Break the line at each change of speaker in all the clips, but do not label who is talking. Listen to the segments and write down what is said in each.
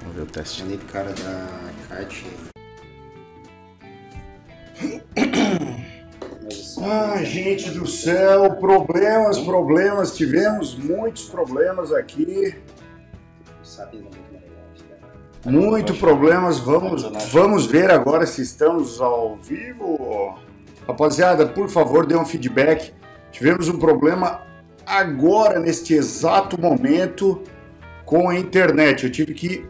Vamos ver o teste.
Ali cara da kart.
Ah, gente do céu, problemas, problemas, tivemos muitos problemas aqui. Muito problemas, vamos, vamos ver agora se estamos ao vivo. Rapaziada, por favor, dê um feedback. Tivemos um problema agora, neste exato momento, com a internet. Eu tive que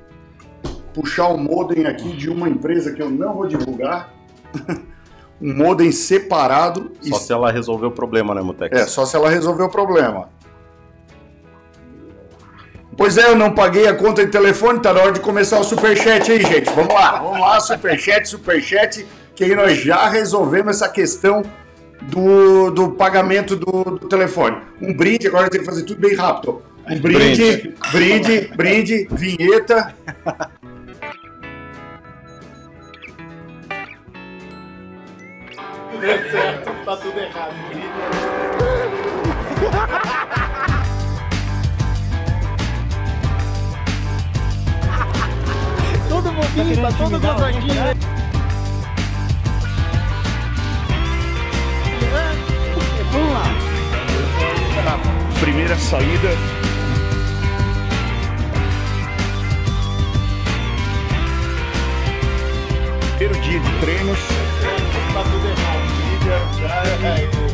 puxar o modem aqui de uma empresa que eu não vou divulgar. um modem separado.
Só se ela resolver o problema, né, Mutex?
É, só se ela resolver o problema. Pois é, eu não paguei a conta de telefone, tá na hora de começar o superchat aí, gente. Vamos lá, vamos lá, superchat, superchat, que aí nós já resolvemos essa questão do, do pagamento do, do telefone. Um brinde, agora tem que fazer tudo bem rápido. Um brinde, brinde, brinde, vinheta.
Deu certo, tá tudo errado. todo bobinho, tá todo gozadinho. né? Vamos lá.
Primeira saída. Primeiro dia de treinos.
Tá tudo errado. É,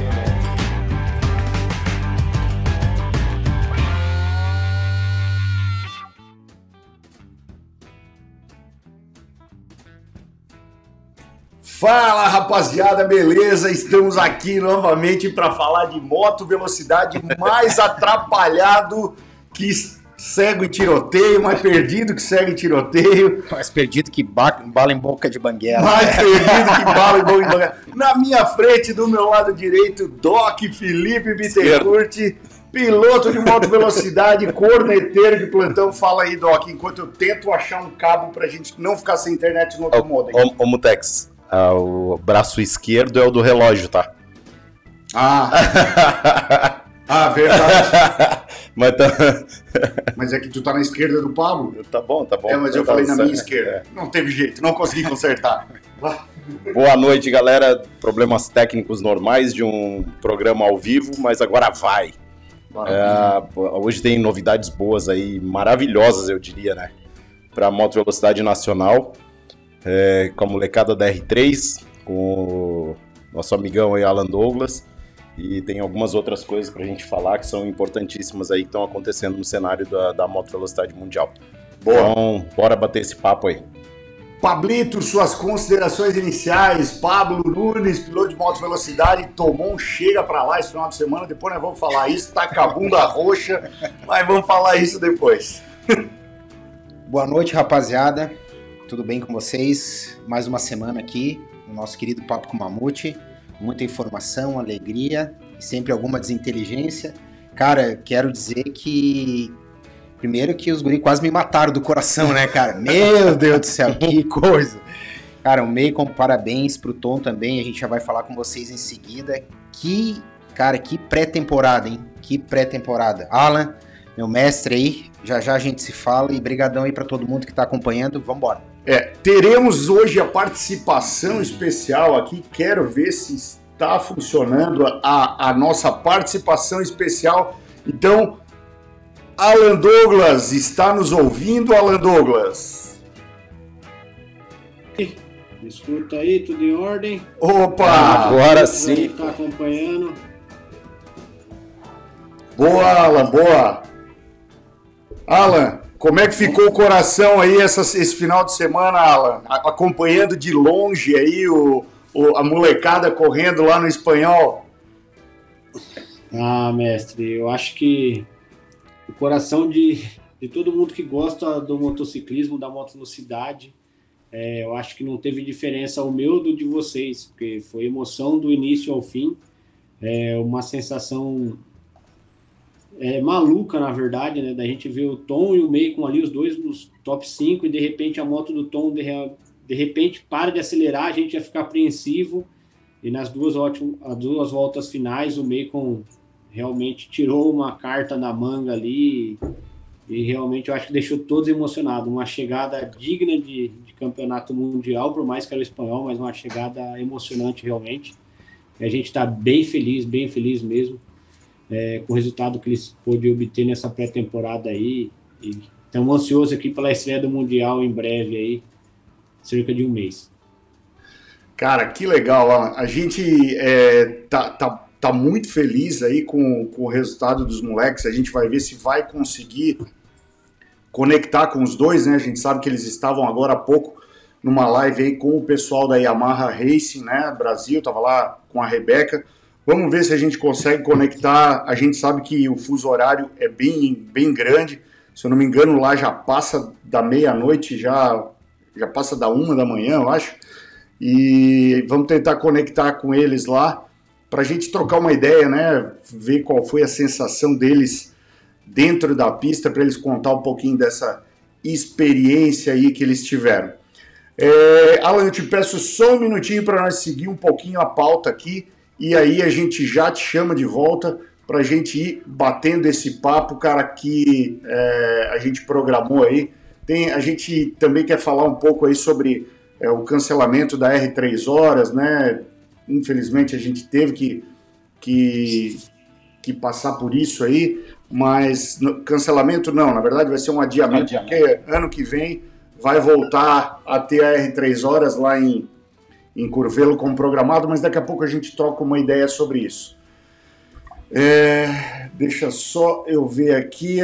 Fala rapaziada, beleza? Estamos aqui novamente para falar de moto velocidade mais atrapalhado que cego em tiroteio, mais perdido que cego em tiroteio,
Mais perdido que ba- bala em boca de banguela.
mais perdido que bala em boca de banguela. Na minha frente, do meu lado direito, Doc Felipe Bittencourt, piloto de moto velocidade, corneteiro de plantão. Fala aí, Doc, enquanto eu tento achar um cabo pra gente não ficar sem internet no outro modem.
Ô, ô Mutex, ah, o braço esquerdo é o do relógio, tá?
Ah, ah, verdade.
Mas tá...
Mas é que tu tá na esquerda do Pablo.
tá bom, tá bom.
É, mas eu
Tá
falei na
certo.
minha esquerda. Não teve jeito, não consegui consertar.
É. Boa noite, galera. Problemas técnicos normais de um programa ao vivo, mas agora vai. É, hoje tem novidades boas aí, maravilhosas, eu diria, né? Para moto velocidade nacional, é, com a molecada da R3, com o nosso amigão aí, Alan Douglas. E tem algumas outras coisas para a gente falar que são importantíssimas aí que estão acontecendo no cenário da, da moto velocidade mundial.
Boa.
Então, bora bater esse papo aí.
Pablito, suas considerações iniciais. Pablo Nunes, piloto de moto velocidade, tomou um chega pra lá esse final de semana. Depois nós vamos falar isso. Tá com a bunda roxa, mas vamos falar isso depois.
Boa noite, rapaziada. Tudo bem com vocês? Mais uma semana aqui no nosso querido Papo com Mamute. Muita informação, alegria e sempre alguma desinteligência. Cara, quero dizer que. Primeiro que os guri quase me mataram do coração, né, cara? Meu Deus do céu, que coisa! Cara, o Meicon, parabéns pro Tom também. A gente já vai falar com vocês em seguida. Que, cara, que pré-temporada, hein? Que pré-temporada. Alan, meu mestre aí, já já a gente se fala e brigadão aí pra todo mundo que tá acompanhando. Vambora.
É, teremos hoje a participação especial aqui. Quero ver se está funcionando a, a nossa participação especial. Então, Alan Douglas está nos ouvindo, Alan Douglas?
Me escuta aí, tudo em ordem?
Opa!
Agora sim.
tá acompanhando.
Boa, Alan, boa. Alan, como é que ficou o coração aí essa- esse final de semana, Alan? Acompanhando de longe aí o, o- a molecada correndo lá no espanhol.
Ah, mestre, eu acho que o coração de, de todo mundo que gosta do motociclismo, da motovelocidade, é, eu acho que não teve diferença o meu do de vocês, porque foi emoção do início ao fim, é uma sensação é, maluca, na verdade, né? Da gente ver o Tom e o Macon ali, os dois nos top 5, e de repente a moto do Tom de, de repente para de acelerar, a gente ia ficar apreensivo. E nas duas, ótimo, as duas voltas finais, o Macon realmente tirou uma carta da manga ali, e realmente eu acho que deixou todos emocionados. Uma chegada digna de, de campeonato mundial, por mais que era o espanhol, mas uma chegada emocionante realmente. E a gente está bem feliz, bem feliz mesmo é, com o resultado que eles pôde obter nessa pré-temporada aí. Estamos ansiosos aqui pela estreia do Mundial em breve aí, cerca de um mês.
Cara, que legal, Alan. A gente é, tá, tá, tá muito feliz aí com, com o resultado dos moleques. A gente vai ver se vai conseguir conectar com os dois, né? A gente sabe que eles estavam agora há pouco numa live aí com o pessoal da Yamaha Racing, né? Brasil, tava lá com a Rebeca. Vamos ver se a gente consegue conectar. A gente sabe que o fuso horário é bem, bem grande. Se eu não me engano, lá já passa da meia-noite, já, já passa da uma da manhã, eu acho. E vamos tentar conectar com eles lá para a gente trocar uma ideia, né? Ver qual foi a sensação deles dentro da pista, para eles contar um pouquinho dessa experiência aí que eles tiveram. É, Alan, eu te peço só um minutinho para nós seguir um pouquinho a pauta aqui e aí a gente já te chama de volta para a gente ir batendo esse papo, cara, que é, a gente programou aí. Tem, a gente também quer falar um pouco aí sobre é, o cancelamento da R3 horas, né? Infelizmente a gente teve que, que, que passar por isso aí, mas no, cancelamento não, na verdade vai ser um adiamento, adiamento, porque ano que vem vai voltar a ter a R3 horas lá em, em Curvelo como programado, mas daqui a pouco a gente troca uma ideia sobre isso. É, deixa só eu ver aqui.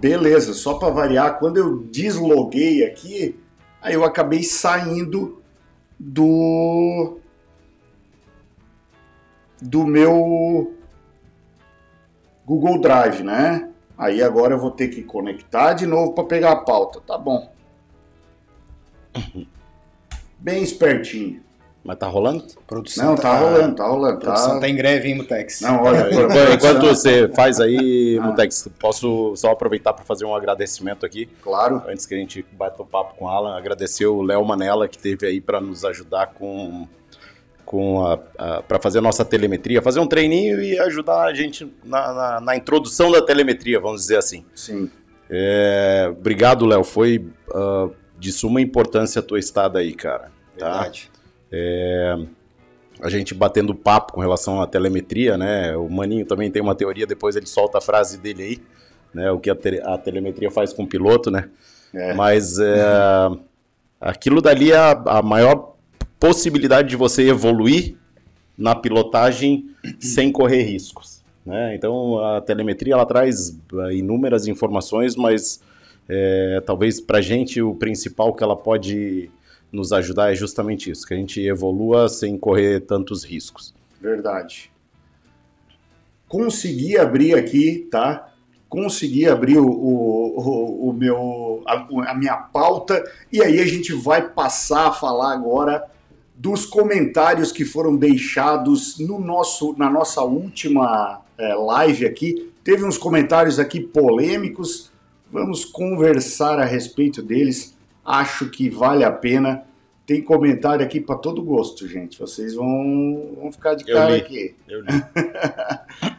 Beleza, só para variar, quando eu desloguei aqui, aí eu acabei saindo do do meu Google Drive, né? Aí agora eu vou ter que conectar de novo para pegar a pauta, tá bom? Bem espertinho.
Mas tá rolando?
Produção não, tá, tá rolando, tá rolando.
Produção tá, tá em greve, hein, Mutex?
Não, olha, enquanto você faz aí, ah. Mutex, posso só aproveitar para fazer um agradecimento aqui.
Claro.
Antes que a gente bata o papo com o Alan, agradecer o Léo Manella, que teve aí para nos ajudar com, com a, a para fazer a nossa telemetria, fazer um treininho e ajudar a gente na, na, na introdução da telemetria, vamos dizer assim.
Sim.
É, obrigado, Léo. Foi uh, de suma importância a tua estada aí, cara.
Tá? Verdade.
É, a gente batendo papo com relação à telemetria, né? O Maninho também tem uma teoria, depois ele solta a frase dele aí, né? O que a, te a telemetria faz com o piloto, né? É. Mas é, aquilo dali é a, a, maior possibilidade de você evoluir na pilotagem sem correr riscos. Né? Então a telemetria ela traz é, inúmeras informações, mas é, talvez para gente o principal que ela pode nos ajudar é justamente isso, que a gente evolua sem correr tantos riscos.
Verdade. Consegui abrir aqui, tá? Consegui abrir o, o, o meu, a, a minha pauta e aí a gente vai passar a falar agora dos comentários que foram deixados no nosso, na nossa última é, live aqui. Teve uns comentários aqui polêmicos, vamos conversar a respeito deles acho que vale a pena. Tem comentário aqui para todo gosto, gente. Vocês vão, vão ficar de cara aqui.
Eu li.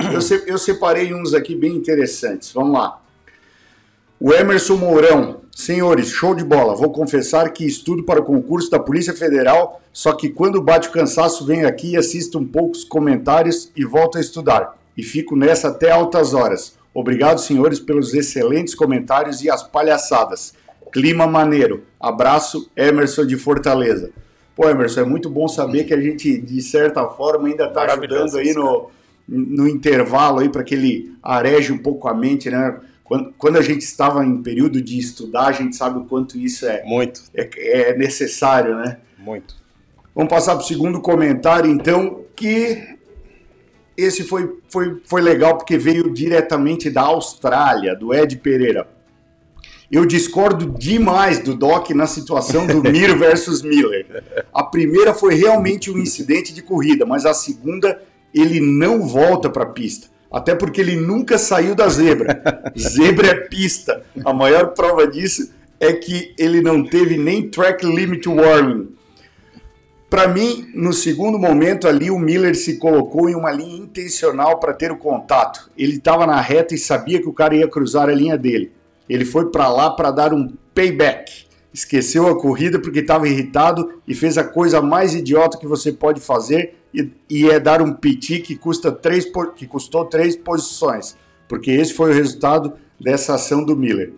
eu, se, eu separei uns aqui bem interessantes. Vamos lá. O Emerson Mourão. Senhores, show de bola. Vou confessar que estudo para o concurso da Polícia Federal, só que quando bate o cansaço, venho aqui e assisto um poucos comentários e volto a estudar. E fico nessa até altas horas. Obrigado, senhores, pelos excelentes comentários e as palhaçadas. Clima maneiro. Abraço, Emerson de Fortaleza. Pô, Emerson, é muito bom saber que a gente, de certa forma, ainda está ajudando aí no, no intervalo aí para que ele areje um pouco a mente, né? Quando, quando, a gente estava em período de estudar, a gente sabe o quanto isso é,
muito.
é, é necessário, né?
Muito.
Vamos passar para o segundo comentário, então, que esse foi, foi, foi legal porque veio diretamente da Austrália, do Ed Pereira. Eu discordo demais do Doc na situação do Mir versus Miller. A primeira foi realmente um incidente de corrida, mas a segunda ele não volta para a pista. Até porque ele nunca saiu da zebra. Zebra é pista. A maior prova disso é que ele não teve nem track limit warning. Para mim, no segundo momento ali, o Miller se colocou em uma linha intencional para ter o contato. Ele estava na reta e sabia que o cara ia cruzar a linha dele. Ele foi para lá para dar um payback. Esqueceu a corrida porque estava irritado e fez a coisa mais idiota que você pode fazer e, e é dar um PT que, custa três, que custou três posições. Porque esse foi o resultado dessa ação do Miller.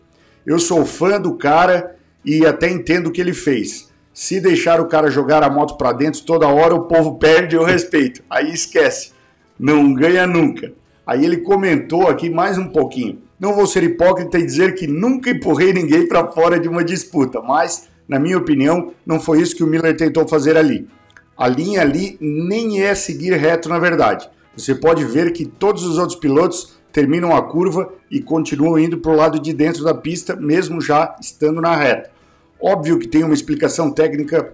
Eu sou fã do cara e até entendo o que ele fez. Se deixar o cara jogar a moto para dentro toda hora, o povo perde o respeito. Aí esquece. Não ganha nunca. Aí ele comentou aqui mais um pouquinho. Não vou ser hipócrita e dizer que nunca empurrei ninguém para fora de uma disputa, mas, na minha opinião, não foi isso que o Miller tentou fazer ali. A linha ali nem é seguir reto, na verdade. Você pode ver que todos os outros pilotos terminam a curva e continuam indo para o lado de dentro da pista, mesmo já estando na reta. Óbvio que tem uma explicação técnica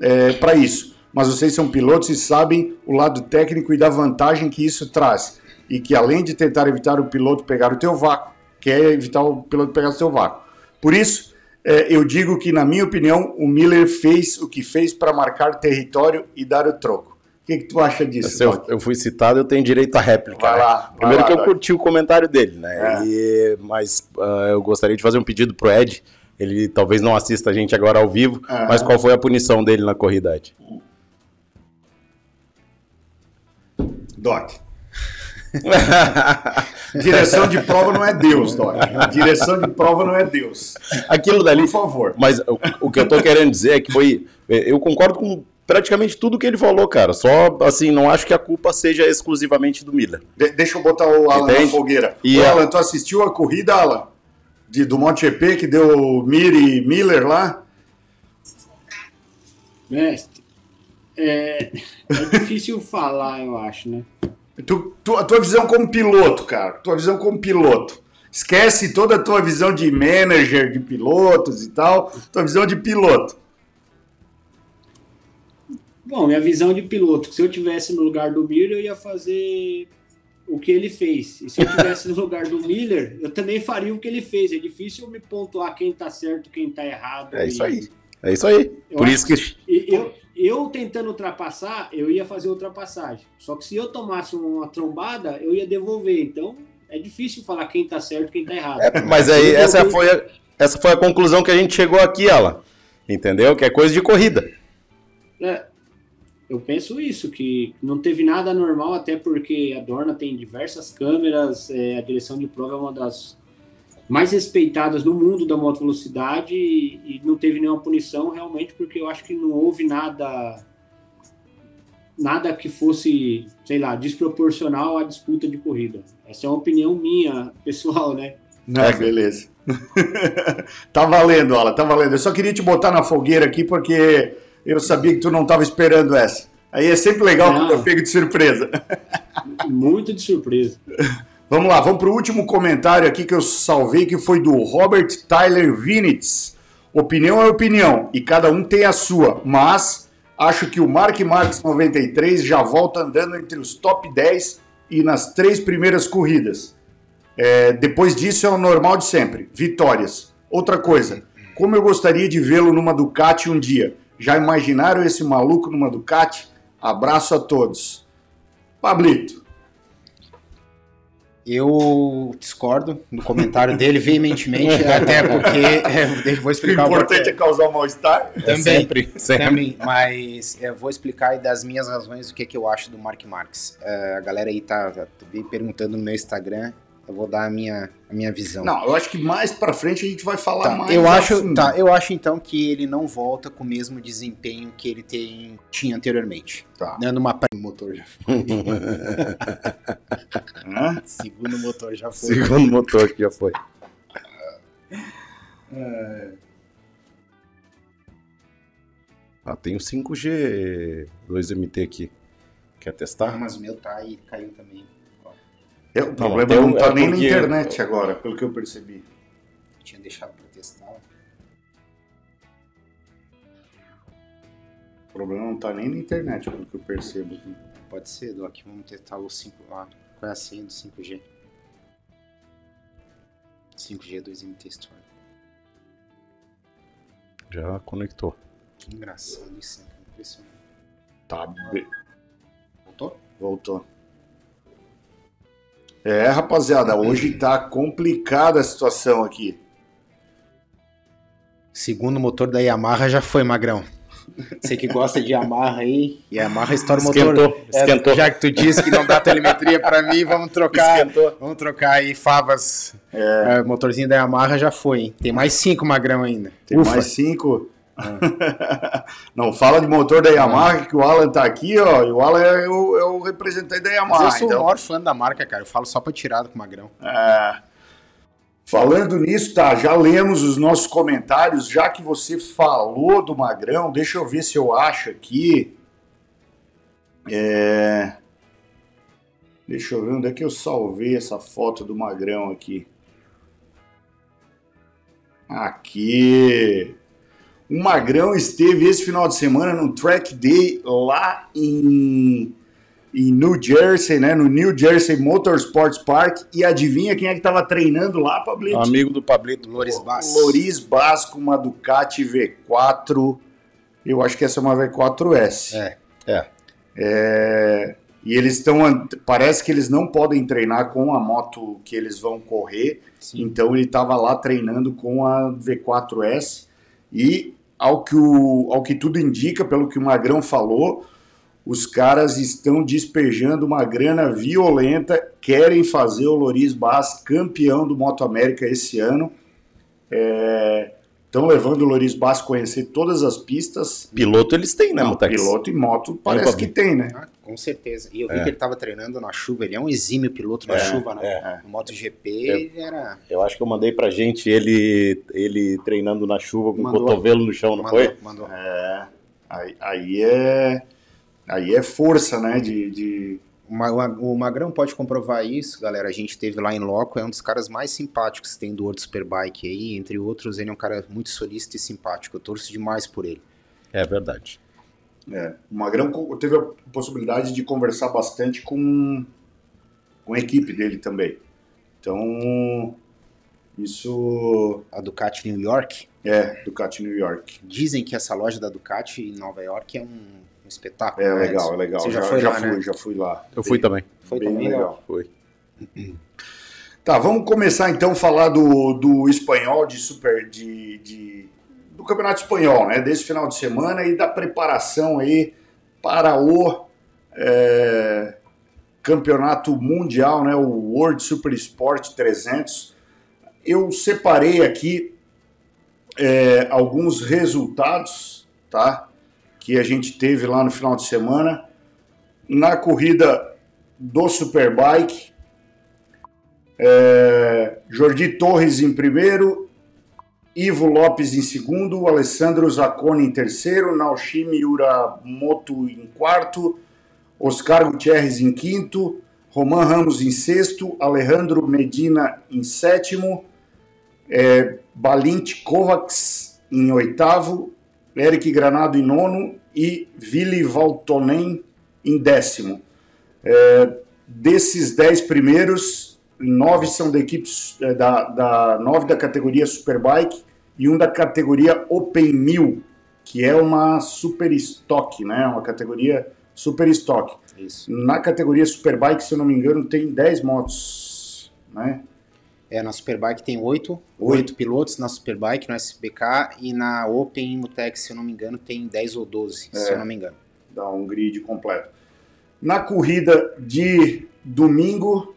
é, para isso, mas vocês são pilotos e sabem o lado técnico e da vantagem que isso traz e que além de tentar evitar o piloto pegar o teu vácuo, quer evitar o piloto pegar o teu vácuo. Por isso, é, eu digo que, na minha opinião, o Miller fez o que fez para marcar território e dar o troco. O que, que tu acha disso?
Eu, eu, fui citado, eu tenho direito à réplica.
Vai
né?
lá,
Primeiro
vai
que
lá,
eu curti o comentário dele, né?
É.
E- mas ah, eu gostaria de fazer um pedido pro Ed. Ele talvez não assista a gente agora ao vivo, mas qual foi a punição dele na corrida, Ed?
Doc. Direção de prova não é Deus, Doc. Direção de prova não é Deus.
Aquilo dali.
Por favor.
Mas o, o que eu tô querendo dizer é que foi. Eu concordo com praticamente tudo que ele falou, cara. Só assim, não acho que a culpa seja exclusivamente do Miller.
De- deixa eu botar o Alan na
Entende?
fogueira.
E
Ô,
a-
Alan, tu assistiu a corrida, Alan? De, do Monte EP que deu Miri Miller lá?
Mestre, é, é difícil falar, eu acho, né?
Tu, tu- a tua visão como piloto, cara. Tua visão como piloto. Esquece toda a tua visão de manager, de pilotos e tal. Tua visão de piloto.
Bom, minha visão de piloto, se eu tivesse no lugar do Miller, eu ia fazer o que ele fez. E se eu tivesse no lugar do Miller, eu também faria o que ele fez. É difícil me pontuar quem tá certo, quem tá errado.
É isso
E-
aí. É isso aí.
Eu
Por
acho
isso que.
E eu, eu tentando ultrapassar, eu ia fazer ultrapassagem. Só que se eu tomasse uma trombada, eu ia devolver. Então, é difícil falar quem tá certo, quem tá errado.
É, mas aí, essa foi, a, essa foi a conclusão que a gente chegou aqui, Alan. Entendeu? Que é coisa de corrida.
É, eu penso isso, que não teve nada normal, até porque a Dorna tem diversas câmeras, é, a direção de prova é uma das mais respeitadas no mundo da moto velocidade e, e não teve nenhuma punição realmente porque eu acho que não houve nada nada que fosse, sei lá, desproporcional à disputa de corrida. Essa é uma opinião minha, pessoal, né?
É, beleza. tá valendo, Alan, tá valendo. Eu só queria te botar na fogueira aqui porque eu sabia que tu não estava esperando essa. Aí é sempre legal
Não.
quando eu pego de surpresa.
Muito de surpresa.
Vamos lá, vamos para o último comentário aqui que eu salvei, que foi do Robert Tyler Vinitz. Opinião é opinião, e cada um tem a sua, mas acho que o Mark Marques 93 já volta andando entre os top 10 e nas três primeiras corridas. É, depois disso é o normal de sempre, vitórias. Outra coisa, como eu gostaria de vê-lo numa Ducati um dia. Já imaginaram esse maluco numa Ducati? Abraço a todos. Pablito.
Eu discordo do comentário dele veementemente, até porque é, eu vou
O
explicar o
importante é causar mal-estar.
Também,
sempre, sempre.
também, mas eu vou explicar aí das minhas razões o que, que eu acho do Mark Marques. É, a galera aí tá, tá me perguntando no meu Instagram, eu vou dar a minha, a minha visão.
Não, eu acho que mais pra frente a gente vai falar
Tá,
mais.
eu acho, tá, eu acho então que ele não volta com o mesmo desempenho que ele tem, tinha anteriormente.
Tá.
Dando uma pa- motor já foi. Segundo motor já foi.
Segundo motor que já foi. Ah, tem o 5G 2MT aqui. Quer
Ah,
testar?
mas o meu tá aí, caiu também.
É, o problema
tem
não,
um-
tá
é
nem na internet agora, pelo que eu percebi.
tinha deixado pra testar.
O problema não tá nem na internet, pelo que eu percebo.
Pode ser, Doc. Vamos testar o 5. Ó, qual é a senha do 5G? 5G 2MT Store.
Já conectou.
Que engraçado isso, né? Impressionante.
Tá.
Voltou?
Voltou. É, rapaziada, hoje tá complicada a situação aqui.
Segundo motor da Yamaha já foi, Magrão. Você que gosta de Yamaha aí, Yamaha estoura o motor.
Esquentou,
É,
esquentou.
já que tu disse que não dá telemetria pra mim, vamos trocar.
Esquentou.
Vamos trocar aí favas. É, motorzinho da Yamaha já foi, hein? Tem mais cinco, Magrão ainda.
Tem
Ufa.
mais cinco. Não fala de motor da Yamaha, que o Alan tá aqui, ó. E o Alan é o, é o representante da
Mas
Yamaha.
eu sou o
então,
maior fã da marca, cara. Eu falo só pra tirada com o Magrão.
É. Falando nisso, tá, já lemos os nossos comentários, já que você falou do Magrão, deixa eu ver se eu acho aqui. É... Deixa eu ver onde é que eu salvei essa foto do Magrão aqui. Aqui. O Magrão esteve esse final de semana no Track Day lá em em New Jersey, né? No New Jersey Motorsports Park. E adivinha quem é que tava treinando lá, Pablito?
Amigo do Pablito.
Loris Bass.
Loris Bass com uma Ducati V4. Eu acho que essa é uma V4S.
É.
É.
É, E eles estão. Parece que eles não podem treinar com a moto que eles vão correr.
Sim.
Então ele estava lá treinando com a V4S. E ao que, o, ao que tudo indica, pelo que o Magrão falou, os caras estão despejando uma grana violenta, querem fazer o Loris Bass campeão do Moto América esse ano. Estão levando o Loris Bass a conhecer todas as pistas.
Piloto eles têm, né, Mutex?
piloto e moto parece
Nunca
que tem, né?
Ah, com certeza. E eu vi
É.
que ele tava treinando na chuva. Ele é um exímio piloto na
É,
chuva, né?
é.
No MotoGP
É.
ele era.
Eu acho que eu mandei pra gente ele, ele treinando na chuva com
Mandou.
o cotovelo no chão, não
mandou,
foi?
mandou.
É, aí, aí é aí é força, né? De, de-
O Ma- O Magrão pode comprovar isso, galera. A gente teve lá em Loco, é um dos caras mais simpáticos que tem do World Superbike aí. Entre outros, ele é um cara muito solícito e simpático. Eu torço demais por ele.
É verdade.
é. O Magrão teve a possibilidade de conversar bastante com, com a equipe dele também. Então, isso
A Ducati New York,
é Ducati New York.
dizem que essa loja da Ducati em Nova York é um, um espetáculo.
É
né,
legal, é legal.
Você
já,
já foi
já
lá,
fui,
né?
já fui lá.
Eu fui também.
Foi
Bem
também,
legal.
Foi.
Tá, vamos começar então a falar do, do espanhol, de super, de, de- do campeonato espanhol, né? Desse final de semana e da preparação aí para o é, campeonato mundial, né? O World Super Sport 300. Eu separei aqui é, alguns resultados, tá? Que a gente teve lá no final de semana na corrida do Superbike. É, Jordi Torres em primeiro, Ivo Lopes em segundo, Alessandro Zacconi em terceiro, Naoshimi Uramoto em quarto, Oscar Gutierrez em quinto, Roman Ramos em sexto, Alejandro Medina em sétimo, é, Balint Kovacs em oitavo, Eric Granado em nono e Vili Valtonen em décimo. É, desses dez primeiros, nove são da equipe eh, da, da nove da categoria Superbike e um da categoria Open 1000, que é uma super stock, né? Uma categoria super stock.
Isso.
Na categoria Superbike, se eu não me engano, tem 10 motos, né?
É, na Superbike tem oito,
Oito.
pilotos na Superbike, no SBK, e na Open Mutex, se eu não me engano, tem 10 ou 12, se
É.
eu não me engano.
Dá um grid completo. Na corrida de domingo,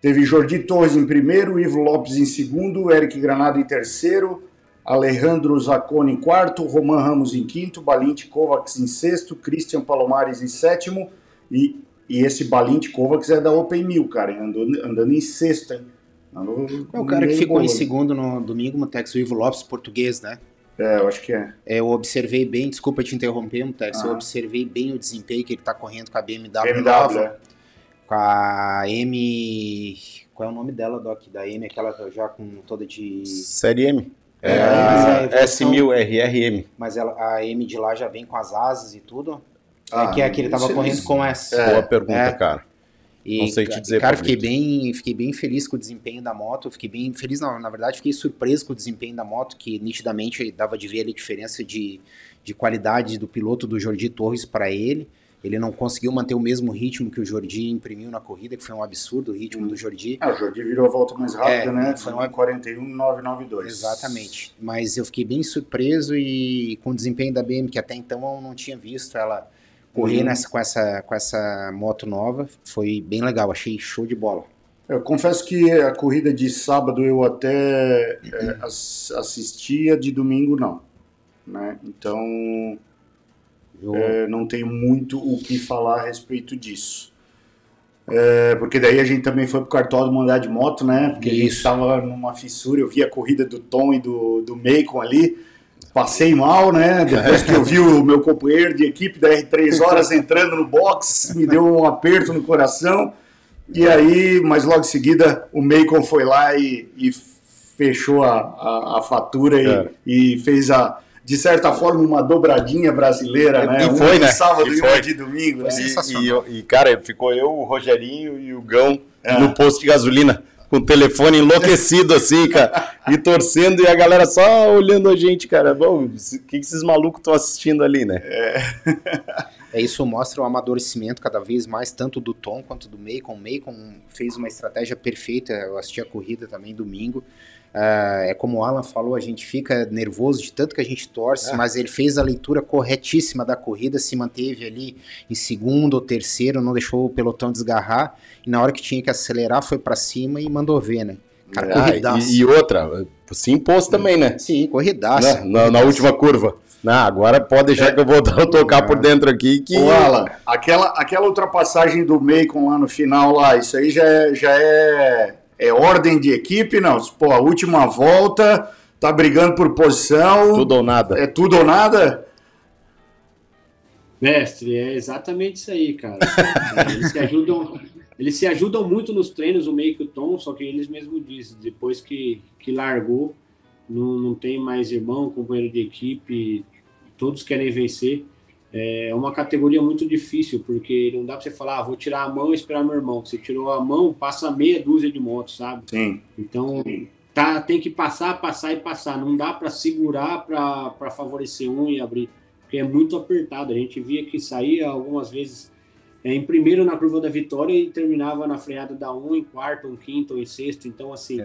teve Jordi Torres em primeiro, Ivo Lopes em segundo, Eric Granado em terceiro, Alejandro Zacconi em quarto, Roman Ramos em quinto, Balint Kovacs em sexto, Christian Palomares em sétimo e, e esse Balint Kovacs é da Open 1000, cara, andando, andando em sexto, hein? Andou
É o cara que ficou em
bolo.
segundo no domingo, Mutex, o Ivo Lopes, português, né?
É, eu acho que é.
É, eu observei bem, desculpa te interromper, Mutex, eu
Aham.
observei bem o desempenho que ele tá correndo com a BMW,
BMW,
nova,
é.
com a M... Qual é o nome dela, Doc? Da M, aquela já com toda de...
Série M.
É,
É,
mas é a
a
evolução-
S1000RRM.
Mas ela, a M de lá já vem com as asas e tudo.
Ah,
é que é que ele tava correndo com essa.
É,
Boa pergunta,
é.
cara.
E,
Não sei te dizer,
Cara, fiquei bem, fiquei bem feliz com o desempenho da moto. Fiquei bem feliz, não, na verdade, fiquei surpreso com o desempenho da moto, que nitidamente dava de ver a diferença de, de qualidade do piloto do Jordi Torres para ele. Ele não conseguiu manter o mesmo ritmo que o Jordi imprimiu na corrida, que foi um absurdo o ritmo do Jordi.
Ah, o Jordi virou a volta mais rápida,
É,
né?
foi uma-
41,992.
Exatamente. Mas eu fiquei bem surpreso e com o desempenho da BM, que até então eu não tinha visto ela correr
Uhum.
nessa, com, essa, com essa moto nova. Foi bem legal, achei show de bola.
Eu confesso que a corrida de sábado eu até é, ass- assistia, de domingo não. Né? Então
Eu,
é, não tenho muito o que falar a respeito disso. É, porque daí a gente também foi pro cartódromo andar de moto, né? Porque a gente
Isso.
estava numa fissura, eu vi a corrida do Tom e do, do Macon ali, passei mal, né? Depois que eu vi o meu companheiro de equipe da R3 Horas entrando no box, me deu um aperto no coração. E aí, mas logo em seguida, o Macon foi lá e, e fechou a, a, a fatura e- e, fez a, de certa forma, uma dobradinha brasileira, né?
e foi,
de
né?
sábado
E
e,
foi.
de domingo,
Foi
né?
E-
sensacional.
E, e, cara, ficou eu, o Rogerinho e o Gão
É.
no posto de gasolina, com o telefone enlouquecido assim, cara, e torcendo, e a galera só olhando a gente, cara. Bom, o que, que esses malucos estão assistindo ali, né?
É, isso mostra o amadurecimento cada vez mais, tanto do Tom quanto do Macon. O Macon fez uma estratégia perfeita, eu assisti a corrida também domingo. Ah, é como o Alan falou, a gente fica nervoso de tanto que a gente torce,
É.
mas ele fez a leitura corretíssima da corrida, se manteve ali em segundo ou terceiro, não deixou o pelotão desgarrar, e na hora que tinha que acelerar foi pra cima e mandou ver, né? Cara,
Ah,
corridaça.
e, e outra, se impôs também, né?
Sim, corridaça.
Né? Na, na última curva. Não, agora pode deixar que eu vou tocar por dentro aqui que.
Ô, Alan, aquela, aquela ultrapassagem do Macon lá no final, lá, isso aí já é, já é, é ordem de equipe, não? Pô, a última volta, tá brigando por posição,
Tudo ou nada.
é tudo ou nada?
Mestre, é exatamente isso aí, cara. É, eles se ajudam, eles se ajudam muito nos treinos, o meio que o Tom, só que eles mesmos dizem, depois que, que largou, não, não tem mais irmão, companheiro de equipe, todos querem vencer. É uma categoria muito difícil, porque não dá pra você falar, ah, vou tirar a mão e esperar meu irmão. Você tirou a mão, passa meia dúzia de motos, sabe?
Sim.
Então, tá, tem que passar, passar e passar. Não dá para segurar para favorecer um e abrir, porque é muito apertado. A gente via que saía algumas vezes é, em primeiro na curva da vitória e terminava na freada da um, em quarto, em quinto, em sexto. Então, assim,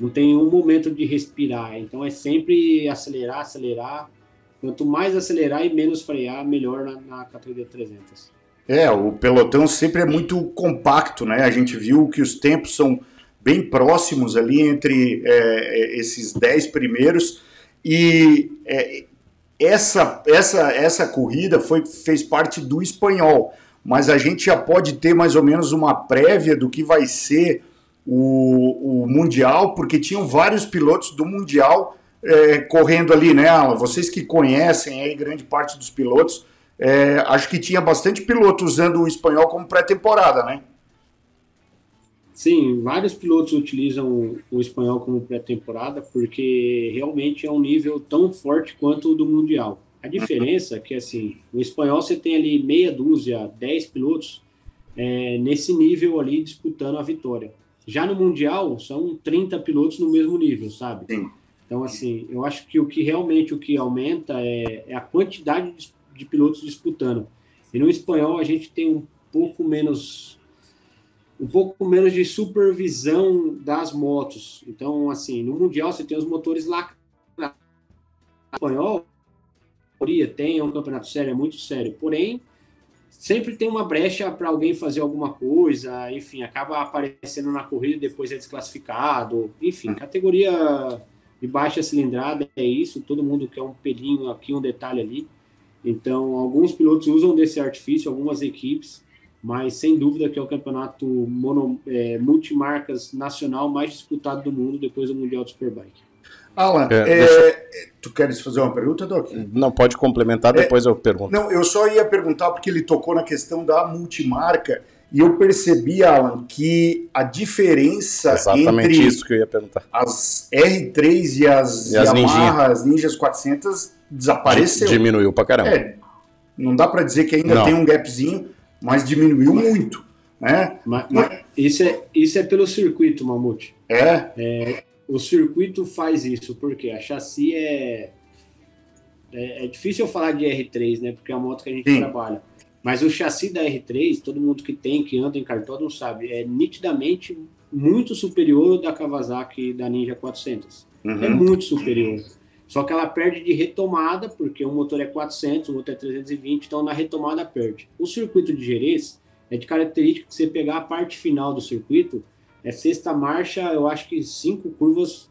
não tem um momento de respirar. Então, é sempre acelerar, acelerar. Quanto mais acelerar e menos frear, melhor na, na categoria 300.
É, o pelotão sempre é muito compacto, né? A gente viu que os tempos são bem próximos ali entre é, esses 10 primeiros e é, essa, essa, essa corrida foi, fez parte do espanhol, mas a gente já pode ter mais ou menos uma prévia do que vai ser o, o Mundial, porque tinham vários pilotos do Mundial é, correndo ali, né, Alan? Vocês que conhecem aí grande parte dos pilotos, é, acho que tinha bastante piloto usando o espanhol como pré-temporada, né?
Sim, vários pilotos utilizam o espanhol como pré-temporada porque realmente é um nível tão forte quanto o do Mundial. A diferença é que, assim, o espanhol você tem ali meia dúzia, 10 pilotos é, nesse nível ali disputando a vitória. Já no Mundial, são 30 pilotos no mesmo nível, sabe?
Sim.
Então, assim, eu acho que o que realmente o que aumenta é, é a quantidade de, de pilotos disputando. E no espanhol a gente tem um pouco menos um pouco menos de supervisão das motos. Então, assim, no Mundial você tem os motores lá. No espanhol, tem, é um campeonato sério, é muito sério. Porém, sempre tem uma brecha para alguém fazer alguma coisa, enfim, acaba aparecendo na corrida e depois é desclassificado. Enfim, categoria de baixa cilindrada é isso, todo mundo quer um pelinho aqui, um detalhe ali. Então, alguns pilotos usam desse artifício, algumas equipes, mas sem dúvida que é o campeonato mono, é, multimarcas nacional mais disputado do mundo depois do Mundial de Superbike.
Alan,
É,
é,
deixa-
tu queres fazer uma pergunta, Doc?
Não, pode complementar, depois eu pergunto.
Não, eu só ia perguntar porque ele tocou na questão da multimarca e eu percebi, Alan, que a diferença
Exatamente
entre
isso que eu ia perguntar.
as R3 e as,
E as
Yamaha, as Ninjas 400 desapareceu.
Diminuiu pra caramba.
É, não dá para dizer que ainda
Não.
tem um gapzinho, mas diminuiu muito. né?
Mas, mas isso, é, isso é pelo circuito, Mamute.
É?
é o circuito faz isso, porque a chassi é, é, é. difícil eu falar de R3, né? Porque é a moto que a gente Sim. trabalha. Mas o chassi da R3, todo mundo que tem, que anda em cartódromo sabe, é nitidamente muito superior ao da Kawasaki da Ninja 400. Uhum. É muito superior. Só que ela perde de retomada, porque um motor é 400, o outro é 320, então na retomada perde. O circuito de Jerez é de característica que você pegar a parte final do circuito, é sexta marcha, eu acho que cinco curvas,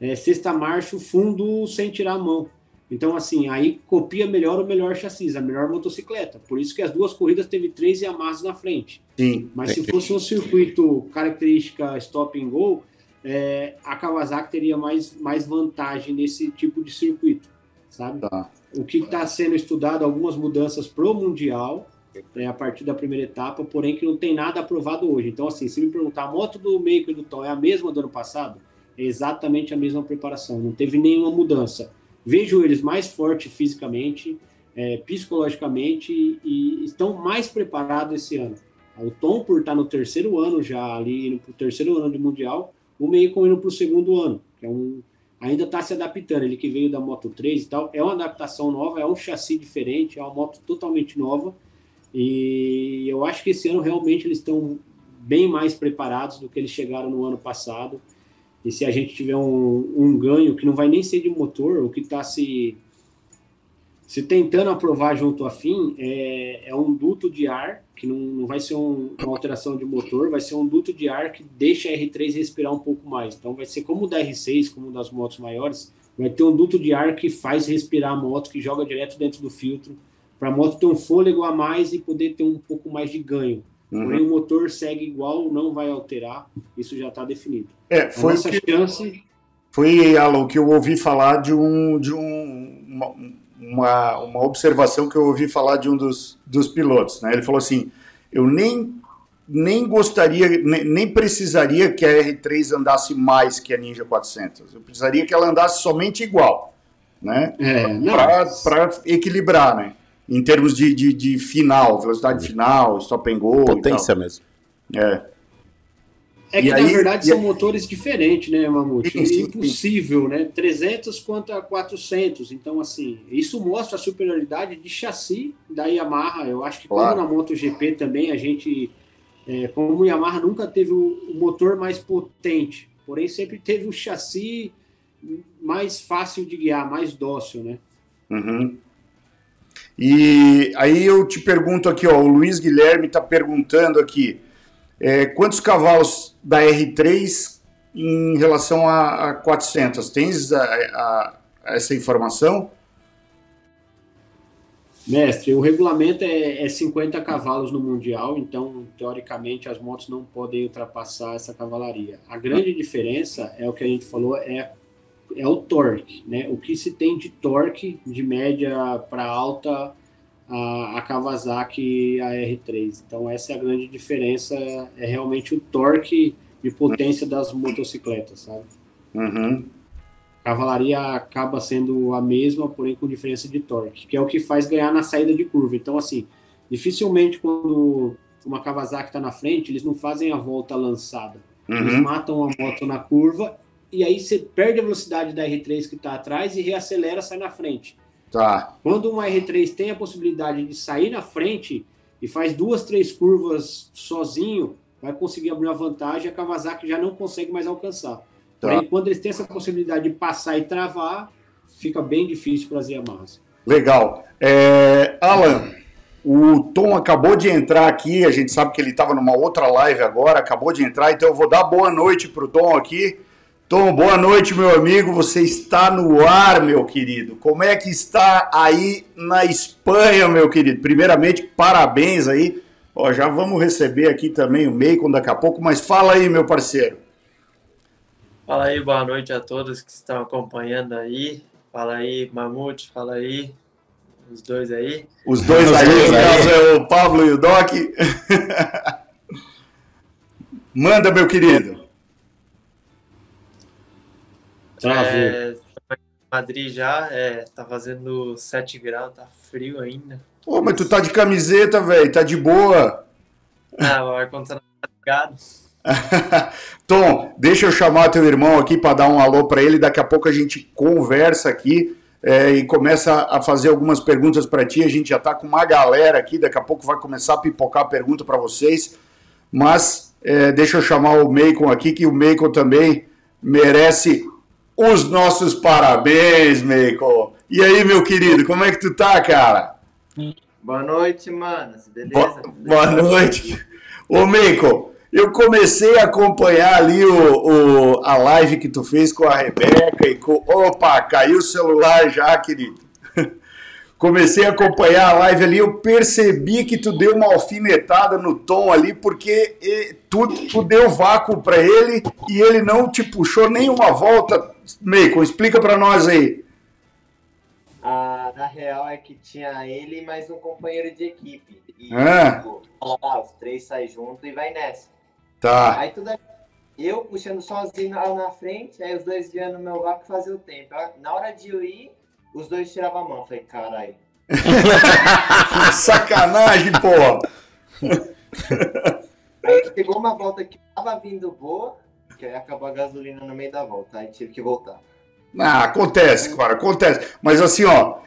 é sexta marcha, o fundo sem tirar a mão. Então, assim, aí copia melhor o melhor chassi, a melhor motocicleta. Por isso que as duas corridas teve três Yamahas na frente.
Sim.
Mas se fosse um circuito característica stop and go, é, a Kawasaki teria mais, mais vantagem nesse tipo de circuito, sabe? Tá. O que está sendo estudado, algumas mudanças pro Mundial, é, a partir da primeira etapa, porém que não tem nada aprovado hoje. Então, assim, se me perguntar, a moto do Meiko e do Tom é a mesma do ano passado? É exatamente a mesma preparação, não teve nenhuma mudança. Vejo eles mais fortes fisicamente, é, psicologicamente e estão mais preparados esse ano. O Tom, por estar no terceiro ano já ali, indo para o terceiro ano de Mundial, o Meiko indo para o segundo ano, que é um, ainda está se adaptando. Ele que veio da Moto 3 e tal, é uma adaptação nova, é um chassi diferente, é uma moto totalmente nova e eu acho que esse ano realmente eles estão bem mais preparados do que eles chegaram no ano passado. E se a gente tiver um, um ganho que não vai nem ser de motor, o que está se, se tentando aprovar junto à FIM é, é um duto de ar, que não, não vai ser um, uma alteração de motor, vai ser um duto de ar que deixa a R3 respirar um pouco mais. Então vai ser como o da R6, como das motos maiores, vai ter um duto de ar que faz respirar a moto, que joga direto dentro do filtro para a moto ter um fôlego a mais e poder ter um pouco mais de ganho. Uhum. Porém, o motor segue igual, não vai alterar, isso já está definido.
É, foi a que, chance. Foi, Alan, que eu ouvi falar de um. De um uma, uma, uma, observação que eu ouvi falar de um dos, dos pilotos. Né? Ele falou assim: eu nem, nem gostaria, nem, nem precisaria que a R3 andasse mais que a Ninja 400. Eu precisaria que ela andasse somente igual. Né? É, para equilibrar, né? Em termos de, de, de final, velocidade final, stop and go.
Potência mesmo.
É.
É que, e na aí, verdade, são motores diferentes, né, Mamute? Sim, sim, é impossível, sim. né? 300 contra 400. Então, assim, isso mostra a superioridade de chassi da Yamaha. Eu acho que, claro. como na MotoGP também, a gente, é, como o Yamaha nunca teve o, o motor mais potente, porém sempre teve o chassi mais fácil de guiar, mais dócil, né?
Uhum. E aí eu te pergunto aqui, ó, o Luiz Guilherme está perguntando aqui, é, quantos cavalos da R3 em relação a, a 400? Tens a, a, essa informação?
Mestre, o regulamento é, é 50 cavalos no Mundial, então, teoricamente, as motos não podem ultrapassar essa cavalaria. A grande diferença é o que a gente falou, é é o torque, né? O que se tem de torque de média para alta a, a Kawasaki a R3. Então essa é a grande diferença, é realmente o torque de potência das motocicletas, sabe?
Uhum.
A cavalaria acaba sendo a mesma, porém com diferença de torque, que é o que faz ganhar na saída de curva. Então assim, dificilmente quando uma Kawasaki está na frente, eles não fazem a volta lançada. Uhum. Eles matam a moto na curva e aí você perde a velocidade da R3 que está atrás e reacelera, sai na frente.
Tá.
Quando uma R3 tem a possibilidade de sair na frente e faz duas, três curvas sozinho, vai conseguir abrir uma vantagem, a Kawasaki já não consegue mais alcançar. Tá. Porém, quando eles têm essa possibilidade de passar e travar, fica bem difícil para as Yamahas.
Legal. É, Alan, o Tom acabou de entrar aqui, a gente sabe que ele estava numa outra live agora, acabou de entrar, então eu vou dar boa noite para o Tom aqui. Tom, boa noite, meu amigo. Você está no ar, meu querido. Como é que está aí na Espanha, meu querido? Primeiramente, parabéns aí. Ó, já vamos receber aqui também o Macon daqui a pouco, mas fala aí, meu parceiro.
Fala aí, boa noite a todos que estão acompanhando aí. Fala aí, Mamute, fala aí, os dois aí.
Os dois aí, no caso é o Pablo e o Doc. Manda, meu querido.
Travou. É, Madrid já, é, tá fazendo 7 graus, tá frio ainda.
Pô, mas tu tá de camiseta, velho, tá de boa.
Ah, o ar-condicionado tá ligado.
Tom, deixa eu chamar teu irmão aqui para dar um alô para ele. Daqui a pouco a gente conversa aqui é, e começa a fazer algumas perguntas para ti. A gente já está com uma galera aqui. Daqui a pouco vai começar a pipocar pergunta para vocês. Mas é, deixa eu chamar o Meikon aqui, que o Meikon também merece os nossos parabéns, Meikon. E aí, meu querido, como é que tu tá, cara?
Boa noite, manos. Beleza?
Boa, boa noite. Ô, Meikon, eu comecei a acompanhar ali o, o, a live que tu fez com a Rebeca e com. Opa, caiu o celular já, querido. Comecei a acompanhar a live ali, eu percebi que tu deu uma alfinetada no tom ali, porque tu, tu deu vácuo para ele e ele não te puxou nenhuma volta. Meikon, explica para nós aí.
Ah, na real é que tinha ele e mais um companheiro de equipe. E,
Ah.
tipo, ah, os três saem junto e vai nessa.
Tá.
Aí tudo eu puxando sozinho lá na frente, aí os dois guiando no meu vácuo fazer o tempo. Na hora de eu ir, os dois tiravam a mão. Falei, caralho.
Sacanagem, pô.
Aí chegou uma volta que tava vindo boa, que aí acabou a gasolina no meio da volta. Aí tive que voltar.
Ah, acontece, cara, acontece. Mas assim, ó,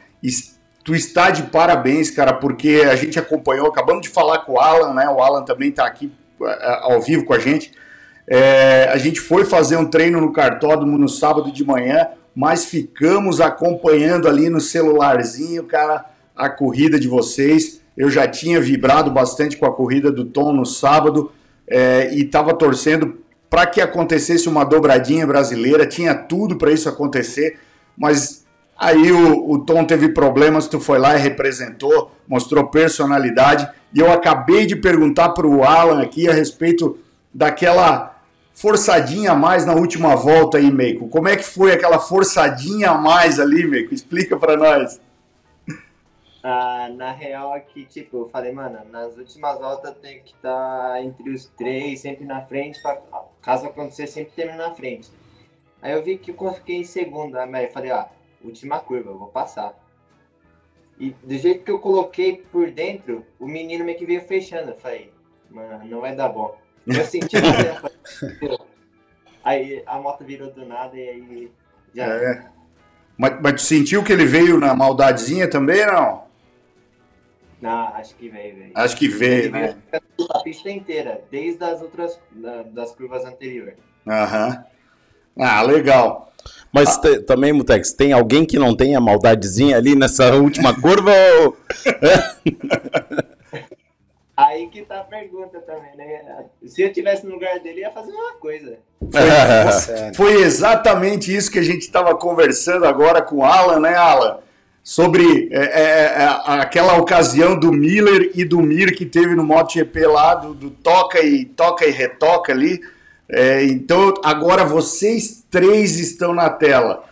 tu está de parabéns, cara, porque a gente acompanhou, acabamos de falar com o Alan, né? O Alan também tá aqui eh, ao vivo com a gente. É, a gente foi fazer um treino no cartódromo no sábado de manhã, mas ficamos acompanhando ali no celularzinho, cara, a corrida de vocês. Eu já tinha vibrado bastante com a corrida do Tom no sábado é, e estava torcendo para que acontecesse uma dobradinha brasileira. Tinha tudo para isso acontecer, mas aí o, o Tom teve problemas. Tu foi lá e representou, mostrou personalidade. E eu acabei de perguntar para o Alan aqui a respeito daquela forçadinha a mais na última volta aí, Meiko. Como é que foi aquela forçadinha a mais ali, Meiko? Explica para nós.
Ah, na real é que, tipo, eu falei, mano, nas últimas voltas tem que estar entre os três, sempre na frente, pra, caso acontecer, sempre terminar na frente. Aí eu vi que eu fiquei em segundo, aí eu falei, ah, última curva, eu vou passar. E do jeito que eu coloquei por dentro, o menino meio que veio fechando. Eu falei, mano, não vai dar bom. Eu senti "Pô." Aí a moto virou do nada e aí já.
É. Mas, mas tu sentiu que ele veio na maldadezinha também, não?
Não, acho que veio, velho.
Acho que veio, né?
A pista inteira, desde as outras da- das curvas anteriores.
Aham. Ah, legal.
Mas te- também, Mutex, tem alguém que não tenha maldadezinha ali nessa última curva? ou-
Aí que tá a pergunta também, né? Se eu tivesse no lugar dele, ia fazer uma coisa.
Sério.
Foi exatamente isso que a gente estava conversando agora com o Alan, né, Alan? Sobre é, é, é, aquela ocasião do Miller e do Mir que teve no MotoGP lá, do, do toca e toca e retoca ali. É, então, agora vocês três estão na tela.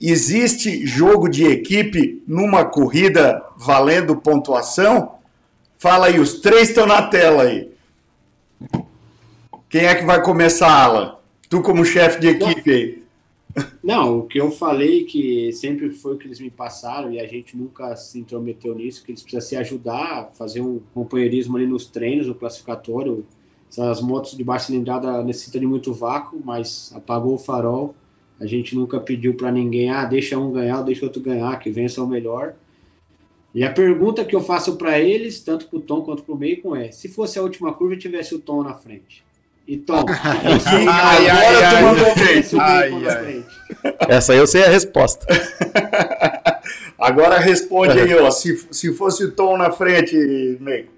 Existe jogo de equipe numa corrida valendo pontuação? Fala aí, os três estão na tela aí. Quem é que vai começar, Alan? Tu como chefe de equipe aí.
Não, o que eu falei que sempre foi o que eles me passaram e a gente nunca se intrometeu nisso, que eles precisam se ajudar, fazer um companheirismo ali nos treinos, no classificatório. Essas motos de baixa cilindrada necessitam de muito vácuo, mas apagou o farol. A gente nunca pediu para ninguém, ah, deixa um ganhar, deixa outro ganhar, que vença o melhor. E a pergunta que eu faço para eles, tanto para o Tom quanto para o Bacon, é: se fosse a última curva e tivesse o Tom na frente? E Tom, o
Ai,
Agora
ai,
tu mandou
ai,
bem,
ai, ai.
frente.
Essa aí eu sei a resposta.
Agora responde aí, ó. Se, se fosse o Tom na frente, Meiko.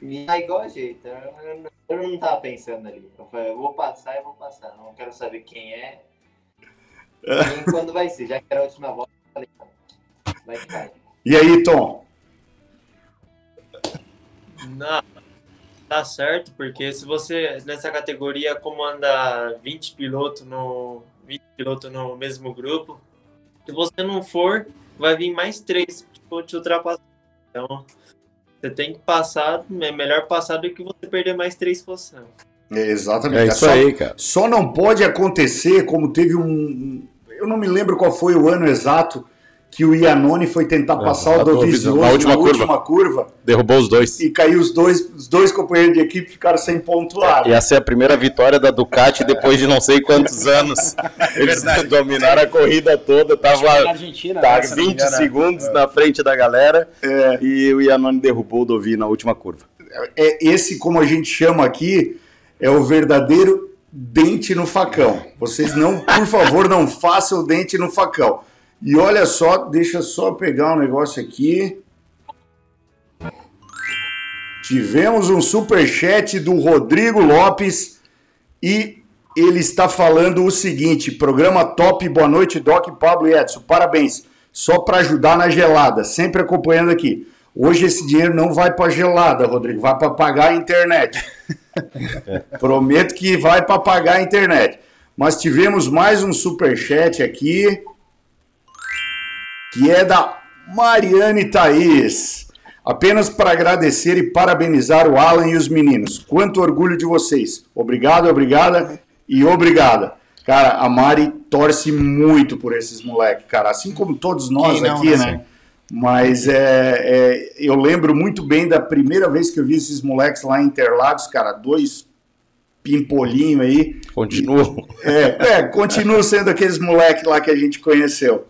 E é igual a jeito. Eu, não- eu não tava pensando ali. Eu falei, eu vou passar, eu vou passar. Não quero saber quem é. Nem quando vai ser. Já que era a última volta, vai.
E aí, Tom?
Não, tá certo, porque se você nessa categoria comanda 20 pilotos no 20 pilotos no mesmo grupo, se você não for, vai vir mais três tipo, te ultrapassar. Então, você tem que passar, é melhor passar do que você perder mais três posições.
É, exatamente.
É isso
só,
aí, cara.
Só não pode acontecer como teve um. Eu não me lembro qual foi o ano exato que o Iannone foi tentar
É,
passar o Dovizioso
na
na
última
última,
curva.
curva.
Derrubou os dois.
e caiu os dois, os dois companheiros de equipe ficaram sem pontuar.
E essa é a primeira vitória da Ducati depois de não sei quantos anos. Eles dominaram a corrida toda, tava
Na Argentina,
tá
né, se não me
20
engano.
segundos na frente da galera
É.
e o Iannone derrubou o Dovi na última curva.
É, esse, como a gente chama aqui, é o verdadeiro dente no facão. Vocês não, por favor, não façam dente no facão. E olha só, deixa só pegar um negócio aqui. Tivemos um superchat do Rodrigo Lopes e ele está falando o seguinte: programa top, boa noite, Doc, Pablo e Edson. Parabéns. Só para ajudar na gelada, sempre acompanhando aqui. Hoje esse dinheiro não vai para gelada, Rodrigo, vai para pagar a internet. Prometo que vai para pagar a internet. Mas tivemos mais um superchat aqui, que é da Mariane Thaís. Apenas para agradecer e parabenizar o Alan e os meninos. Quanto orgulho de vocês. Obrigado, obrigada e obrigada. Cara, a Mari torce muito por esses moleques, cara. Assim como todos nós
não,
aqui,
né?
né? Mas é, é, eu lembro muito bem da primeira vez que eu vi esses moleques lá em Interlagos, cara, dois pimpolinhos aí.
Continua.
É, é, continuam sendo aqueles moleques lá que a gente conheceu.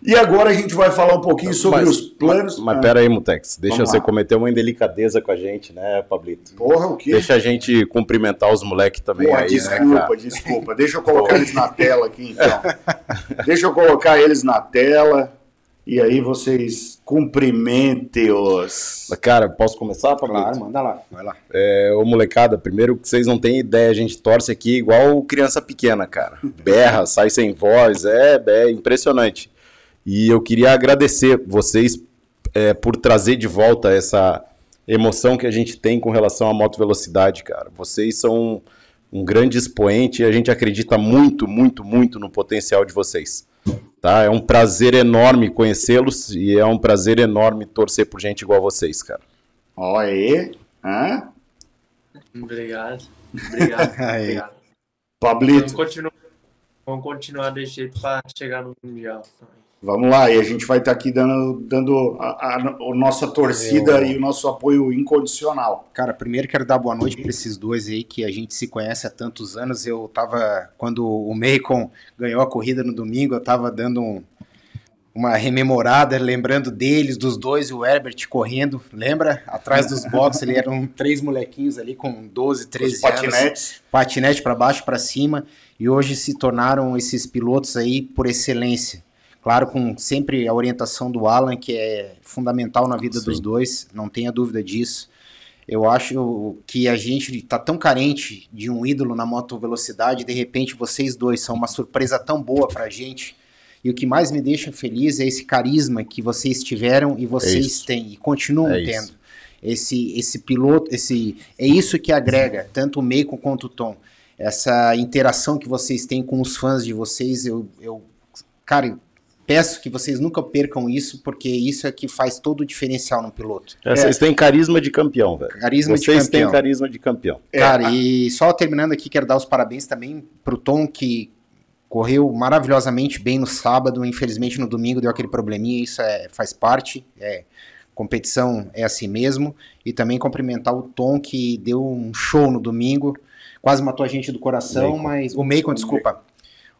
E agora a gente vai falar um pouquinho sobre
Mas-
os planos.
Mas
Ah,
pera aí, Mutex, deixa você
lá.
cometer uma indelicadeza com a gente, né, Pablito?
Porra, o quê?
Deixa a gente cumprimentar os moleques também
Porra,
aí,
desculpa,
né,
desculpa. Deixa eu colocar eles na tela aqui, então. Deixa eu colocar eles na tela e aí vocês cumprimentem-os.
Cara, posso começar, Pablito?
Claro, manda lá, vai lá.
É, ô molecada, primeiro que vocês não têm ideia, a gente torce aqui igual criança pequena, cara. Berra, sai sem voz, é, é impressionante. E eu queria agradecer vocês é, por trazer de volta essa emoção que a gente tem com relação à moto velocidade, cara. Vocês são um grande expoente e a gente acredita muito, muito, muito no potencial de vocês. Tá? É um prazer enorme conhecê-los e é um prazer enorme torcer por gente igual a vocês, cara.
Olha aí. Hã?
Obrigado. Obrigado. Obrigado.
Pablito,
Vamos continuar, vamos continuar desse jeito para chegar no Mundial.
Vamos lá. E a gente vai estar aqui dando, dando a, a- a nossa torcida
Eu-
e o nosso apoio incondicional.
Cara, primeiro quero dar boa noite para esses dois aí que a gente se conhece há tantos anos. Eu tava, quando o Macon ganhou a corrida no domingo, eu tava dando um- uma rememorada, lembrando deles, dos dois, e o Herbert correndo, lembra? Atrás dos boxes, ele eram três molequinhos ali com 12, 13
Os
anos
patinetes.
patinete para baixo, para cima, e hoje se tornaram esses pilotos aí por excelência. Claro, com sempre a orientação do Alan, que é fundamental na vida dos dois, não tenha dúvida disso. Eu acho que a gente está tão carente de um ídolo na moto velocidade, de repente vocês dois são uma surpresa tão boa para a gente. E o que mais me deixa feliz é esse carisma que vocês tiveram e vocês
isso.
têm e continuam
É isso.
tendo. Esse, esse piloto, esse é isso que agrega tanto o Meiko quanto o Tom. Essa interação que vocês têm com os fãs de vocês, eu, eu cara, eu peço que vocês nunca percam isso, porque isso é que faz todo o diferencial no piloto.
É, Vocês têm carisma de campeão, velho.
Carisma de
Vocês
campeão.
têm carisma de campeão.
É,
Cara, e só terminando aqui, quero dar os parabéns também pro Tom, que correu maravilhosamente bem no sábado, infelizmente no domingo deu aquele probleminha, isso é, faz parte, é, competição é assim mesmo, e também cumprimentar o Tom, que deu um show no domingo, quase matou a gente do coração,
Macon.
mas... O Macon, desculpa.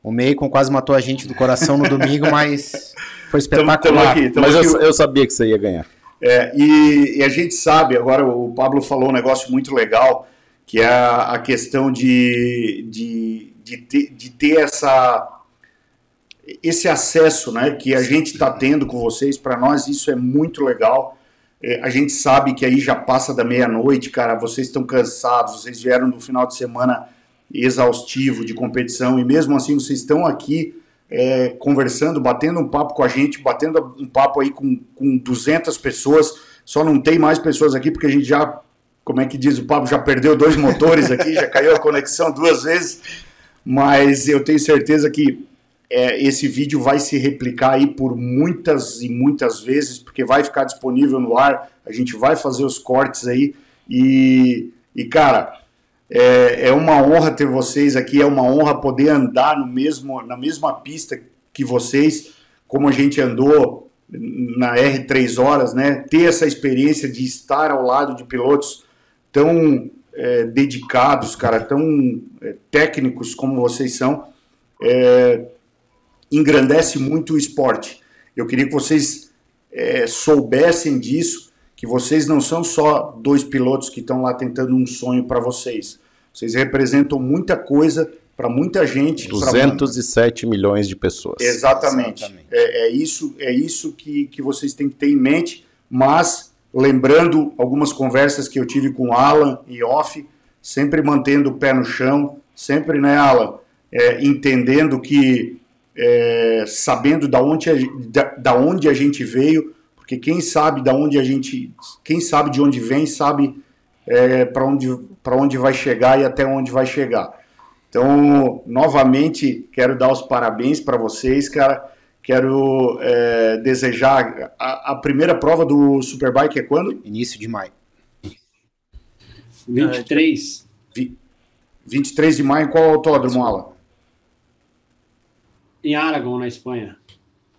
O Macon quase matou a gente do coração no domingo, mas foi
Tamo- tamo
espetacular.
aqui, tamo
Mas
aqui.
eu, eu sabia que você ia ganhar.
É, e, e a gente sabe, agora o Pablo falou um negócio muito legal, que é a, a questão de, de, de, ter, de ter essa, esse acesso né, que a gente está tendo com vocês. Para nós, isso é muito legal. É, a gente sabe que aí já passa da meia-noite, cara. Vocês estão cansados, vocês vieram do final de semana exaustivo de competição, e mesmo assim vocês estão aqui é, conversando, batendo um papo com a gente, batendo um papo aí com, com 200 pessoas. Só não tem mais pessoas aqui porque a gente já, como é que diz o Pablo, já perdeu dois motores aqui, já caiu a conexão duas vezes. Mas eu tenho certeza que é, esse vídeo vai se replicar aí por muitas e muitas vezes, porque vai ficar disponível no ar. A gente vai fazer os cortes aí. E, e cara, é, é uma honra ter vocês aqui, é uma honra poder andar no mesmo, na mesma pista que vocês, como a gente andou na R3 horas, né? Ter essa experiência de estar ao lado de pilotos tão é, dedicados, cara, tão é, técnicos como vocês são, é, engrandece muito o esporte. Eu queria que vocês é, soubessem disso, que vocês não são só dois pilotos que estão lá tentando um sonho para vocês. Vocês representam muita coisa para muita gente.
207 pra... milhões de pessoas.
Exatamente. Exatamente. É, é, isso, é isso que, que vocês têm que ter em mente, mas lembrando algumas conversas que eu tive com Alan e off, sempre mantendo o pé no chão, sempre, né, Alan, é, entendendo que, é, sabendo da onde, a, da, da onde a gente veio, porque quem sabe da onde a gente, quem sabe de onde vem, sabe é, para onde, onde vai chegar e até onde vai chegar. Então, novamente, quero dar os parabéns para vocês, cara. Quero é, desejar. A, a, primeira prova do Superbike é quando?
Início de maio.
23.
23 de maio, qual autódromo, Alan?
Em Aragon, na Espanha.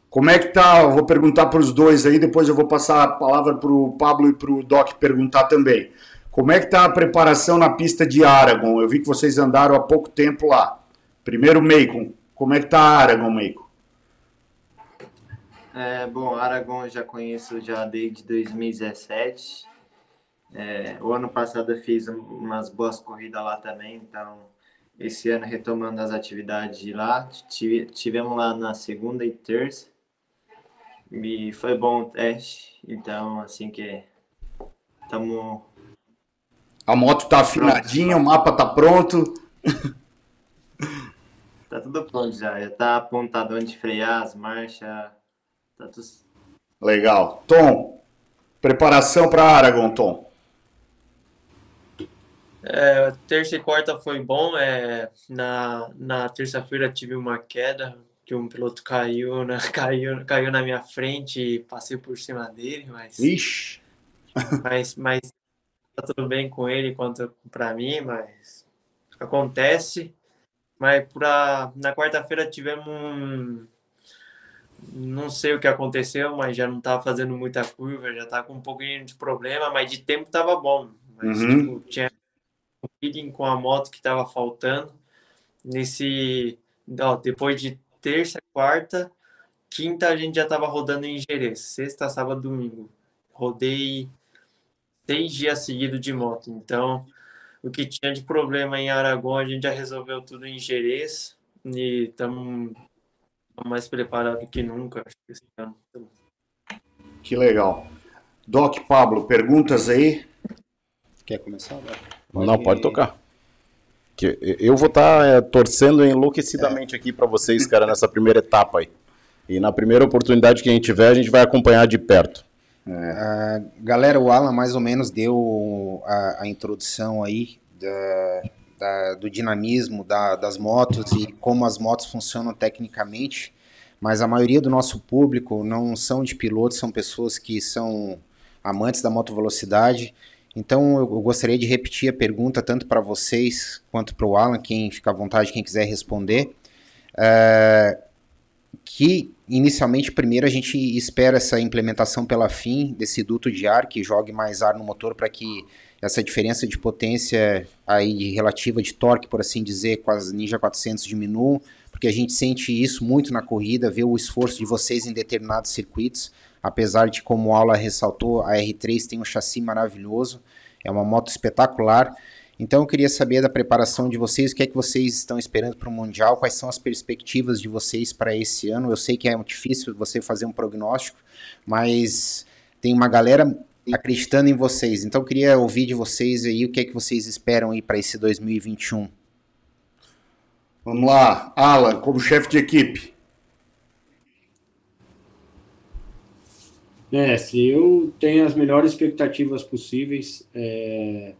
Como é que tá? Eu vou perguntar para os dois aí, depois eu vou passar a palavra para o Pablo e para o Doc perguntar também. Como é que está a preparação na pista de Aragon? Eu vi que vocês andaram há pouco tempo lá. Primeiro, Macon. Como é que está Aragon, Macon?
É, bom, Aragon eu já conheço já desde 2017. É, o ano passado eu fiz umas boas corridas lá também, então esse ano retomando as atividades de lá. Tivemos lá na segunda e terça. E foi bom o teste, então assim que estamos
a moto tá afinadinha, o mapa tá pronto.
Tá tudo pronto já. Já tá apontado onde frear, as marchas. Tá tudo...
Legal. Tom, preparação para Aragon, Tom.
É, terça e quarta foi bom. É, na na terça-feira tive uma queda que um piloto caiu na, caiu, caiu na minha frente e passei por cima dele, mas.
Ixi!
Mas, mas tá tudo bem com ele quanto para mim, mas acontece. Mas pra, na quarta-feira tivemos um. Não sei o que aconteceu, mas já não tava fazendo muita curva, já tava com um pouquinho de problema, mas de tempo tava bom. Mas uhum. tipo, tinha um feeling com a moto que tava faltando. Nesse. Ó, depois de terça, quarta, quinta a gente já tava rodando em Jerez. Sexta, sábado, domingo. Rodei seis dias seguidos de moto. Então, o que tinha de problema em Aragão, a gente já resolveu tudo em Jerez e estamos mais preparados que nunca. Acho que,
que legal. Doc Pablo, perguntas aí?
Quer começar?
Não, pode tocar. Que eu vou estar tá, é, torcendo enlouquecidamente é. aqui para vocês, cara, nessa primeira etapa aí. E na primeira oportunidade que a gente tiver, a gente vai acompanhar de perto.
É. Uh, galera, o Alan mais ou menos deu a, a introdução aí da, da, do dinamismo da, das motos e como as motos funcionam tecnicamente, mas a maioria do nosso público não são de pilotos, são pessoas que são amantes da moto velocidade. Então eu, gostaria de repetir a pergunta tanto para vocês quanto para o Alan, quem fica à vontade, quem quiser responder. Uh, que inicialmente primeiro a gente espera essa implementação pela FIM desse duto de ar que jogue mais ar no motor para que essa diferença de potência aí relativa de torque, por assim dizer, com as Ninja 400 diminua, porque a gente sente isso muito na corrida, vê o esforço de vocês em determinados circuitos, apesar de como a aula ressaltou, a R3 tem um chassi maravilhoso, é uma moto espetacular, então eu queria saber da preparação de vocês, o que é que vocês estão esperando para o Mundial, quais são as perspectivas de vocês para esse ano. Eu sei que é difícil você fazer um prognóstico, mas tem uma galera acreditando em vocês. Então eu queria ouvir de vocês aí o que é que vocês esperam aí para esse 2021.
Vamos lá, Alan, como chefe de equipe.
É, se eu tenho as melhores expectativas possíveis, é,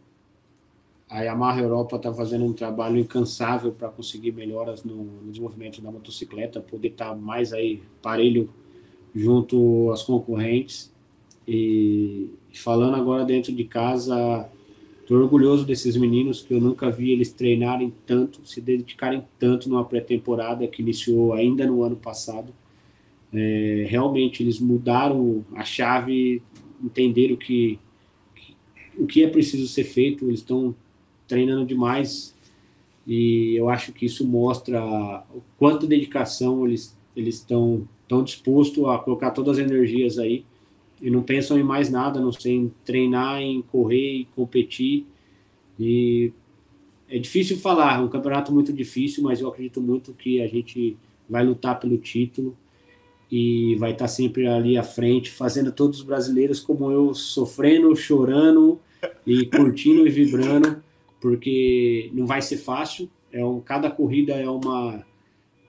a Yamaha Europa está fazendo um trabalho incansável para conseguir melhoras no, no, desenvolvimento da motocicleta, poder estar tá mais aí parelho junto às concorrentes. E falando agora dentro de casa, estou orgulhoso desses meninos que eu nunca vi eles treinarem tanto, se dedicarem tanto numa pré-temporada que iniciou ainda no ano passado. É, realmente eles mudaram a chave, entenderam que, que, o que é preciso ser feito, eles estão treinando demais. E eu acho que isso mostra o quanto dedicação eles eles estão tão dispostos a colocar todas as energias aí. E não pensam em mais nada, não sei em treinar, em correr e competir. E é difícil falar, é um campeonato muito difícil, mas eu acredito muito que a gente vai lutar pelo título e vai estar sempre ali à frente, fazendo todos os brasileiros como eu, sofrendo, chorando e curtindo e vibrando, porque não vai ser fácil. É um, cada corrida é uma,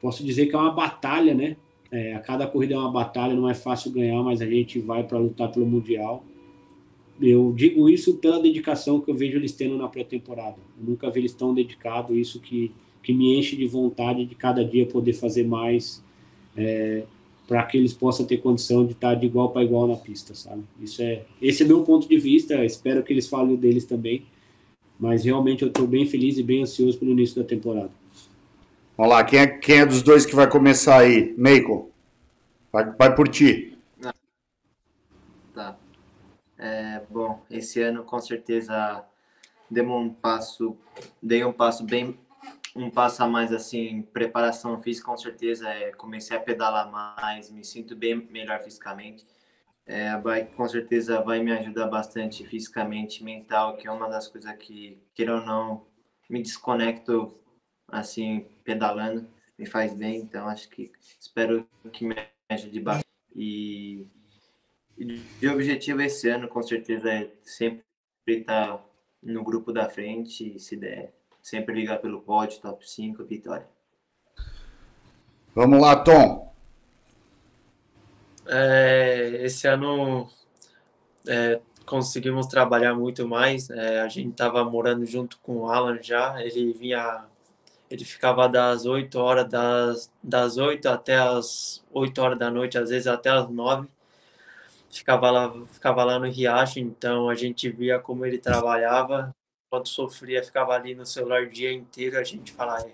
posso dizer que é uma batalha, né? É, a cada corrida é uma batalha, não é fácil ganhar, mas a gente vai para lutar pelo mundial eu digo isso pela dedicação que eu vejo eles tendo na pré-temporada. Nunca vi eles tão dedicados, isso que, que me enche de vontade de cada dia poder fazer mais, é, para que eles possam ter condição de estar de igual para igual na pista, sabe? Isso é, esse é meu ponto de vista, espero que eles falem deles também, mas realmente eu estou bem feliz e bem ansioso pelo início da temporada.
Vamos lá, quem é, quem é dos dois que vai começar aí? Meiko, vai, vai por ti.
É, bom, esse ano com certeza dei um passo, dei um passo bem, um passo a mais assim, preparação física com certeza, é, comecei a pedalar mais, me sinto bem melhor fisicamente. É, a bike com certeza vai me ajudar bastante fisicamente, mental, que é uma das coisas que, queira ou não, me desconecto assim, pedalando, me faz bem, então acho que espero que me ajude bastante. E e o objetivo esse ano, com certeza, é sempre estar no grupo da frente, se der, sempre ligar pelo pódio, top 5, vitória.
Vamos lá, Tom.
É, esse ano é, conseguimos trabalhar muito mais. É, a gente estava morando junto com o Alan já. Ele vinha, ele ficava das 8 horas das, das 8 até as 8 horas da noite, às vezes até as 9 ficava lá, ficava lá no Riacho, então a gente via como ele trabalhava. Quando sofria, ficava ali no celular o dia inteiro. A gente falava,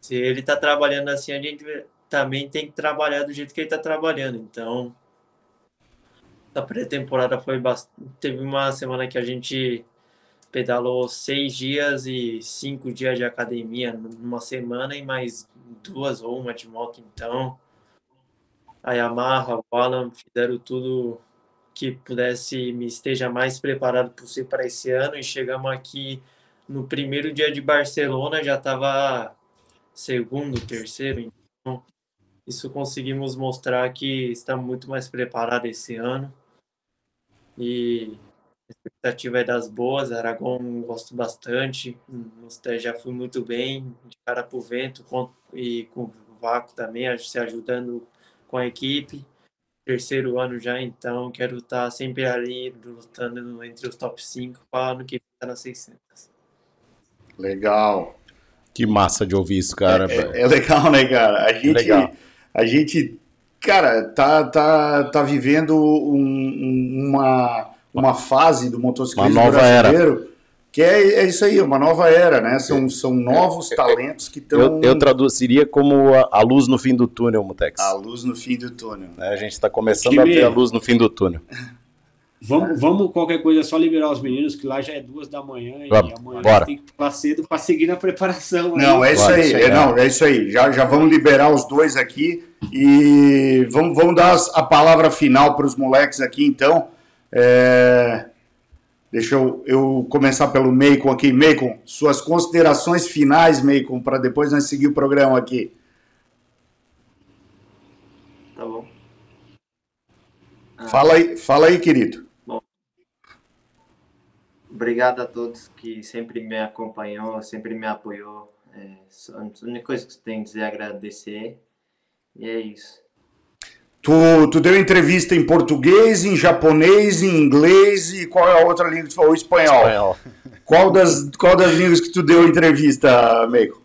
se ele está trabalhando assim, a gente também tem que trabalhar do jeito que ele está trabalhando. Então, a pré-temporada foi bastante. Teve uma semana que a gente pedalou seis dias e cinco dias de academia numa semana e mais duas ou uma de moto. Então, a Yamaha, o Alan fizeram tudo que pudesse me esteja mais preparado possível para esse ano e chegamos aqui no primeiro dia de Barcelona já estava segundo, terceiro, então isso conseguimos mostrar que estamos muito mais preparados esse ano e a expectativa é das boas, Aragon gosto bastante, já fui muito bem, de cara para o vento e com o vácuo também, se ajudando com a equipe. Terceiro ano já, então quero estar sempre ali lutando entre os top 5 para ano que vem estar nas 600.
Legal.
Que massa de ouvir isso, cara.
É, é, é legal, né, cara? A gente, legal. a gente, cara, tá, tá, tá vivendo um, uma, uma fase do motociclismo
uma nova brasileiro.
Era que é, é isso aí, uma nova era, né? São, são novos talentos que estão.
Eu, eu, traduziria como a, a, luz no fim do túnel, Mutex.
A luz no fim do túnel.
É, a gente está começando a ter a luz no fim do túnel.
Vamos, vamos, qualquer coisa, é só liberar os meninos, que lá já é duas da manhã e
vamos,
amanhã
bora.
tem que ir cedo para seguir na preparação.
Não, é isso bora, aí, é, não, é isso aí. Já, já vamos liberar os dois aqui e vamos, vamos dar a palavra final para os moleques aqui, então. É... Deixa eu, eu começar pelo Meikon aqui. Meikon, suas considerações finais, Meikon, para depois nós seguir o programa aqui.
Tá bom.
Ah, fala aí, fala aí, querido. Bom,
obrigado a todos que sempre me acompanhou, sempre me apoiou. É, a única coisa que tenho a dizer é agradecer. E é isso.
Tu, tu deu entrevista em português, em japonês, em inglês e qual é a outra língua que tu falou? Espanhol. Espanhol. Qual das, qual das línguas que tu deu entrevista, Meiko?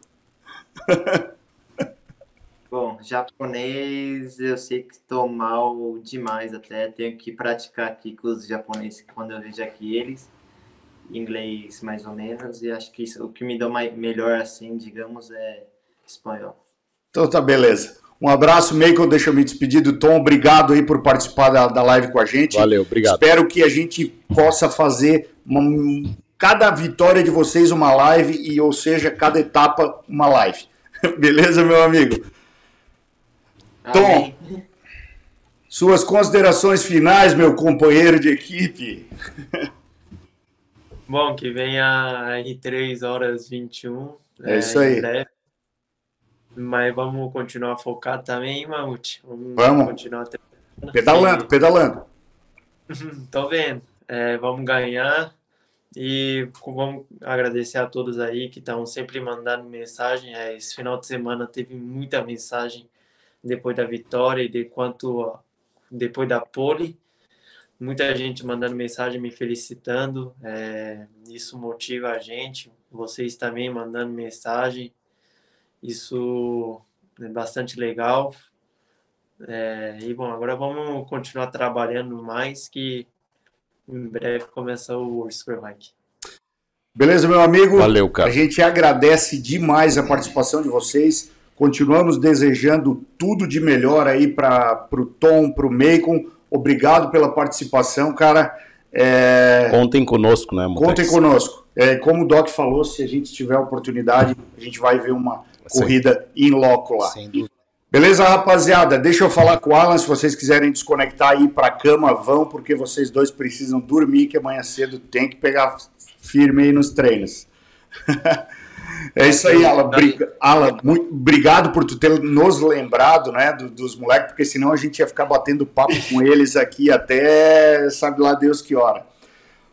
Bom, japonês eu sei que estou mal demais até. Tenho que praticar aqui com os japoneses quando eu vejo aqui eles. Inglês mais ou menos. E acho que isso, o que me deu mais, melhor assim, digamos, é espanhol.
Então tá beleza. Um abraço, Michael. Deixa eu me despedir do Tom. Obrigado aí por participar da, da live com a gente.
Valeu, obrigado.
Espero que a gente possa fazer uma, cada vitória de vocês uma live e, ou seja, cada etapa uma live. Beleza, meu amigo? Tom, suas considerações finais, meu companheiro de equipe.
Bom, que venha R3 horas 21.
É isso aí.
Breve. Mas vamos continuar focado também, Mamute.
Vamos, vamos.
continuar
pedalando, e... pedalando.
Tô vendo. É, vamos ganhar e vamos agradecer a todos aí que estão sempre mandando mensagem. É, esse final de semana teve muita mensagem depois da vitória e de quanto depois da pole. Muita gente mandando mensagem me felicitando. É, isso motiva a gente. Vocês também mandando mensagem. Isso é bastante legal. É, e bom, agora vamos continuar trabalhando mais que em breve começa o Superbike.
Beleza, meu amigo?
Valeu, cara.
A gente agradece demais a participação de vocês. Continuamos desejando tudo de melhor aí para o Tom, para o Macon. Obrigado pela participação, cara. É...
Contem conosco, né,
Mutex? Contem conosco. É, como o Doc falou, se a gente tiver oportunidade, a gente vai ver uma corrida em loco lá. Sem dúvida. Beleza, rapaziada? Deixa eu falar com o Alan. Se vocês quiserem desconectar aí para cama, vão, porque vocês dois precisam dormir, que amanhã cedo tem que pegar firme aí nos treinos. é isso aí, Alan. Brig... Alan, muito obrigado por tu ter nos lembrado, né, do, dos moleques, porque senão a gente ia ficar batendo papo com eles aqui até sabe lá Deus que hora.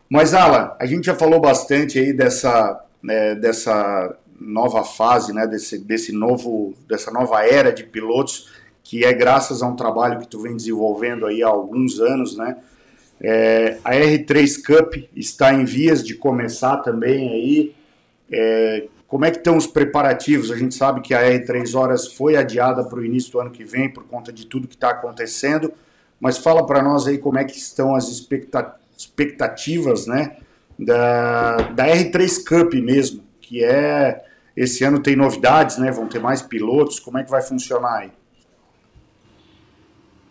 Mas, Alan, a gente já falou bastante aí dessa, né, dessa nova fase, né, desse, desse novo, dessa nova era de pilotos, que é graças a um trabalho que tu vem desenvolvendo aí há alguns anos, né? É, a R3 Cup está em vias de começar também aí. É, como é que estão os preparativos? A gente sabe que a R3 Horas foi adiada para o início do ano que vem por conta de tudo que está acontecendo, mas fala para nós aí como é que estão as expectativas, né, da, da R3 Cup mesmo que é esse ano tem novidades, né? Vão ter mais pilotos. Como é que vai funcionar aí?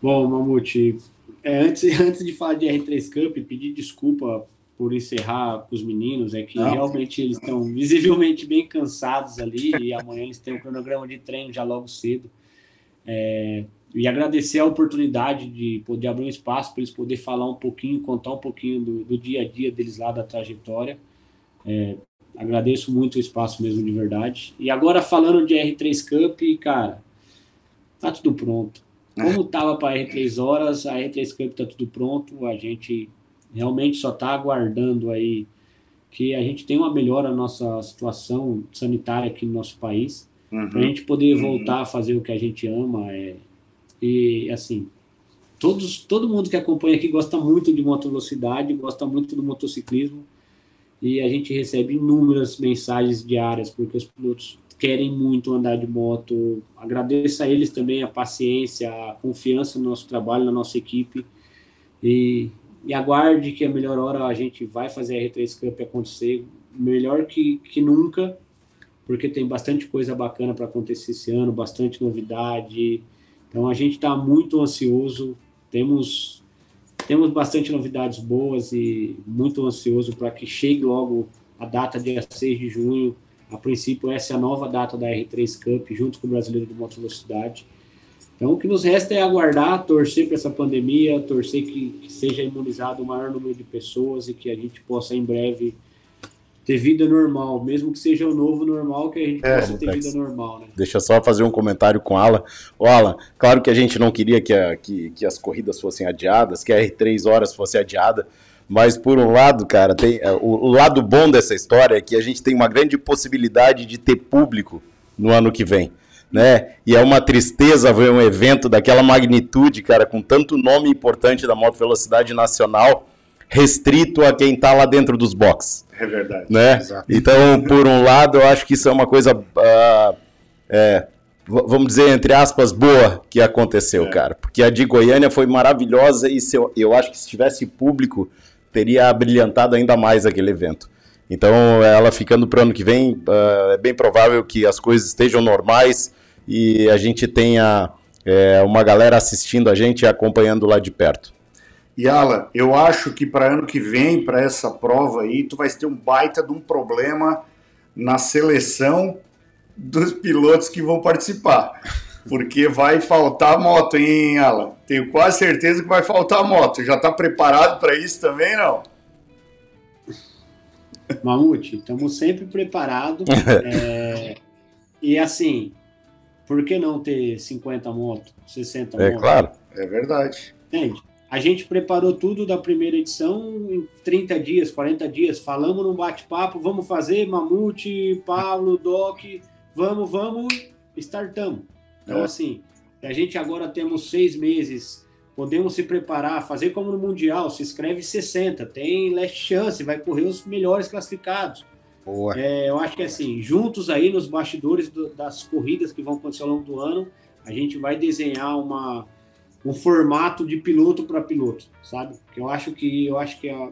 Bom, Mamute, é, antes, antes de falar de R3 Cup, pedir desculpa por encerrar com os meninos, é que Não. realmente eles estão visivelmente bem cansados ali e amanhã eles têm um cronograma de treino já logo cedo. É, e agradecer a oportunidade de poder abrir um espaço para eles poderem falar um pouquinho, contar um pouquinho do, do dia a dia deles lá da trajetória. É, Agradeço muito o espaço mesmo de verdade. E agora falando de R3 Cup, cara, tá tudo pronto. Como tava para R3 horas, a R3 Cup tá tudo pronto. A gente realmente só tá aguardando aí que a gente tenha uma melhora na nossa situação sanitária aqui no nosso país, uhum. para a gente poder uhum. voltar uhum. a fazer o que a gente ama. É, e assim, todos, todo mundo que acompanha aqui gosta muito de moto velocidade, gosta muito do motociclismo e a gente recebe inúmeras mensagens diárias, porque os pilotos querem muito andar de moto. Agradeço a eles também a paciência, a confiança no nosso trabalho, na nossa equipe. E, e aguarde que a melhor hora a gente vai fazer a R3 Cup acontecer, melhor que, que nunca, porque tem bastante coisa bacana para acontecer esse ano, bastante novidade. Então a gente está muito ansioso, temos temos bastante novidades boas e muito ansioso para que chegue logo a data dia 6 de junho. A princípio, essa é a nova data da R3 Cup, junto com o Brasileiro de Moto Velocidade. Então, o que nos resta é aguardar, torcer para essa pandemia, torcer que, que seja imunizado o maior número de pessoas e que a gente possa, em breve, ter vida normal, mesmo que seja o novo normal, que a gente é, possa ter vida normal, né?
Deixa só fazer um comentário com o Alan. O Alan, claro que a gente não queria que, a, que, que as corridas fossem adiadas, que a R3 horas fosse adiada, mas por um lado, cara, tem é, o, o, lado bom dessa história é que a gente tem uma grande possibilidade de ter público no ano que vem. Né? E é uma tristeza ver um evento daquela magnitude, cara, com tanto nome importante da moto velocidade nacional, restrito a quem está lá dentro dos boxes.
É verdade.
Né? Exato. Então, por um lado, eu acho que isso é uma coisa, uh, é, vamos dizer, entre aspas, boa que aconteceu, é. cara. Porque a de Goiânia foi maravilhosa e se eu, eu acho que se tivesse público, teria brilhantado ainda mais aquele evento. Então, ela ficando para o ano que vem, uh, é bem provável que as coisas estejam normais e a gente tenha é, uma galera assistindo a gente e acompanhando lá de perto.
E Alan, eu acho que para ano que vem, para essa prova aí, tu vai ter um baita de um problema na seleção dos pilotos que vão participar. Porque vai faltar moto, hein, Alan? Tenho quase certeza que vai faltar moto. Já está preparado para isso também, não?
Mamute, estamos sempre preparados. é, e assim, por que não ter 50 motos, 60
É
motos?
claro.
É verdade.
Entende? A gente preparou tudo da primeira edição em 30 dias, 40 dias. Falamos num bate-papo, vamos fazer, Mamute, Pablo, Doc, vamos, vamos, startamos. Então,
É.
assim, a gente agora temos seis meses, podemos se preparar, fazer como no Mundial, se inscreve 60, tem last chance, vai correr os melhores classificados. É, eu acho que assim, juntos aí nos bastidores do- das corridas que vão acontecer ao longo do ano, a gente vai desenhar uma, um formato de piloto para piloto, sabe? Que eu acho que eu acho que a,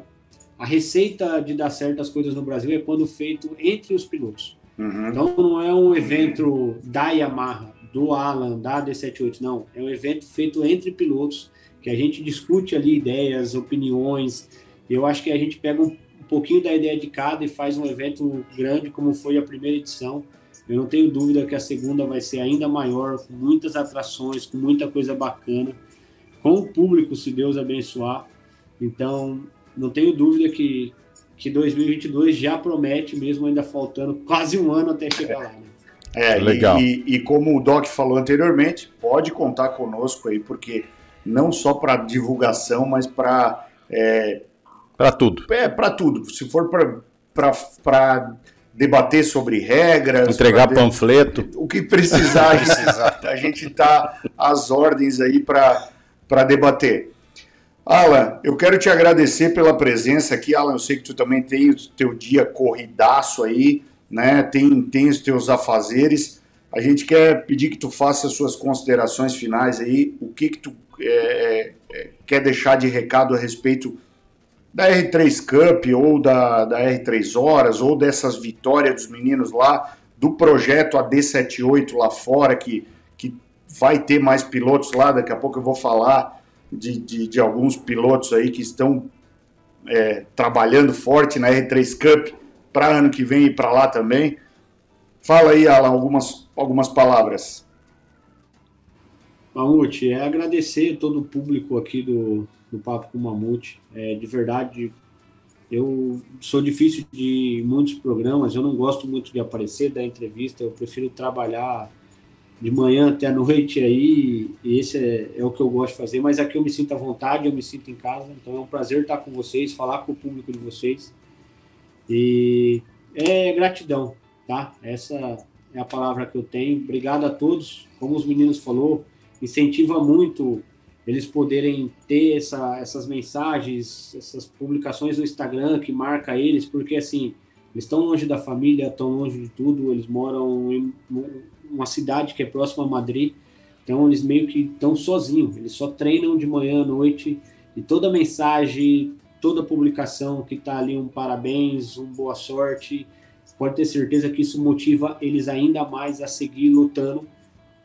a receita de dar certas coisas no Brasil é quando feito entre os pilotos.
Uhum.
Então não é um evento da Yamaha, do Alan, da D78, não. É um evento feito entre pilotos, que a gente discute ali ideias, opiniões. Eu acho que a gente pega um, um pouquinho da ideia de cada e faz um evento grande, como foi a primeira edição. Eu não tenho dúvida que a segunda vai ser ainda maior, com muitas atrações, com muita coisa bacana, com o público, se Deus abençoar. Então, não tenho dúvida que, que 2022 já promete, mesmo ainda faltando quase um ano até chegar lá. Né?
É, e-
Legal.
E, e como o Doc falou anteriormente, pode contar conosco aí, porque não só para divulgação, mas para é,
Para tudo.
é, para tudo. Se for para debater sobre regras,
Entregar panfleto.
o que precisar, a gente tá às ordens aí para debater. Alan, eu quero te agradecer pela presença aqui. Alan, eu sei que tu também tem o teu dia corridaço aí, né? Tem, tem os teus afazeres. A gente quer pedir que tu faça as suas considerações finais aí. O que que tu é, é, quer deixar de recado a respeito da R3 Cup ou da, da R3 Horas ou dessas vitórias dos meninos lá, do projeto AD78 lá fora, que, que vai ter mais pilotos lá. Daqui a pouco eu vou falar de, de, de alguns pilotos aí que estão é, trabalhando forte na R3 Cup para ano que vem e para lá também. Fala aí, Alan, algumas, algumas palavras.
Mamute, é agradecer todo o público aqui do, do Papo com Mamute. É, de verdade, eu sou difícil de muitos programas, eu não gosto muito de aparecer, dar entrevista, eu prefiro trabalhar de manhã até a noite aí, e esse é, é o que eu gosto de fazer, mas aqui eu me sinto à vontade, eu me sinto em casa, então é um prazer estar com vocês, falar com o público de vocês. E é gratidão, tá? Essa é a palavra que eu tenho. Obrigado a todos. Como os meninos falou, incentiva muito eles poderem ter essa, essas mensagens, essas publicações no Instagram que marca eles, porque assim, eles estão longe da família, estão longe de tudo, eles moram em uma cidade que é próxima a Madrid, então eles meio que estão sozinhos, eles só treinam de manhã à noite, e toda mensagem, toda publicação que está ali um parabéns, um boa sorte, pode ter certeza que isso motiva eles ainda mais a seguir lutando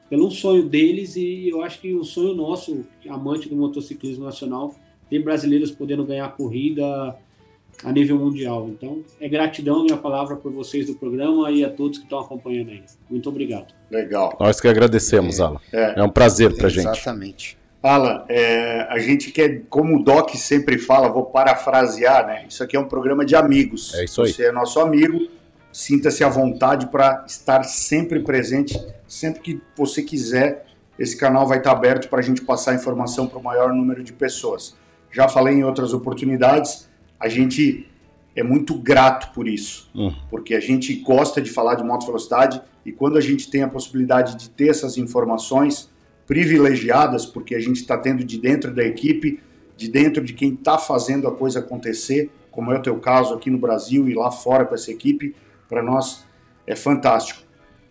pelo sonho deles e eu acho que o sonho nosso, amante do motociclismo nacional, ter brasileiros podendo ganhar corrida a nível mundial. Então, é gratidão minha palavra por vocês do programa e a todos que estão acompanhando aí. Muito obrigado.
Legal.
Nós que agradecemos, Alan.
É.
É um prazer pra gente.
Exatamente.
Alan, é, a gente quer, como o Doc sempre fala, vou parafrasear, né? Isso aqui é um programa de amigos.
É isso aí.
Você é nosso amigo, sinta-se à vontade para estar sempre presente, sempre que você quiser. Esse canal vai estar aberto para a gente passar informação para o maior número de pessoas. Já falei em outras oportunidades, a gente é muito grato por isso,
Hum.
porque a gente gosta de falar de moto velocidade e quando a gente tem a possibilidade de ter essas informações privilegiadas, porque a gente está tendo de dentro da equipe, de dentro de quem está fazendo a coisa acontecer, como é o teu caso aqui no Brasil e lá fora com essa equipe, para nós é fantástico.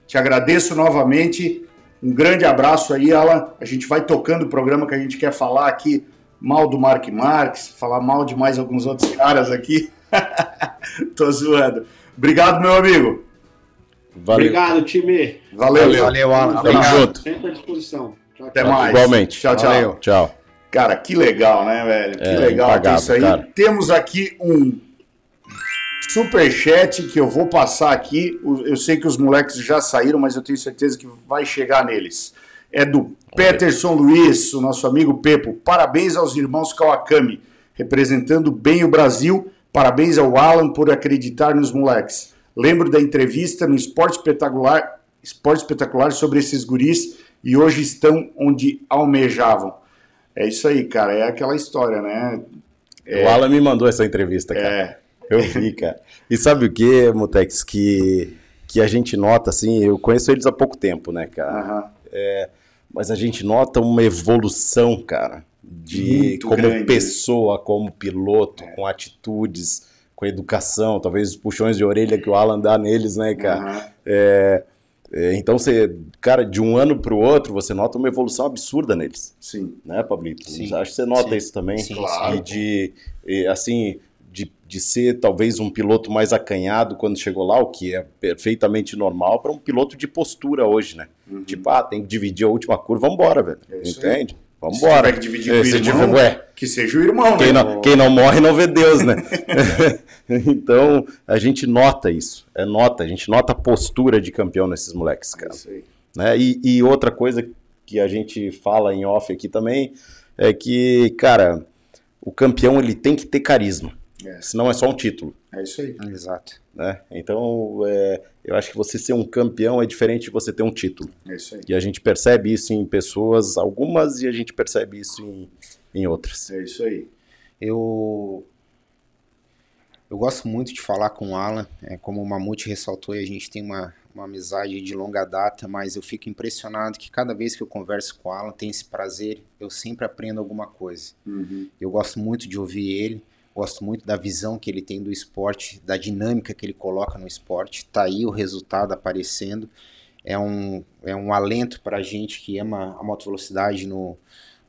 Te agradeço novamente, um grande abraço aí, Alan. A gente vai tocando o programa que a gente quer falar aqui, mal do Mark Marques, falar mal de mais alguns outros caras aqui. Tô zoando. Obrigado, meu amigo.
Valeu.
Obrigado, time.
Valeu.
Valeu, Alan.
Tamo junto.
Sempre à disposição. Tchau,
Até
tchau.
mais.
Igualmente.
Tchau, tchau.
Valeu. Tchau.
Cara, que legal, né, velho? Que
É,
legal ter isso aí.
cara.
Temos aqui um superchat que eu vou passar aqui. Eu sei que os moleques já saíram, mas eu tenho certeza que vai chegar neles. É do Peterson Luiz, o nosso amigo Pepo. Parabéns aos irmãos Kawakami, representando bem o Brasil. Parabéns ao Alan por acreditar nos moleques. Lembro da entrevista no Esporte Espetacular, Esporte Espetacular sobre esses guris e hoje estão onde almejavam. É isso aí, cara. É aquela história, né?
O Alan me mandou essa entrevista, cara.
É.
Eu vi, cara. E sabe o que, Mutex, que, que a gente nota, assim, eu conheço eles há pouco tempo, né, cara?
Aham.
Mas a gente nota uma evolução, cara, de
Muito
como
grande.
pessoa, como piloto, com atitudes, com educação, talvez os puxões de orelha que o Alan dá neles, né, cara? É, é, então você, cara, de um ano para o outro, você nota uma evolução absurda neles,
Sim.
né, Pablito?
Sim.
Acho que você nota
Sim.
isso também.
Sim,
Claro.
E de, e, assim, de, de ser talvez um piloto mais acanhado quando chegou lá, o que é perfeitamente normal para um piloto de postura hoje, né?
Uhum.
Tipo, ah, tem que dividir a última curva, vambora, velho.
É.
Entende?
Se
Vambora.
tiver que dividir
É,
com o
se
irmão,
ué,
que seja o irmão,
quem
né?
não, quem não morre não vê Deus, né? então, a gente nota isso. É nota, a gente nota a postura de campeão nesses moleques,
É
cara.
isso aí.
né? E, e outra coisa que a gente fala em off aqui também é que, cara, o campeão ele tem que ter carisma.
É.
Senão é só um título.
É isso aí.
Exato.
Né? Então, é, eu acho que você ser um campeão é diferente de você ter um título.
É isso aí.
E a gente percebe isso em pessoas, algumas, e a gente percebe isso em, em outras.
É isso aí.
Eu eu gosto muito de falar com o Alan, é, como o Mamute ressaltou, a gente tem uma, uma amizade de longa data, mas eu fico impressionado que cada vez que eu converso com o Alan, tem esse prazer, eu sempre aprendo alguma coisa.
Uhum.
Eu gosto muito de ouvir ele, gosto muito da visão que ele tem do esporte, da dinâmica que ele coloca no esporte. Tá aí o resultado aparecendo. É um, é um alento para a gente que ama a motovelocidade no,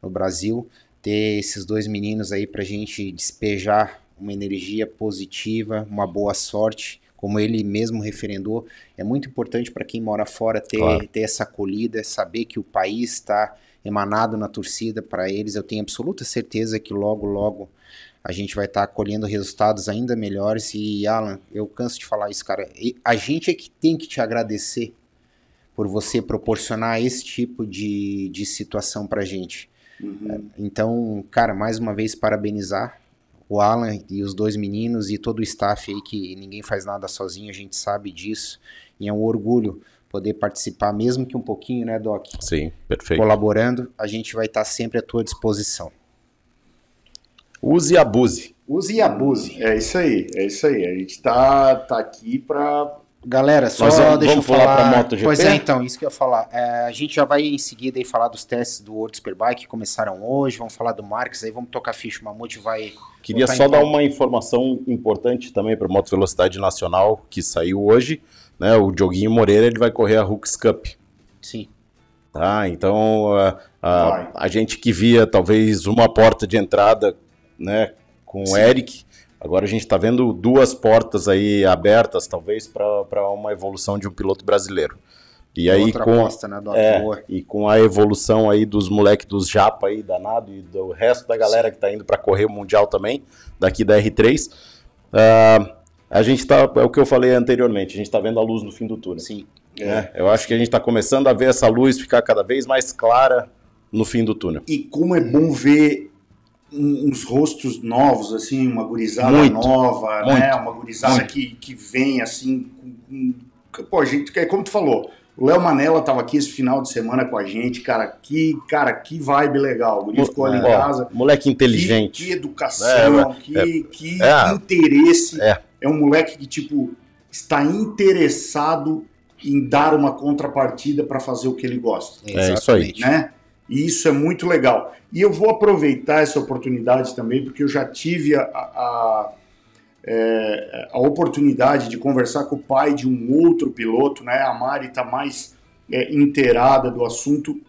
no Brasil, ter esses dois meninos aí para a gente despejar uma energia positiva, uma boa sorte. Como ele mesmo referendou, é muito importante para quem mora fora ter,
Claro.
ter essa acolhida, saber que o país está emanado na torcida para eles. Eu tenho absoluta certeza que logo, logo a gente vai estar colhendo resultados ainda melhores. E, Alan, eu canso de falar isso, cara. E a gente é que tem que te agradecer por você proporcionar esse tipo de, de situação pra gente.
Uhum.
Então, cara, mais uma vez parabenizar o Alan e os dois meninos e todo o staff aí que ninguém faz nada sozinho, a gente sabe disso. E é um orgulho poder participar, mesmo que um pouquinho, né, Doc?
Sim, perfeito.
Colaborando, a gente vai estar sempre à tua disposição.
Use e abuse.
Use e abuse.
É isso aí. É isso aí. A gente tá, tá aqui pra.
Galera, só
Nós vamos-
deixa
vamos
eu
pular
falar.
pra MotoGP?
Pois é, então, isso que eu ia falar. É, a gente já vai em seguida aí falar dos testes do World Superbike que começaram hoje, vamos falar do Marques, aí vamos tocar ficha. O Mamute vai.
Queria só
em
dar uma informação importante também para Moto Velocidade Nacional que saiu hoje. Né, o Dioguinho Moreira ele vai correr a Hooks Cup.
Sim.
Tá? Então a, a- a gente que via talvez uma porta de entrada né, com o Eric, agora a gente está vendo duas portas aí abertas, talvez, para uma evolução de um piloto brasileiro. E aí
Outra
com,
aposta, né,
é, e com a evolução aí dos moleques dos Japa aí, danado, e do resto da galera que tá indo para correr o Mundial também, daqui da R3, ah, a gente tá, é o que eu falei anteriormente, a gente tá vendo a luz no fim do túnel.
Sim.
né? Eu acho que a gente tá começando a ver essa luz ficar cada vez mais clara no fim do túnel.
E como é bom ver uns rostos novos, assim, uma gurizada
Muito,
nova, né?
muito,
Uma gurizada
muito.
que, que vem, assim, com, com- pô, gente, que- como tu falou, o Léo Manella tava aqui esse final de semana com a gente, cara, que, cara, que vibe legal, o guri ficou ali em casa.
moleque
Que,
inteligente.
que educação, que, que
é.
interesse.
É.
É um moleque que, tipo, está interessado em dar uma contrapartida para fazer o que ele gosta
É isso aí.
Exatamente.
né? E isso é muito legal. E eu vou aproveitar essa oportunidade também, porque eu já tive a, a, é, a oportunidade de conversar com o pai de um outro piloto, né? A Mari está mais é, inteirada do assunto,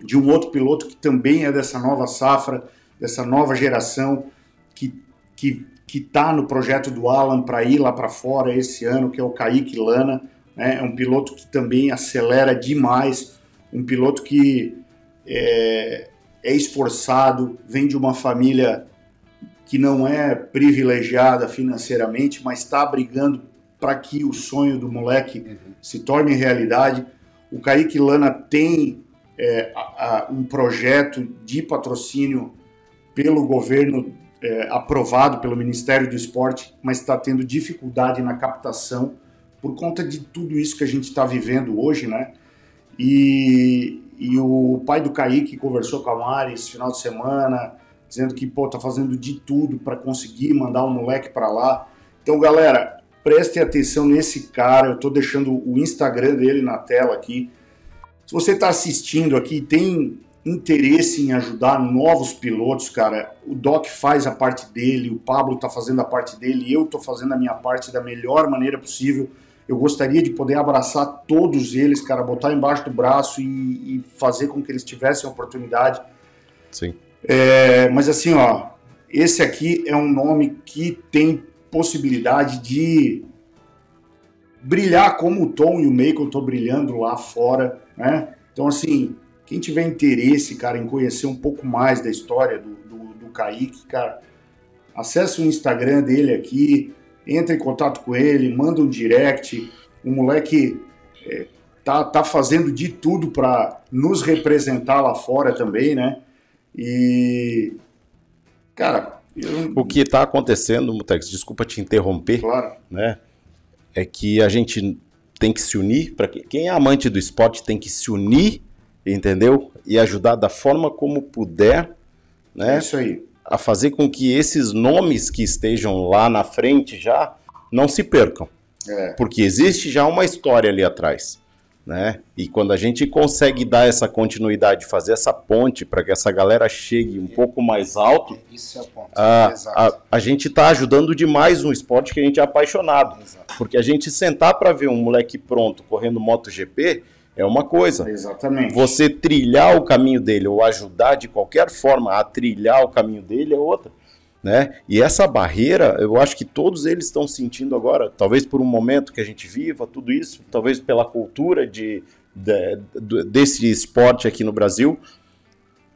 de um outro piloto que também é dessa nova safra, dessa nova geração, que que que está no projeto do Alan para ir lá para fora esse ano, que é o Kaique Lana. Né? É um piloto que também acelera demais, um piloto que é, é esforçado, vem de uma família que não é privilegiada financeiramente, mas está brigando para que o sonho do moleque uhum. se torne realidade. O Kaique Lana tem é, a, a, um projeto de patrocínio pelo governo é, aprovado pelo Ministério do Esporte, mas está tendo dificuldade na captação por conta de tudo isso que a gente está vivendo hoje, né? E, e o pai do Kaique conversou com a Mari esse final de semana, dizendo que, pô, tá fazendo de tudo para conseguir mandar o um moleque para lá. Então, galera, prestem atenção nesse cara. Eu tô deixando o Instagram dele na tela aqui. Se você está assistindo aqui, tem interesse em ajudar novos pilotos, cara, o Doc faz a parte dele, o Pablo tá fazendo a parte dele, eu tô fazendo a minha parte da melhor maneira possível. Eu gostaria de poder abraçar todos eles, cara, botar embaixo do braço e, e fazer com que eles tivessem a oportunidade.
Sim.
É, mas assim, ó, esse aqui é um nome que tem possibilidade de brilhar como o Tom e o Michael estão brilhando lá fora, né? Então, assim, quem tiver interesse, cara, em conhecer um pouco mais da história do, do, do Kaique, cara, acesse o Instagram dele aqui, entre em contato com ele, manda um direct. O moleque é, tá, tá fazendo de tudo para nos representar lá fora também, né? E, cara. Eu...
O que está acontecendo, Mutex, desculpa te interromper,
claro.
né? É que a gente tem que se unir, para quem é amante do esporte tem que se unir, entendeu? E ajudar da forma como puder, né?
É isso aí
a fazer com que esses nomes que estejam lá na frente já não se percam.
É.
Porque existe já uma história ali atrás. Né? E quando a gente consegue dar essa continuidade, fazer essa ponte para que essa galera chegue um pouco mais alto,
Isso é o ponto.
A, a, a gente está ajudando demais um esporte que a gente é apaixonado.
Exato.
Porque a gente sentar para ver um moleque pronto correndo MotoGP, é uma coisa.
Exatamente.
Você trilhar o caminho dele ou ajudar de qualquer forma a trilhar o caminho dele é outra. Né? E essa barreira, eu acho que todos eles estão sentindo agora, talvez por um momento que a gente viva, tudo isso, talvez pela cultura de, de, de desse esporte aqui no Brasil,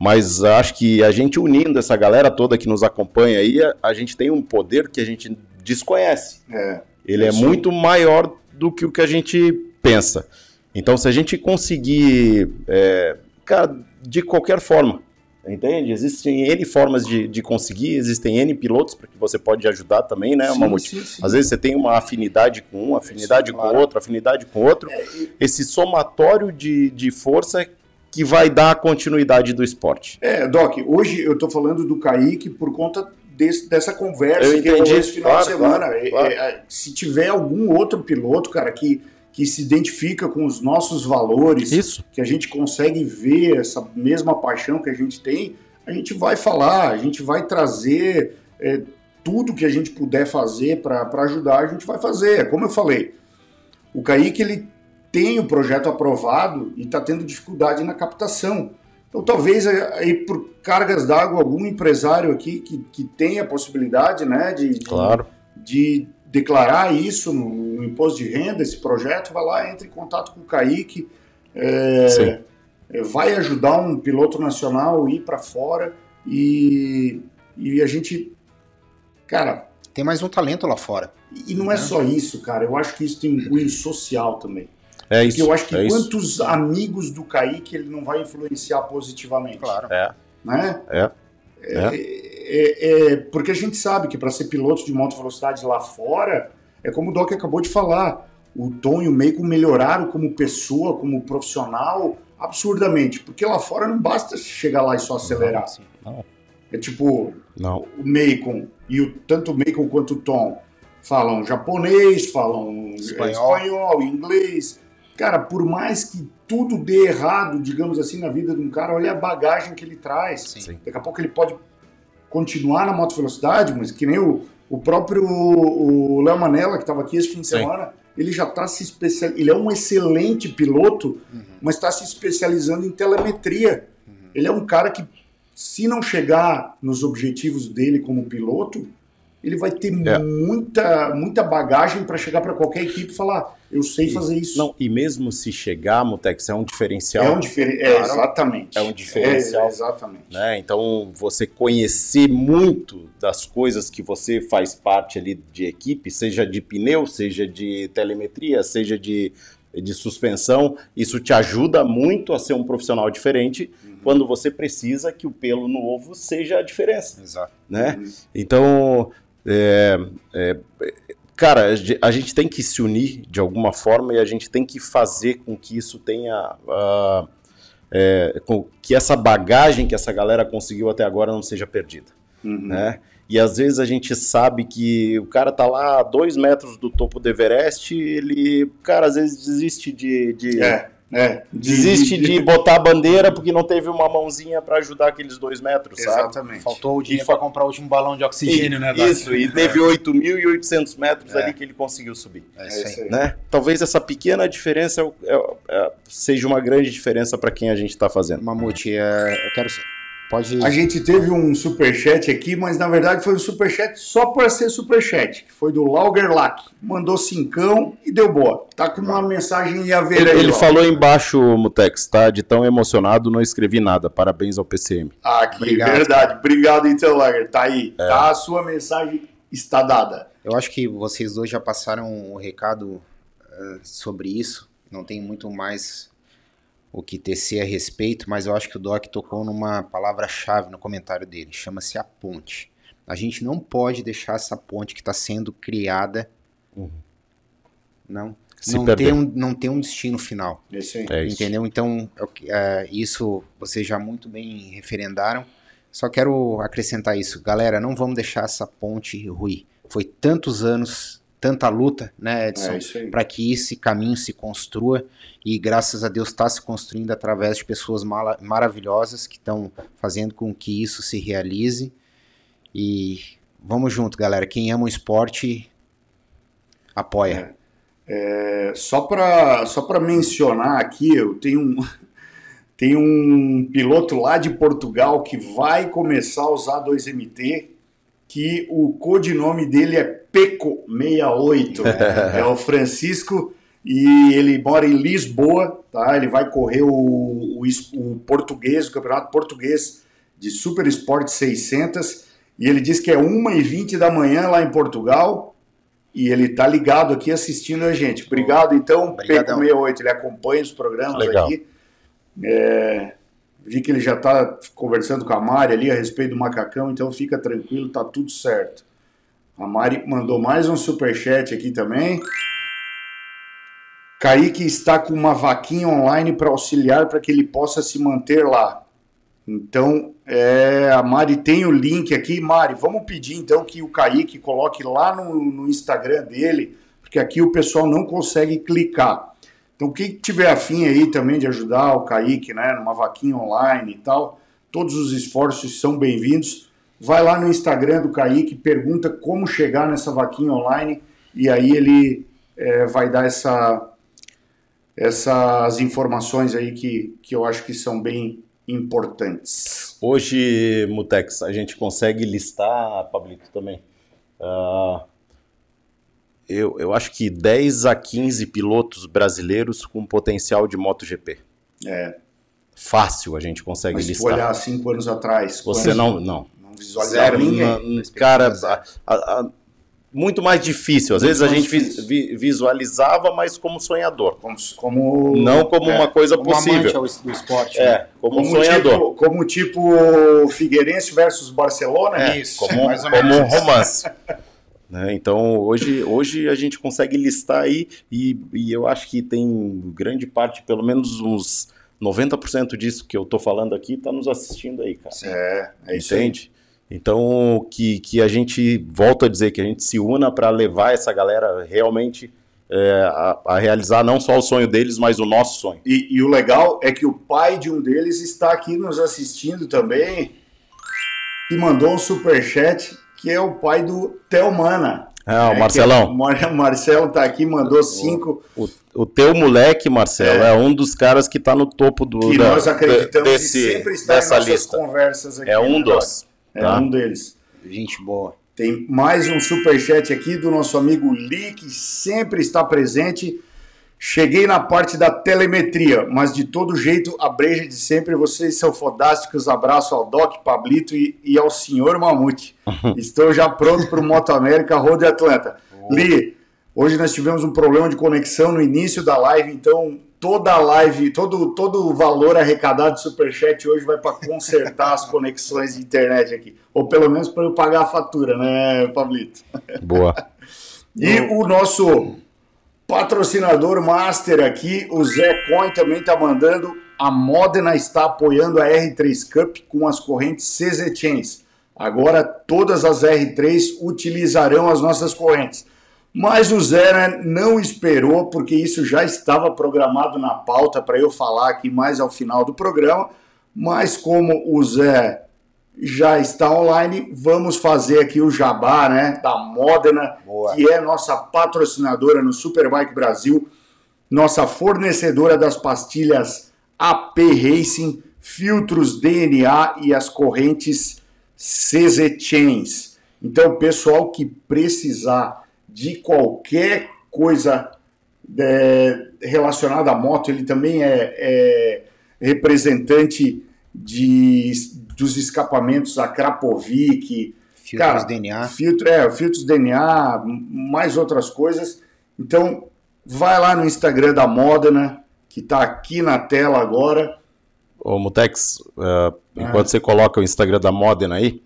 mas acho que a gente unindo essa galera toda que nos acompanha aí, a, a gente tem um poder que a gente desconhece.
É,
Ele é muito maior do que o que a gente pensa. Então, se a gente conseguir, é, cara, de qualquer forma, entende? Existem N formas de, de conseguir, existem N pilotos para que você pode ajudar também, né,
sim,
Mamute?
sim, sim.
Às vezes você tem uma afinidade com um, afinidade
Sim,
com
claro.
outro, afinidade com outro.
É, e-
Esse somatório de, de força que vai dar a continuidade do esporte.
é, Doc, hoje eu tô falando do Kaique por conta desse- dessa conversa
Eu
que
entendi,
esse final
claro,
de semana.
claro,
É,
claro.
é, é, se tiver algum outro piloto, cara, que, que se identifica com os nossos valores,
Isso.
que a gente consegue ver essa mesma paixão que a gente tem, a gente vai falar, a gente vai trazer é, tudo que a gente puder fazer para ajudar, a gente vai fazer. Como eu falei, o Kaique ele tem o projeto aprovado e está tendo dificuldade na captação. Então, talvez aí por cargas d'água, algum empresário aqui que, que tenha a possibilidade né, de, de,
Claro.
de declarar isso no, no imposto de renda, esse projeto, vai lá, entre em contato com o Kaique, é, é, vai ajudar um piloto nacional a ir para fora e, e a gente, cara,
Tem mais um talento lá fora.
e não é só isso, cara, eu acho que isso tem um cunho social também.
É
Porque
isso.
eu acho que
é isso.
quantos amigos do Kaique ele não vai influenciar positivamente,
Claro.
É,
né?
é.
É, é- é- porque a gente sabe que para ser piloto de moto velocidade lá fora, é como o Doc acabou de falar, o Tom e o Meiko melhoraram como pessoa, como profissional, absurdamente. Porque lá fora não basta chegar lá e só acelerar.
Sim.
É tipo,
Não.
o Macon e o, tanto o Macon quanto o Tom falam japonês, falam
Espanhol.
espanhol, inglês. Cara, por mais que tudo dê errado, digamos assim, na vida de um cara, olha a bagagem que ele traz.
Sim.
Daqui a pouco ele pode continuar na moto velocidade, mas que nem o, o próprio o Léo Manella, que estava aqui esse fim de
Sim.
semana, ele já está se especializando. Ele é um excelente piloto,
Uhum.
mas está se especializando em telemetria. Ele é um cara que, se não chegar nos objetivos dele como piloto, ele vai ter
É.
muita, muita bagagem para chegar para qualquer equipe e falar: eu sei fazer isso.
Não, e mesmo se chegar, Mutex, é um diferencial.
é um diferencial. É, exatamente.
É um diferencial.
É, exatamente.
né? Então, você conhecer muito das coisas que você faz parte ali de equipe, seja de pneu, seja de telemetria, seja de, de suspensão, isso te ajuda muito a ser um profissional diferente quando você precisa que o pelo no ovo seja a diferença,
Exato.
né?
Uhum.
Então, é, é, cara, a ge- a gente tem que se unir de alguma forma e a gente tem que fazer com que isso tenha. ah, é, com que essa bagagem que essa galera conseguiu até agora não seja perdida,
Uhum.
né? E às vezes a gente sabe que o cara tá lá a dois metros do topo do Everest, ele, cara, às vezes desiste de, de-
É, é.
desiste de, botar a bandeira porque não teve uma mãozinha para ajudar aqueles dois metros, sabe?
Exatamente.
Faltou o dinheiro
E
para comprar o último balão de oxigênio, né? Doc?
Isso, e teve 8.800 metros
É.
ali que ele conseguiu subir.
É
É
isso aí.
isso aí.
Né? Talvez essa pequena diferença é- é- é- seja uma grande diferença para quem a gente está fazendo.
Mamute, é, eu quero. Pode.
A gente teve um superchat aqui, mas na verdade foi um superchat só para ser superchat, que foi do Laugerlack. Mandou cincão e deu boa. Tá com uma mensagem em haver
Ele,
aí.
ele falou embaixo, Mutex, tá? De tão emocionado, não escrevi nada. Parabéns ao PCM.
Aqui,
Obrigado,
verdade. Obrigado então, Lager. Tá aí.
É.
Tá, a sua mensagem está dada.
Eu acho que vocês dois já passaram o recado eh, sobre isso. Não tem muito mais o que tecer a respeito, mas eu acho que o Doc tocou numa palavra-chave no comentário dele. Chama-se a ponte. A gente não pode deixar essa ponte que está sendo criada
Uhum.
não,
Se
não,
perder.
ter um, não ter um destino final.
Esse aí.
É isso.
Entendeu? Então, é é, isso vocês já muito bem referendaram. Só quero acrescentar isso. Galera, não vamos deixar essa ponte ruir. Foi tantos anos, tanta luta, né, Edson?
É isso aí.
para que esse caminho se construa e graças a Deus está se construindo através de pessoas mala- maravilhosas que estão fazendo com que isso se realize e vamos junto, galera. Quem ama o esporte apoia.
É, só para só pra mencionar aqui, eu tenho um, tenho um piloto lá de Portugal que vai começar a usar 2MT, que o codinome dele é Peco68. é o Francisco e ele mora em Lisboa, tá? Ele vai correr o, o, o português, o campeonato português de Super Sport 600 e ele diz que é 1h20 da manhã lá em Portugal e ele tá ligado aqui assistindo a gente. Obrigado, então,
Obrigadão.
Peco68. Ele acompanha os programas
Legal.
aqui. É, vi que ele já tá conversando com a Mari ali a respeito do macacão, então fica tranquilo, tá tudo certo. A Mari mandou mais um superchat aqui também. Kaique está com uma vaquinha online para auxiliar para que ele possa se manter lá. Então, é, a Mari tem o link aqui. Mari, vamos pedir então que o Kaique coloque lá no, no Instagram dele, porque aqui o pessoal não consegue clicar. Então, quem tiver afim aí também de ajudar o Kaique, né, numa vaquinha online e tal, todos os esforços são bem-vindos. Vai lá no Instagram do Kaique, pergunta como chegar nessa vaquinha online e aí ele é, vai dar essa, essas informações aí que, que eu acho que são bem importantes.
Hoje, Mutex, a gente consegue listar, Pablito, também. ah, eu, eu acho que 10 a 15 pilotos brasileiros com potencial de MotoGP.
É,
Fácil a gente consegue
mas se
listar.
olhar cinco anos atrás,
Você não, não.
não visualizava
Zero,
ninguém.
Cara, a- a- a- muito mais difícil. Às
Muito
vezes a gente vi- visualizava, mas como sonhador.
Como, como,
Não como
é,
uma coisa
Como
possível.
ao- do esporte. né?
É, como,
como
sonhador.
tipo, como tipo Figueirense versus Barcelona.
É,
Isso,
como,
mais ou
como um romance. Né, Então, hoje, hoje a gente consegue listar aí, e, e eu acho que tem grande parte, pelo menos uns 90% disso que eu tô falando aqui, tá nos assistindo aí, cara.
É, é isso aí.
Entende? Então, que, que a gente, volta a dizer, que a gente se una para levar essa galera realmente é, a, a realizar não só o sonho deles, mas o nosso sonho.
E, e o legal é que o pai de um deles está aqui nos assistindo também e mandou um superchat que é o pai do Telmana.
É, o
É,
Marcelão.
que o Mar- Marcelo tá aqui, mandou cinco.
O, o teu moleque, Marcelo, é. um dos caras que tá no topo do
que
da-
nós acreditamos
desse,
e sempre está nossas
lista.
conversas aqui.
É um
né,
dos.
É
tá?
um deles.
Gente boa.
Tem mais um superchat aqui do nosso amigo Lee, que sempre está presente. Cheguei na parte da telemetria, mas de todo jeito, a breja de sempre, vocês são fodásticos. Abraço ao Doc, Pablito e, e ao senhor Mamute. Estou já pronto para o Moto América Road Atlanta. Li, hoje nós tivemos um problema de conexão no início da live, então toda a live, todo, todo o valor arrecadado de Superchat hoje vai para consertar as conexões de internet aqui. Ou pelo menos para eu pagar a fatura, né, Pablito?
Boa.
E o nosso patrocinador master aqui, o Zé Coin, também está mandando. A Modena está apoiando a R3 Cup com as correntes CZ Chains. Agora todas as R3 utilizarão as nossas correntes. Mas o Zé né, não esperou, porque isso já estava programado na pauta para eu falar aqui mais ao final do programa. Mas como o Zé já está online, vamos fazer aqui o jabá né, da Modena,
Boa.
que é nossa patrocinadora no Superbike Brasil, nossa fornecedora das pastilhas AP Racing, filtros DNA e as correntes CZ Chains. Então, pessoal que precisar de qualquer coisa é, relacionada à moto, ele também é, é representante de, dos escapamentos a Krapovic,
Filtros
Cara,
DNA.
filtro, é, filtros DNA, mais outras coisas. Então, vai lá no Instagram da Modena, que está aqui na tela agora.
Ô, Mutex, uh, enquanto você coloca o Instagram da Modena aí,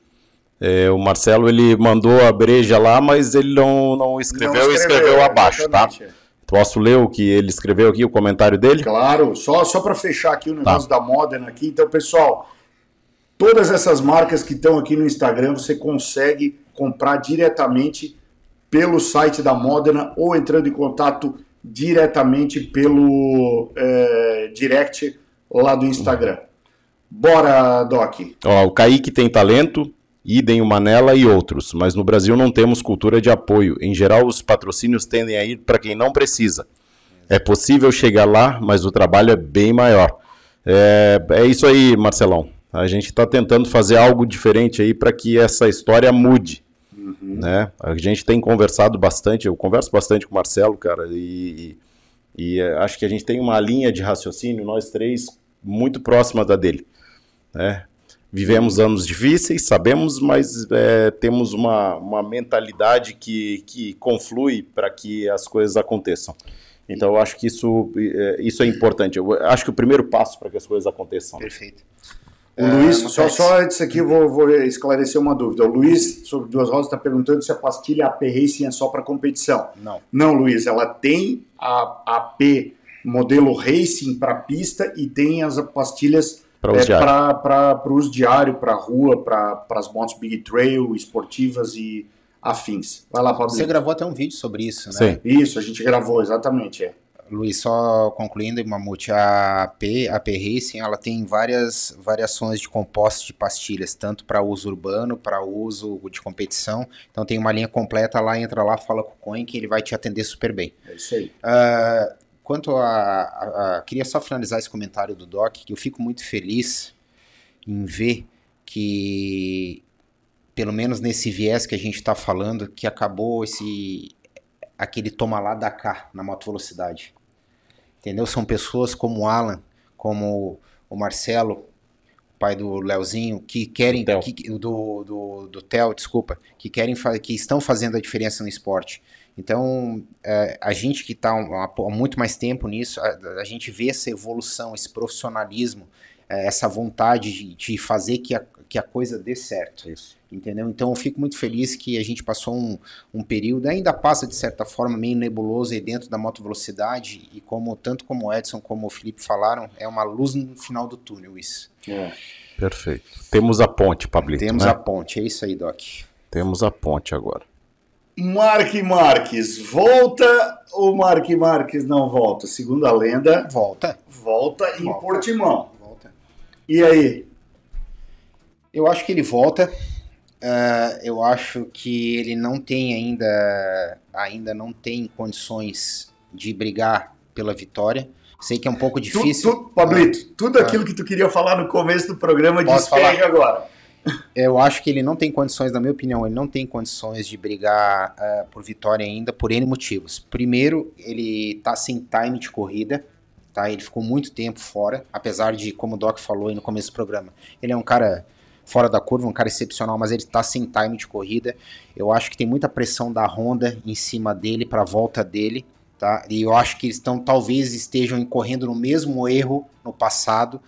é, o Marcelo ele mandou a breja lá, mas ele não, não escreveu,
Não
e escreveu abaixo, tá?
exatamente, é.
Posso ler o que ele escreveu aqui, o comentário dele?
Claro, só, só para fechar aqui o
Tá.
negócio da Modena aqui. Então, pessoal, todas essas marcas que estão aqui no Instagram, você consegue comprar diretamente pelo site da Modena ou entrando em contato diretamente pelo é, direct lá do Instagram. Bora, Doc.
Ó, o Kaique tem talento, idem o Manela e outros, mas no Brasil não temos cultura de apoio. Em geral, os patrocínios tendem a ir para quem não precisa. É possível chegar lá, mas o trabalho é bem maior. É, é isso aí, Marcelão. A gente está tentando fazer algo diferente aí para que essa história mude. Né? A gente tem conversado bastante, eu converso bastante com o Marcelo, cara, e, e é, acho que a gente tem uma linha de raciocínio, nós três, muito próxima da dele. Né? Vivemos anos difíceis, sabemos, mas é, temos uma, uma mentalidade que, que conflui para que as coisas aconteçam. Então, eu acho que isso, é, isso é importante. Eu acho que o primeiro passo para que as coisas aconteçam.
Perfeito.
O
É,
Luiz,
Mateus.
só, só antes aqui, eu vou, vou esclarecer uma dúvida. O Luiz, sobre duas rodas, está perguntando se a pastilha AP Racing é só para competição.
Não.
Não, Luiz, ela tem a AP modelo Racing para pista e tem as pastilhas
Para
para uso diário, para rua, para as motos Big Trail, esportivas e afins. Vai lá, Pablo.
Você gravou até um vídeo sobre isso, né?
Sim.
Isso, a gente gravou, exatamente. É.
Luiz, só concluindo, Mamute, a AP, a AP Racing, ela tem várias variações de compostos de pastilhas, tanto para uso urbano, para uso de competição. Então tem uma linha completa lá, entra lá, fala com o Coin que ele vai te atender super bem.
É isso aí.
Ah, quanto a, a- a- Queria só finalizar esse comentário do Doc, que eu fico muito feliz em ver que, pelo menos nesse viés que a gente está falando, que acabou esse aquele toma lá da cá na moto velocidade. Entendeu? São pessoas como o Alan, como o Marcelo, pai do Leozinho, que querem
Theo.
que, do do do Theo, desculpa, que querem que estão fazendo a diferença no esporte. Então, é, a gente que está há muito mais tempo nisso, a, a gente vê essa evolução, esse profissionalismo, é, essa vontade de, de fazer que a, que a coisa dê certo.
Isso.
Entendeu? Então eu fico muito feliz que a gente passou um, um período, ainda passa de certa forma meio nebuloso aí dentro da moto velocidade, e como tanto como o Edson como o Felipe falaram, é uma luz no final do túnel isso.
Perfeito. Temos a ponte, Pablito.
Temos
né?
a ponte, é isso aí, Doc.
Temos a ponte agora.
Mark Marques volta ou Mark Marques não volta? Segundo a lenda,
Volta,
volta em
Volta.
Portimão.
volta.
E aí?
Eu acho que ele volta. ah, eu acho que ele não tem ainda, ainda não tem condições de brigar pela vitória. Sei que é um pouco
Tu,
difícil.
tu, Pablito, tudo aquilo que tu queria falar no começo do programa despeja agora.
Eu acho que ele não tem condições, na minha opinião, ele não tem condições de brigar uh, por vitória ainda por N motivos. Primeiro, ele tá sem time de corrida, tá? Ele ficou muito tempo fora, apesar de, como o Doc falou aí no começo do programa, ele é um cara fora da curva, um cara excepcional, mas ele está sem time de corrida. Eu acho que tem muita pressão da Honda em cima dele para a volta dele, tá? E eu acho que eles estão talvez estejam incorrendo no mesmo erro no passado.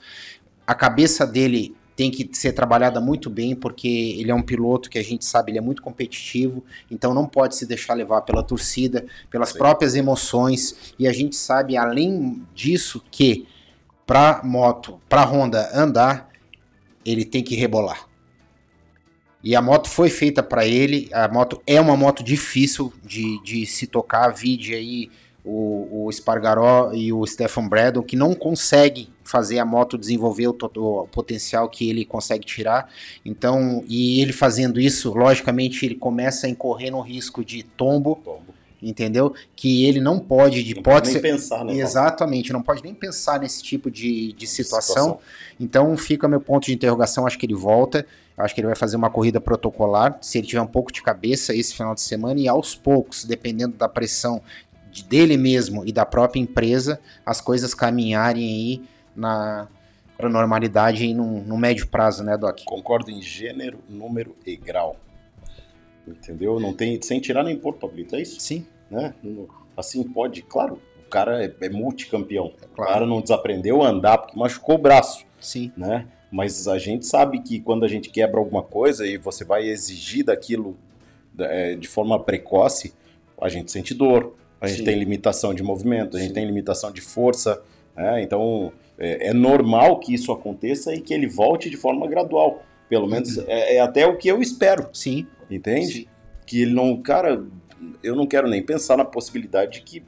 A cabeça dele tem que ser trabalhada muito bem, porque ele é um piloto que a gente sabe, ele é muito competitivo, então não pode se deixar levar pela torcida, pelas Sim. próprias emoções, e a gente sabe, além disso, que para moto, para Honda andar, ele tem que rebolar. E a moto foi feita para ele. A moto é uma moto difícil de, de se tocar. Vide aí o, o Spargaró e o Stefan Bradle, que não conseguem fazer a moto desenvolver o, o, potencial que ele consegue tirar. Então, e ele fazendo isso, logicamente, ele começa a incorrer no risco de tombo. tombo entendeu? Que ele não pode, de
não
hipótese.
Pode nem pensar, né?
Exatamente, não pode nem pensar nesse tipo de, de situação. situação. Então fica meu ponto de interrogação, acho que ele volta. Acho que ele vai fazer uma corrida protocolar. Se ele tiver um pouco de cabeça esse final de semana, e aos poucos, dependendo da pressão dele mesmo e da própria empresa, as coisas caminharem aí na para normalidade aí no, no médio prazo, né, Doc?
Concordo em gênero, número e grau. Entendeu? Não tem sem tirar nem pôr, Pablito, é isso?
Sim.
Né? Assim pode, claro, o cara é, é multicampeão. É claro. O cara não desaprendeu a andar porque machucou o braço.
Sim.
Né? Mas a gente sabe que quando a gente quebra alguma coisa e você vai exigir daquilo é, de forma precoce, a gente sente dor, a gente Sim. tem limitação de movimento, a gente Sim. tem limitação de força. Né? Então é, é, normal que isso aconteça e que ele volte de forma gradual. Pelo menos uhum. é, é até o que eu espero.
Sim.
Entende? Sim. Que ele não. Cara, eu não quero nem pensar na possibilidade de que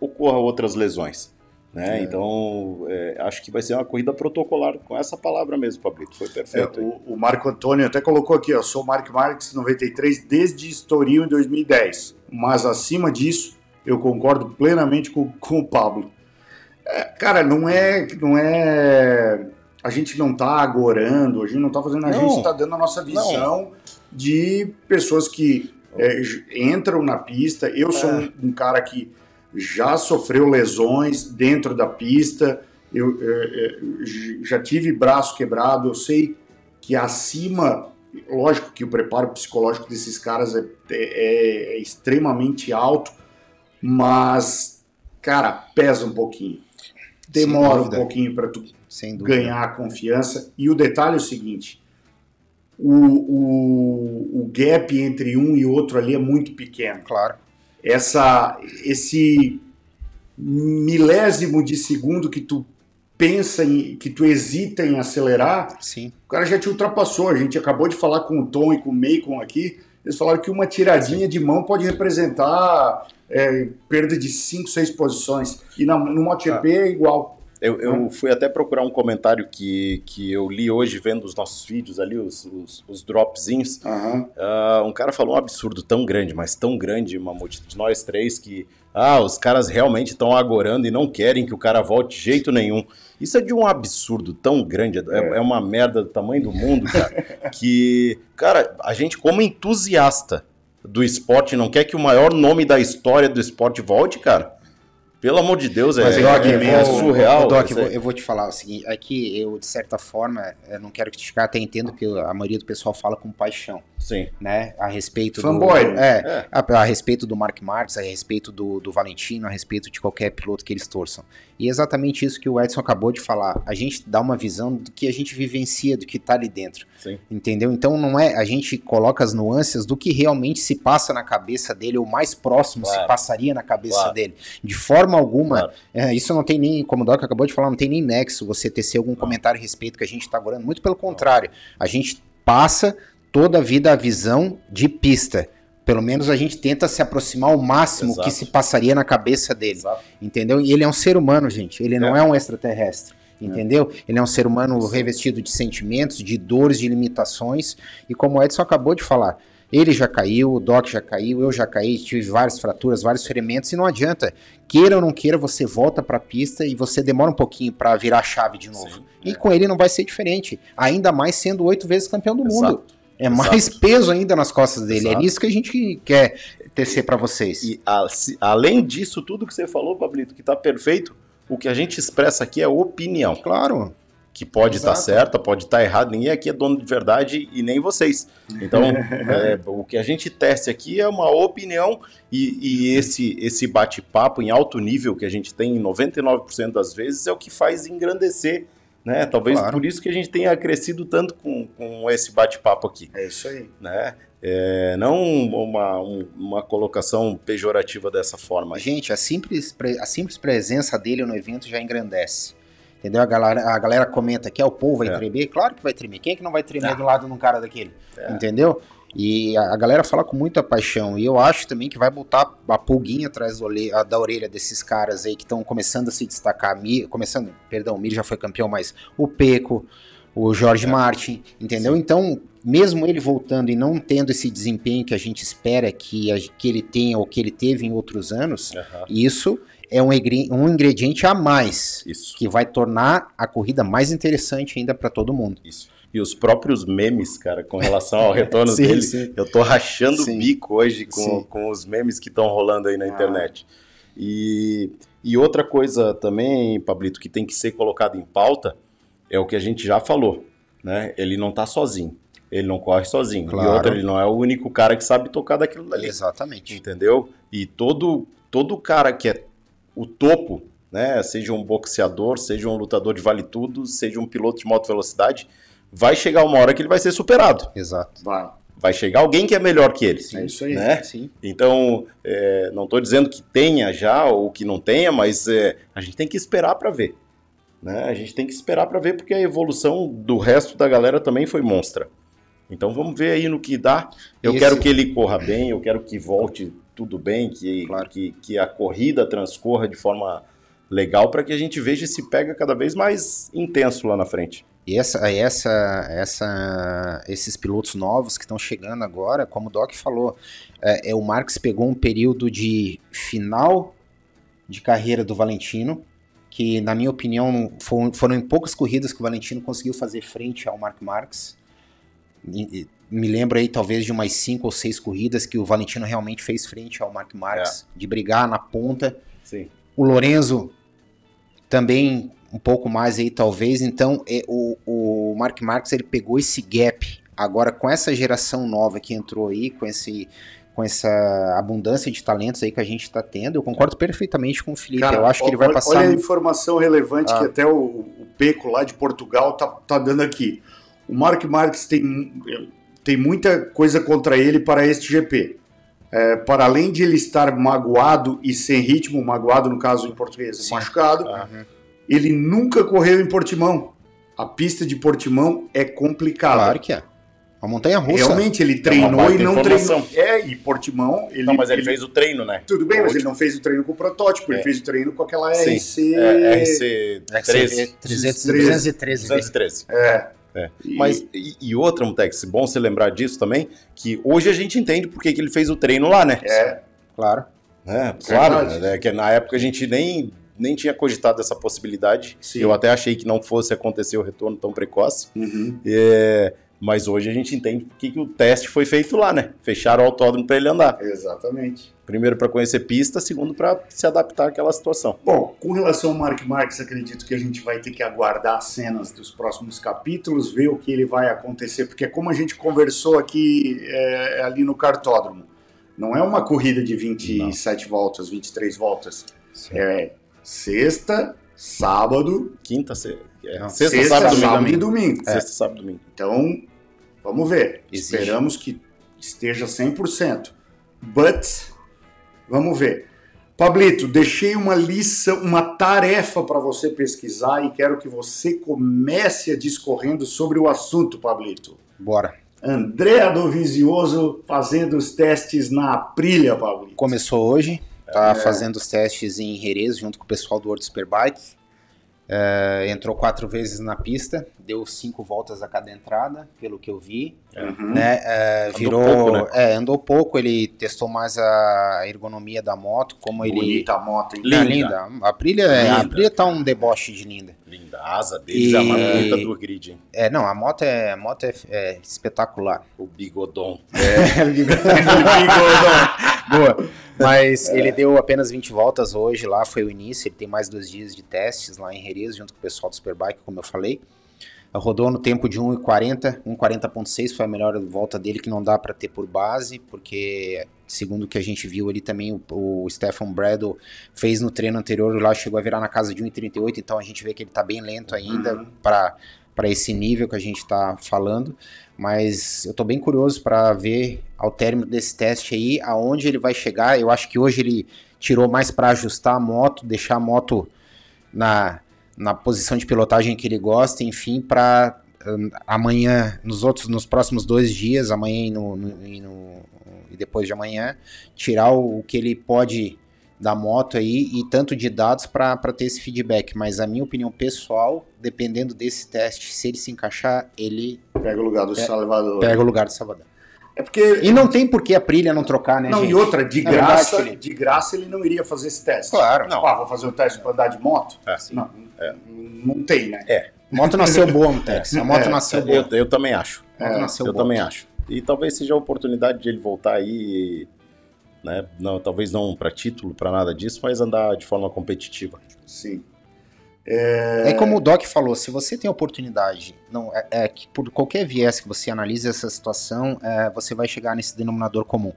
ocorra outras lesões. Né? É. Então, é, acho que vai ser uma corrida protocolar com essa palavra mesmo, Pablito. Foi perfeito.
É, o, o, Marco Antônio até colocou aqui, ó, sou Mark Marques 93 desde Estoril em 2010. Mas acima disso, eu concordo plenamente com, com o Pablo. É, cara, não é, não é. A gente não tá agorando, a gente não tá fazendo, a não, gente está dando a nossa visão não. de pessoas que é, entram na pista. Eu sou é. um, um, cara que já sofreu lesões dentro da pista, eu é, é já tive braço quebrado, eu sei que acima, lógico que o preparo psicológico desses caras é, é, é extremamente alto, mas, cara, pesa um pouquinho. Demora um pouquinho para tu ganhar a confiança. E o detalhe é o seguinte: o, o, o gap entre um e outro ali é muito pequeno.
Claro.
Essa, esse milésimo de segundo que tu pensa em, que tu hesita em acelerar,
Sim.
o cara já te ultrapassou. A gente acabou de falar com o Tom e com o Macon aqui, eles falaram que uma tiradinha de mão pode representar é, perda de 5, 6 posições. E na, no MotoGP é igual.
Eu, eu, fui até procurar um comentário que, que eu li hoje vendo os nossos vídeos ali, os, os, os dropzinhos.
Uhum.
Uh, um cara falou um absurdo tão grande, mas tão grande, Mamute, de nós três, que ah, os caras realmente estão agorando e não querem que o cara volte de jeito nenhum. Isso é de um absurdo tão grande, é, é, é uma merda do tamanho do mundo, cara, que, cara, a gente como entusiasta do esporte não quer que o maior nome da história do esporte volte, cara. Pelo amor de Deus, é, Mas, Doc, é, é surreal.
Doc, eu vou, eu vou, te falar o seguinte, é que eu, de certa forma, não quero criticar, até entendo que a maioria do pessoal fala com paixão.
Sim.
Né? A respeito
Fanboy.
do. É, é. A, a, respeito do Mark Marques, a respeito do, do Valentino, a respeito de qualquer piloto que eles torçam. E é exatamente isso que o Edson acabou de falar. A gente dá uma visão do que a gente vivencia, do que tá ali dentro.
Sim.
Entendeu? Então não é. A gente coloca as nuances do que realmente se passa na cabeça dele, ou mais próximo claro. se passaria na cabeça claro. dele. De forma alguma, claro. é, isso não tem nem, como o Doc acabou de falar, não tem nem nexo você tecer algum comentário a respeito que a gente tá agora. Muito pelo contrário. A gente passa toda a vida a visão de pista. Pelo menos a gente tenta se aproximar ao máximo Exato. que se passaria na cabeça dele. Exato. Entendeu? E ele é um ser humano, gente. Ele é. não é um extraterrestre. É. Entendeu? É. Ele é um ser humano Sim. revestido de sentimentos, de dores, de limitações. E como o Edson acabou de falar, Ele já caiu, o Doc já caiu, eu já caí, tive várias fraturas, vários ferimentos e não adianta. Queira ou não queira, você volta para a pista e você demora um pouquinho para virar a chave de novo.
Sim,
e
é.
com ele não vai ser diferente. Ainda mais sendo oito vezes campeão do mundo. É mais
Exato.
peso ainda nas costas dele.
Exato.
É nisso que a gente quer tecer para vocês.
E a- se- além disso, tudo que você falou, Pablito, que tá perfeito, o que a gente expressa aqui é opinião.
Claro.
Que pode estar
Exato.
certa, pode estar errado, ninguém aqui é dono de verdade e nem vocês. Então, é, o que a gente teste aqui é uma opinião e, e esse, esse bate-papo em alto nível que a gente tem em 99% das vezes é o que faz engrandecer. Né? Talvez
Claro.
por isso que a gente tenha crescido tanto com, com esse bate-papo aqui.
É isso aí.
Né? É, não uma, um- uma colocação pejorativa dessa forma.
Gente, a simples, a simples presença dele no evento já engrandece. Entendeu? A galera, a galera comenta que é o povo vai
É.
tremer. Claro que vai tremer. Quem é que não vai tremer
Ah.
do lado de um cara daquele?
É.
Entendeu? E a, galera fala com muita paixão. E eu acho também que vai botar a pulguinha atrás da orelha, desses caras aí que estão começando a se destacar. Mi- começando, perdão, o Miri já foi campeão, mas o Peco, o Jorge
É.
Martin, entendeu? Então, mesmo ele voltando e não tendo esse desempenho que a gente espera que, que ele tenha ou que ele teve em outros anos,
Aham,
isso é um, um ingrediente a mais
Isso.
que vai tornar a corrida mais interessante ainda para todo mundo.
Isso. E os próprios memes, cara, com relação ao retorno
Sim,
dele,
sim.
eu tô rachando
Sim.
o bico hoje com, com os memes que estão rolando aí na
Ah.
internet. E, e outra coisa também, Pablito, que tem que ser colocado em pauta é o que a gente já falou, né? Ele não tá sozinho. Ele não corre sozinho.
Claro.
E outra, ele não é o único cara que sabe tocar daquilo dali.
Exatamente.
Entendeu? E todo, todo cara que é o topo, né? Seja um boxeador, seja um lutador de vale tudo, seja um piloto de moto velocidade, vai chegar uma hora que ele vai ser superado.
Exato.
Vai.
Vai chegar alguém que é melhor que ele.
É isso aí.
Né?
Sim.
Então, é, não estou dizendo que tenha já ou que não tenha, mas é, a gente tem que esperar para ver. Né? A gente tem que esperar para ver porque a evolução do resto da galera também foi monstra. Então vamos ver aí no que dá. Eu
Esse-
quero que ele corra bem, eu quero que volte tudo bem, que,
Claro.
que, que a corrida transcorra de forma legal para que a gente veja esse pega cada vez mais intenso lá na frente.
E essa, essa, essa, esses pilotos novos que estão chegando agora, como o Doc falou, é, é, o Marx pegou um período de final de carreira do Valentino, que na minha opinião foram, foram em poucas corridas que o Valentino conseguiu fazer frente ao Mark Marx. E- Me lembro aí talvez de umas cinco ou seis corridas que o Valentino realmente fez frente ao Mark Marx, de brigar na ponta.
Sim.
O Lorenzo também um pouco mais aí talvez. Então é, o, o Mark Marques ele pegou esse gap agora com essa geração nova que entrou aí, com esse com essa abundância de talentos aí que a gente está tendo. Eu concordo perfeitamente com o Felipe.
Cara,
eu acho que ele vai
olha-
passar.
Olha a informação relevante
Ah.
que até o, o Peco lá de Portugal tá, tá dando aqui. O Mark Marques tem, tem muita coisa contra ele para este GP. É, para além de ele estar magoado e sem ritmo, magoado no caso em português,
Sim.
machucado,
Aham.
Ele nunca correu em Portimão. A pista de Portimão é complicada.
Claro que é. Uma montanha russa.
Realmente, ele
uma
treinou
baita
e não
informação.
treinou. É, e Portimão, ele,
Não, mas ele, fez o treino, né?
Tudo bem,
O
mas ele
último.
não fez o treino com o protótipo, ele
É.
fez o treino com aquela
Sim,
RC.
É, RC
RCV
13.
300,
13.
313.
213.
É.
É.
E-
Mas, e, e outra, Mutex, bom você lembrar disso também, que hoje a gente entende por que que ele fez o treino lá, né?
É,
Claro.
É, claro, né, que na época a gente nem, nem tinha cogitado essa possibilidade.
Sim.
Eu até achei que não fosse acontecer o retorno tão precoce.
Uhum.
É, mas hoje a gente entende por que o teste foi feito lá, né? Fecharam o autódromo para ele andar.
Exatamente.
Primeiro para conhecer pista, segundo para se adaptar àquela situação.
Bom, com relação ao Mark Marques, acredito que a gente vai ter que aguardar as cenas dos próximos capítulos, ver o que ele vai acontecer, porque como a gente conversou aqui é, ali no cartódromo, não é uma corrida de 27 voltas, 23 voltas. É sexta, sábado,
Quinta, se- é, sexta,
sexta,
sábado, domingo.
sábado e domingo.
Sexta, sábado, domingo.
Então, vamos ver.
Exige.
Esperamos que esteja 100%. But, vamos ver. Pablito, deixei uma lição, uma tarefa para você pesquisar e quero que você comece a discorrendo sobre o assunto, Pablito.
Bora.
André Dovizioso fazendo os testes na Aprilia, Pablito.
Começou hoje, tá
É.
fazendo os testes em Jerez junto com o pessoal do World Superbike. É, entrou quatro vezes na pista, deu cinco voltas a cada entrada, pelo que eu vi.
Uhum.
Né? É,
Andou
virou,
pouco, né?
é, andou pouco. Ele testou mais a ergonomia da moto, como ele
Bonita a moto, hein?
É,
Linda.
linda. A Aprilia, é- a
Linda.
Aprilia tá um deboche de linda.
Linda, a asa deles é
E-
bonita do grid, hein?
É, não, a moto é, a moto é, é espetacular.
O bigodon.
Boa. Mas ele deu apenas 20 voltas hoje lá, foi o início. Ele tem mais dois dias de testes lá em Jerez, junto com o pessoal do Superbike, como eu falei. Rodou no tempo de 1,40, 1,40.6 foi a melhor volta dele, que não dá para ter por base, porque segundo o que a gente viu ali também, o, o Stefan Bradle fez no treino anterior lá, chegou a virar na casa de 1,38, então a gente vê que ele tá bem lento ainda para para esse nível que a gente está falando, mas eu tô bem curioso para ver ao término desse teste aí aonde ele vai chegar. Eu acho que hoje ele tirou mais para ajustar a moto, deixar a moto na, na posição de pilotagem que ele gosta, enfim, para amanhã, nos outros, nos próximos dois dias, amanhã e, no, no- e no- e depois de amanhã, tirar o, o que ele pode da moto aí e tanto de dados para ter esse feedback. Mas a minha opinião pessoal, dependendo desse teste, se ele se encaixar, ele
Pega o lugar do Salvador.
pega o lugar do Salvador.
É porque.
E não tem por que a Prilha não trocar, né,
Não,
gente?
e outra, de
Na
graça,
verdade,
de graça ele não iria fazer esse teste.
Claro.
Não. Ah, vou fazer o teste para andar de moto?
É.
Não, não tem, né?
Moto nasceu boa, Mutex. A moto
É,
nasceu boa.
Eu, eu também acho.
A moto nasceu
eu
boa.
também acho. E talvez seja a oportunidade de ele voltar aí, né? Não, talvez não para título, para nada disso, mas andar de forma competitiva.
Sim.
É como o Doc falou, se você tem oportunidade, não é, é que por qualquer viés que você analise essa situação, é, você vai chegar nesse denominador comum.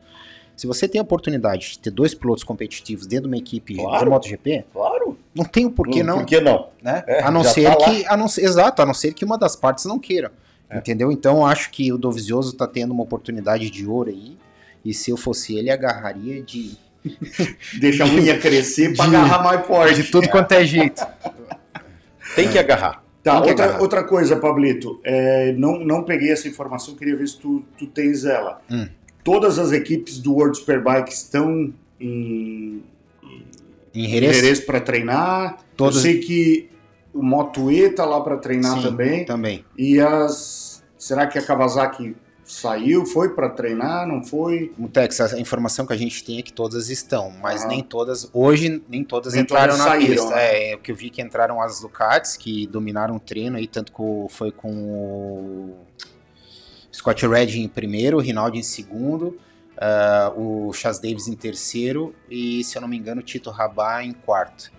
Se você tem a oportunidade de ter dois pilotos competitivos dentro de uma equipe
Claro.
de MotoGP,
Claro.
não tem o porquê não,
Por que não?
né?
É,
a não ser
tá
que, a não ser, exato, a não ser que uma das partes não queira, entendeu? Então eu acho que o Dovizioso tá tendo uma oportunidade de ouro aí, e se eu fosse ele, agarraria de,
Deixa a unha crescer para
de-
agarrar mais forte.
de tudo quanto é jeito.
Tem que agarrar.
Tá,
que
outra,
agarrar.
outra coisa, Pablito. é, não, não peguei essa informação, queria ver se tu, tu tens ela.
Hum.
Todas as equipes do World Superbike estão em
Em
Jerez, para treinar.
Todas-
Eu sei que o Moto E tá lá para treinar
Sim,
também.
também.
E as. Será que a Kawasaki saiu? Foi para treinar? Não foi?
Mutex, a informação que a gente tem é que todas estão, mas
Ah.
nem todas, hoje nem todas
Nem
entraram
todas
na
saíram,
pista.
né?
É, o que eu vi que entraram as Ducatis, que dominaram o treino aí, tanto com, foi com o Scott Red em primeiro, o Rinaldi em segundo, ah, o Chas Davis em terceiro e, se eu não me engano, o Tito Rabá em quarto.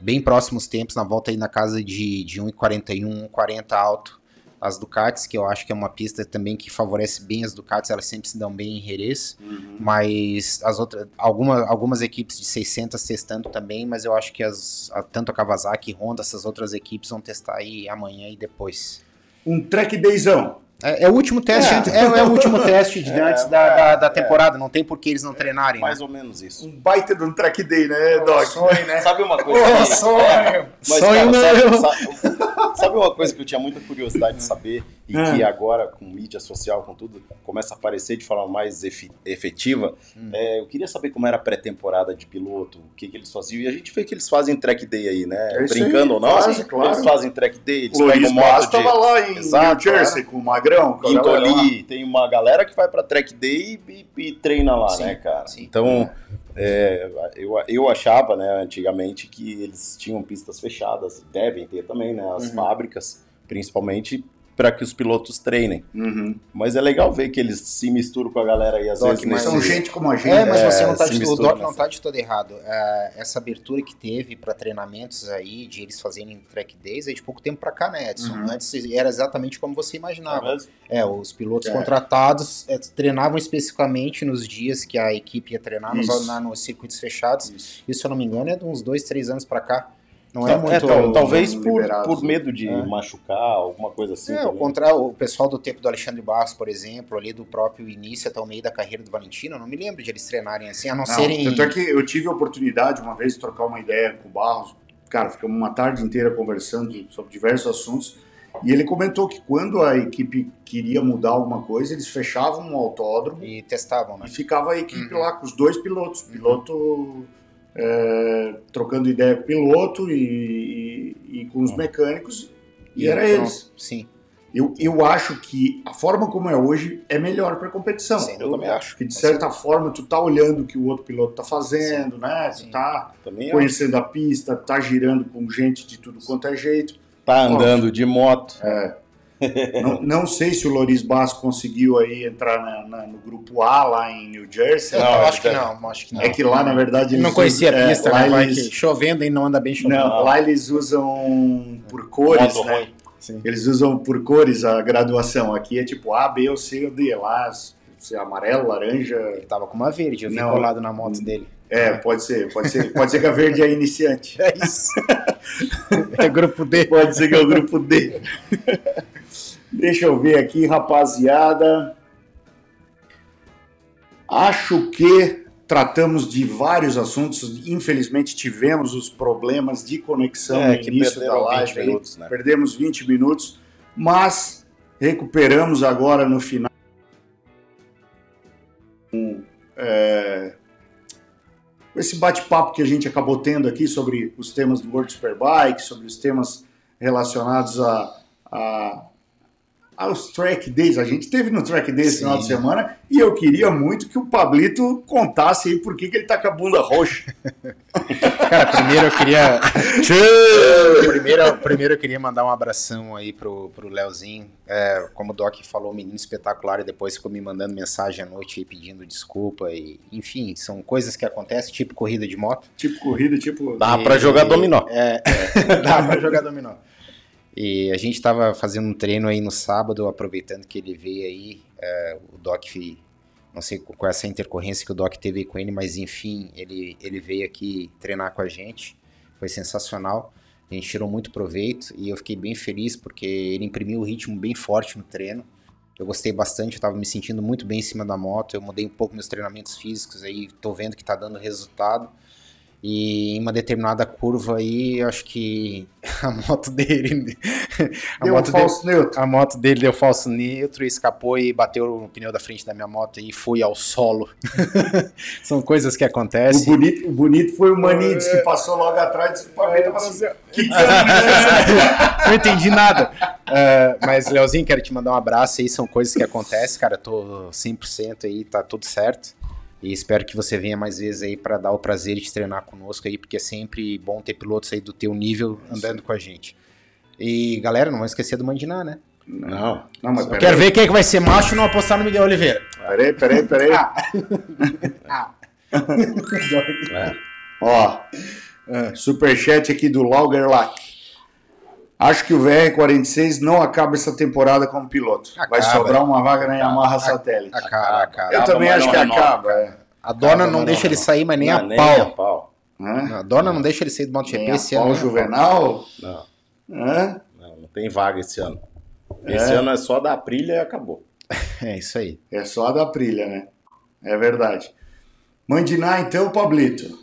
Bem próximos tempos, na volta aí na casa de, de 1,41, 1,40 alto as Ducatis, que eu acho que é uma pista também que favorece bem as Ducatis, elas sempre se dão bem em Jerez, mas as outras, alguma, algumas equipes de 600 testando também, mas eu acho que as, a- tanto a Kawasaki, Honda, essas outras equipes vão testar aí amanhã e depois.
Um track dayzão.
É, é o último teste,
É.
antes- é, é o último teste de
É,
antes da,
é,
da, da
é.
temporada, não tem por que eles não treinarem, né?
Mais ou menos isso.
Um baita de um track day, né, Doc?
Sonho, né?
Sabe uma coisa?
Sonho!
Mas,
Sonho
cara,
meu!
sabe, sabe- sabe uma coisa que eu tinha muita curiosidade de saber e
Ah.
que agora, com mídia social, com tudo, começa a aparecer de forma mais efetiva?
Hum.
É, eu queria saber como era a pré-temporada de piloto, o que, que eles faziam. E a gente vê que eles fazem track day aí, né?
É
Brincando
aí,
ou não,
fazem,
assim,
claro.
eles fazem track day, eles
Luiz
pegam moto
Blas
de...
estava lá em
Exato,
New Jersey com o Magrão. com.
Intoli, tem uma galera que vai pra track day e, e treina lá,
Sim,
né, cara?
sim.
Então, é, eu, eu achava, né, antigamente, que eles tinham pistas fechadas, devem ter também, né, as
Uhum.
fábricas, principalmente para que os pilotos treinem.
Uhum.
Mas é legal ver que eles se misturam com a galera aí, às
Doc,
vezes,
mas
nesse...
São gente como a gente.
É, mas
É,
você não tá
se
de, o Doc não
nessa.
tá de todo errado. É, essa abertura que teve para treinamentos aí, de eles fazerem track days, é de pouco tempo pra cá, né, Edson?
Uhum.
Antes era exatamente como você
Não
imaginava.
é?
É, os pilotos
É.
contratados é, treinavam especificamente nos dias que a equipe ia treinar nos, na- nos circuitos fechados.
Isso.
Isso, se eu não me engano, é de uns dois, três anos pra cá. Não é,
É,
muito.
tal- talvez por, por
né?
medo de
É.
machucar, alguma coisa assim.
É, o
também.
contrário, o pessoal do tempo do Alexandre Barros, por exemplo, ali do próprio início até o meio da carreira do Valentino, eu não me lembro de eles treinarem assim, a não,
Não,
serem.
Tanto é que eu tive a oportunidade uma vez de trocar uma ideia com o Barros. Cara, ficamos uma tarde inteira conversando sobre diversos assuntos. E ele comentou que quando a equipe queria mudar alguma coisa, eles fechavam um autódromo
E testavam, né?
e ficava a equipe
Uhum.
lá com os dois pilotos. Piloto é, trocando ideia com o piloto e, e- e com os mecânicos, e, era
pronto.
eles.
Sim.
Eu, eu acho que a forma como é hoje é melhor para competição.
Sem
Eu também acho.
Que de certa forma tu tá olhando o que o outro piloto tá fazendo, né? Tu
Sim.
tá
Também acho.
conhecendo a pista, tá girando com gente de tudo quanto é jeito.
Tá andando de moto.
Não, não sei se o Loris Basso conseguiu aí entrar na- na- no grupo A lá em New Jersey.
Eu
Não,
acho que
ele
não, acho que não.
É que lá, na verdade,
Ele não
eles
conhecia
usam-
a
é,
pista,
lá
né?
Eles-
que chovendo e não anda bem chovendo.
Não, lá eles usam por cores, né? Eles usam por cores a graduação. Aqui é tipo A, B ou C ou D. Lá, se é amarelo, laranja.
Ele tava com uma verde, eu vi
Não.
colado na moto dele.
É, pode ser. Pode ser, pode ser que a verde é iniciante.
É isso. é grupo D.
Pode ser que é o grupo D. Deixa eu ver aqui, rapaziada. Acho que tratamos de vários assuntos. Infelizmente tivemos os problemas de conexão
É,
no início da
perderam 20
live.
minutos, né?
Perdemos 20 minutos, mas recuperamos agora no final. É, esse bate-papo que a gente acabou tendo aqui sobre os temas do World Superbike, sobre os temas relacionados a, a- aos track days. A gente teve no track days esse final de semana e eu queria muito que o Pablito contasse aí por que, que ele tá com a bunda roxa.
Cara, primeiro eu queria. primeiro, primeiro eu queria mandar um abração aí pro, pro Leozinho. É, como o Doc falou, menino espetacular e depois ficou me mandando mensagem à noite aí pedindo desculpa. E, enfim, são coisas que acontecem, tipo corrida de moto.
tipo corrida, tipo.
Dá
E-
pra jogar dominó.
É, dá pra jogar dominó. E a gente tava fazendo um treino aí no sábado, aproveitando que ele veio aí. é, o Doc, não sei qual é essa intercorrência que o Doc teve com ele, mas enfim, ele, ele veio aqui treinar com a gente. Foi sensacional. A gente tirou muito proveito e eu fiquei bem feliz porque ele imprimiu um ritmo bem forte no treino. Eu gostei bastante, eu tava me sentindo muito bem em cima da moto. Eu mudei um pouco meus treinamentos físicos aí, tô vendo que tá dando resultado. E em uma determinada curva aí, eu acho que a moto dele. A
Deu um
moto, dele,
falso neutro.
a moto dele deu falso neutro, escapou e bateu no pneu da frente da minha moto e foi ao solo. São coisas que
O
acontecem.
bonito, o bonito foi o Manides que passou logo atrás e disse: "Pablito, tava assim, que
não entendi nada. É, mas, Leozinho, quero te mandar um abraço aí. São coisas que acontecem, cara. Tô 100% aí, tá tudo certo. E espero que você venha mais vezes aí para dar o prazer de te treinar conosco aí, porque é sempre bom ter pilotos aí do teu nível andando com a gente. E, galera, não vamos esquecer do Mandiná, né?
Não.
Não, mas peraí,
quero ver quem é que vai ser macho e não apostar no Miguel Oliveira.
peraí, peraí, peraí.
É.
Ó, superchat aqui do Laugerlach. Acho que o VR46 não acaba essa temporada como piloto. Vai
Acaba.
sobrar uma vaga na Yamaha Satélite.
Acaba, acaba.
Eu também acho
não
que
renova.
acaba. é.
A dona
Acaba,
não
mas
deixa
não
ele sair, mas nem
Não,
a
nem
pau.
a pau.
Hã?
A dona não deixa ele sair do MotoGP esse ano.
Paul
né?
Juvenal.
Não,
Hã?
não, não tem vaga esse ano. Esse
É.
ano é só dar trilha e acabou.
É isso aí.
É só a da Prilha, né? É verdade. Mandiná, então, Pablito.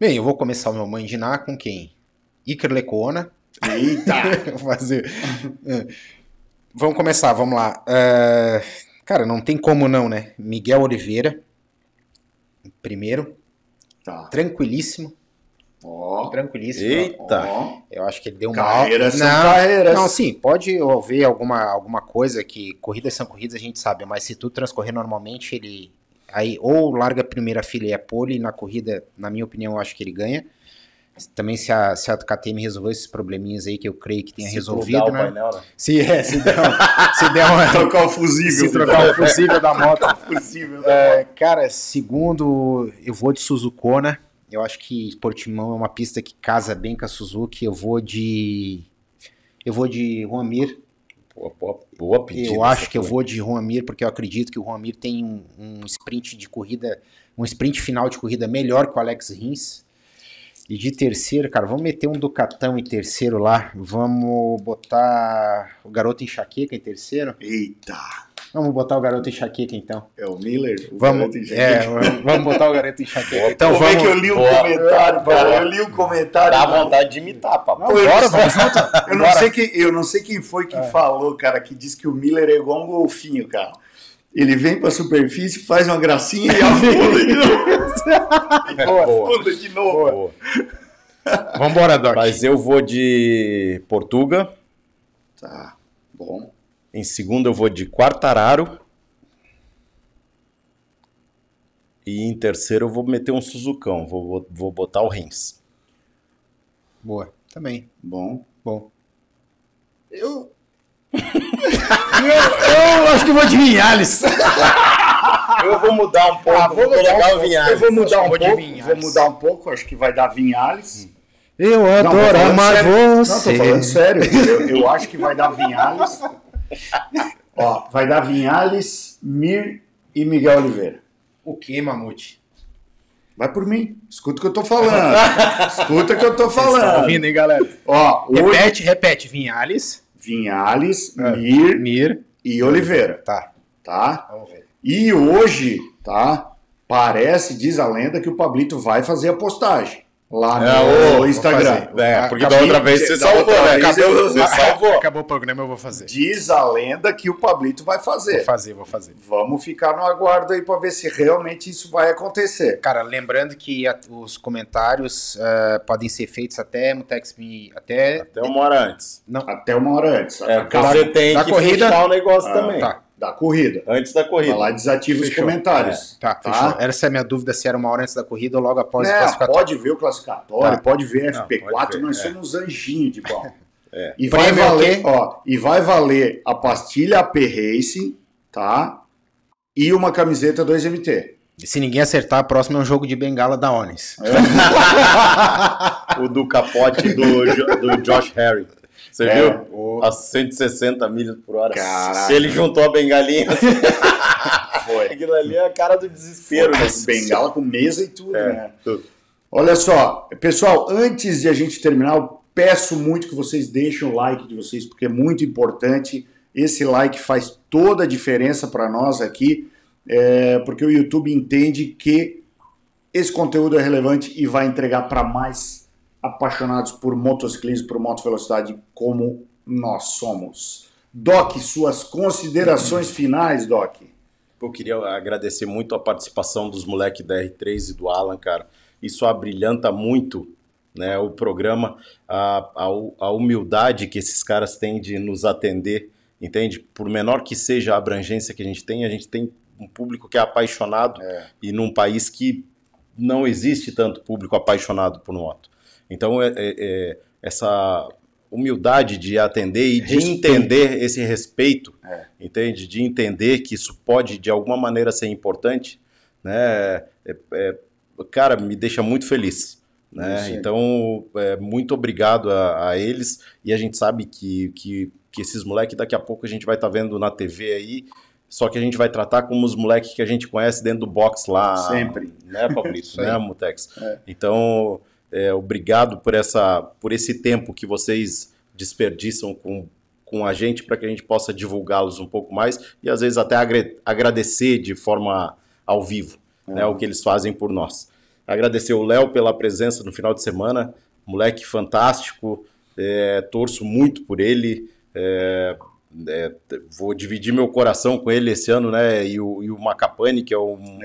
Bem, eu vou começar o meu mandiná com quem? Iker Lecuona.
Eita!
Vou fazer. É. Vamos começar, vamos lá. É, Cara, não tem como não, né? Miguel Oliveira. Primeiro,
Tá.
tranquilíssimo.
Ó.
Tranquilíssimo.
Eita!
Ó.
Eu acho que ele deu uma.
Carreiras são
não,
carreiras.
não, sim, pode haver alguma, alguma coisa que corridas são corridas, a gente sabe, mas se tudo transcorrer normalmente, ele aí ou larga a primeira fila e é pole, e na corrida, na minha opinião, eu acho que ele ganha. Também se a, se a KTM resolver esses probleminhas aí que eu creio que tenha
Se
resolvido, né?
painel, né?
Se, é, se der, um- se der uma,
Trocar o fusível.
se trocar o fusível da moto.
fusível.
É, cara, segundo, eu vou de Suzukona. Eu acho que Portimão é uma pista que casa bem com a Suzuki. Eu vou de. Eu vou de Juan Mir.
Pô, pô, boa pedida.
Eu acho que eu
tua.
vou de Juan Mir, porque eu acredito que o Juan Mir tem um, um sprint de corrida, um sprint final de corrida melhor que o Alex Rins. E de terceiro, cara, vamos meter um Ducatão em terceiro lá. Vamos botar o garoto enxaqueca em terceiro.
Eita!
Vamos botar o garoto enxaqueca então.
É o Miller? O
Vamos,
garoto
é,
enxaqueca.
vamos botar o garoto enxaqueca. Então
Como é
vamos.
que eu li o
Boa.
comentário, cara? Eu li o comentário.
Dá vontade de imitar,
eu,
Bora,
não sei,
vamos junto.
eu, não sei quem, eu não sei quem foi que falou, cara, que disse que o Miller é igual um golfinho, cara. Ele vem pra superfície, faz uma gracinha e afunda de novo.
Boa.
Afunda de novo.
Boa.
Vambora, Doc.
Mas eu vou de Portuga.
Tá, bom.
Em segundo eu vou de Quartararo. E em terceiro eu vou meter um Suzucão. Vou, vou, vou botar o Rins.
Boa. Também.
Bom.
Bom. Eu. Eu, eu acho que vou de Vinhales.
Eu vou mudar um pouco.
Ah, vou mudar um pouco. Eu vou mudar um
Vou
pouco.
Vinhales.
Vou mudar um pouco. Acho que vai dar Vinhales.
Eu
Não,
adoro
falando
amar
sério. Não, tô
você.
falando sério. Eu, eu acho que vai dar Vinhales. Ó, vai dar Vinhales, Mir e Miguel Oliveira.
O que, Mamute?
Vai por mim. Escuta o que eu tô falando. Escuta o que eu tô
Tá
falando.
ouvindo, hein, galera?
Ó, hoje,
Repete, repete. Vinhales,
Vinhales,
É.
Mir
Mir.
e Oliveira.
Tá,
Tá?
vamos ver.
E hoje, tá? Parece, diz a lenda, que o Pablito vai fazer a postagem lá no
É, ô,
Instagram.
vou fazer.
É, porque
Acabei-
da outra vez você salvou,
outra
né?
vez
Acabou, você salvou.
Acabou o programa, eu vou fazer.
Diz a lenda que o Pablito vai
Vou
fazer.
fazer, vou fazer.
Vamos ficar no aguardo aí pra ver se realmente isso vai acontecer.
Cara, lembrando que a- os comentários eh, podem ser feitos até Mutex me. Até.
Até uma hora antes.
Até uma hora antes.
É, porque você tem
da
que
corrida-
fechar o negócio
Ah,
também.
Tá,
da corrida.
Antes da
Vai
corrida.
lá e desativa os
Fechou.
comentários.
tá,
Tá.
fechou. Essa é a minha dúvida se era uma hora antes da corrida ou logo após o
É,
classificatório.
pode ver o classificatório,
Tá.
pode ver
Não,
FP4,
pode ver,
nós
é.
somos anjinhos de bom.
É.
E vai
Prêmio é o
valer, ó, e vai valer a pastilha AP Racing, tá? E uma camiseta 2MT.
E se ninguém acertar, a próxima é um jogo de bengala da Onis.
O do capote do, do Josh Harry. Você
É.
viu? A 160 milhas por hora.
Caraca.
Se ele juntou a bengalinha,
Foi.
aquilo ali é a cara do desespero. né?
Bengala com mesa e tudo,
É,
né?
tudo.
Olha só, pessoal, antes de a gente terminar, eu peço muito que vocês deixem o like de vocês, porque é muito importante. Esse like faz toda a diferença para nós aqui, é, porque o YouTube entende que esse conteúdo é relevante e vai entregar para mais apaixonados por motociclismo, por moto velocidade, como nós somos. Doc, suas considerações finais, Doc.
Eu queria agradecer muito a participação dos moleques da R3 e do Alan, cara. Isso abrilhanta muito né, o programa, a, a, a humildade que esses caras têm de nos atender, entende? Por menor que seja a abrangência que a gente tem, a gente tem um público que é apaixonado e num país que não existe tanto público apaixonado por moto. Então, é, é- é essa humildade de atender e de
Respeito.
entender esse respeito, entende? De entender que isso pode, de alguma maneira, ser importante, né? É- é- cara, me deixa muito feliz. Né? Então, é, muito obrigado a, a eles. E a gente sabe que, que, que esses moleques daqui a pouco a gente vai estar vendo na TV aí. Só que a gente vai tratar como os moleques que a gente conhece dentro do box lá.
Sempre.
Né, Pablito?
Aí.
né, Mutex?
É.
Então, é, obrigado por, essa, por esse tempo que vocês desperdiçam com, com a gente para que a gente possa divulgá-los um pouco mais e às vezes até agradecer de forma ao vivo né, o que eles fazem por nós. Agradecer o Léo pela presença no final de semana, moleque fantástico, é, torço muito por ele. é, é, vou dividir meu coração com ele esse ano, né? E o, e o Macapane, que é um,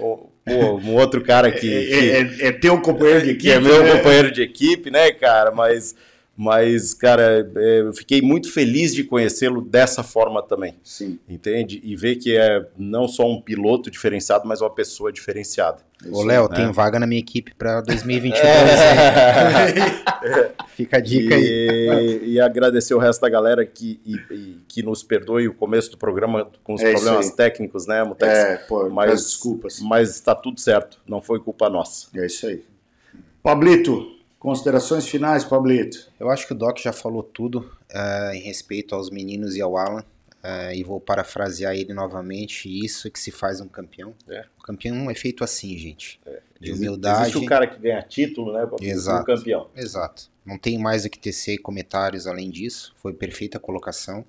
um, pô, um outro cara que,
É,
que-
é- é teu companheiro de equipe,
que é meu
né?
companheiro de equipe, né, cara? Mas, mas cara, é, eu fiquei muito feliz de conhecê-lo dessa forma também,
Sim.
entende? E ver que é não só um piloto diferenciado, mas uma pessoa diferenciada.
Ô, Léo,
né?
tem vaga na minha equipe pra 2022.
É.
Fica a dica aí.
E, e agradecer o resto da galera que, e- e que nos perdoe o começo do programa com os
É
problemas técnicos, né, Mutex?
É, pô,
Mas-
peço desculpas.
Mas está tudo certo, não foi culpa nossa.
É isso aí. Pablito, considerações finais, Pablito.
Eu acho que o Doc já falou tudo eh, em respeito aos meninos e ao Alan. eh, e vou parafrasear ele novamente. Isso é que se faz um campeão.
É.
O campeão é feito assim, gente. De
Existe-
humildade.
Existe o cara que ganha título, né? Pablito?
Exato.
O campeão.
Exato. Não tem mais o que tecer comentários além disso. Foi perfeita a colocação.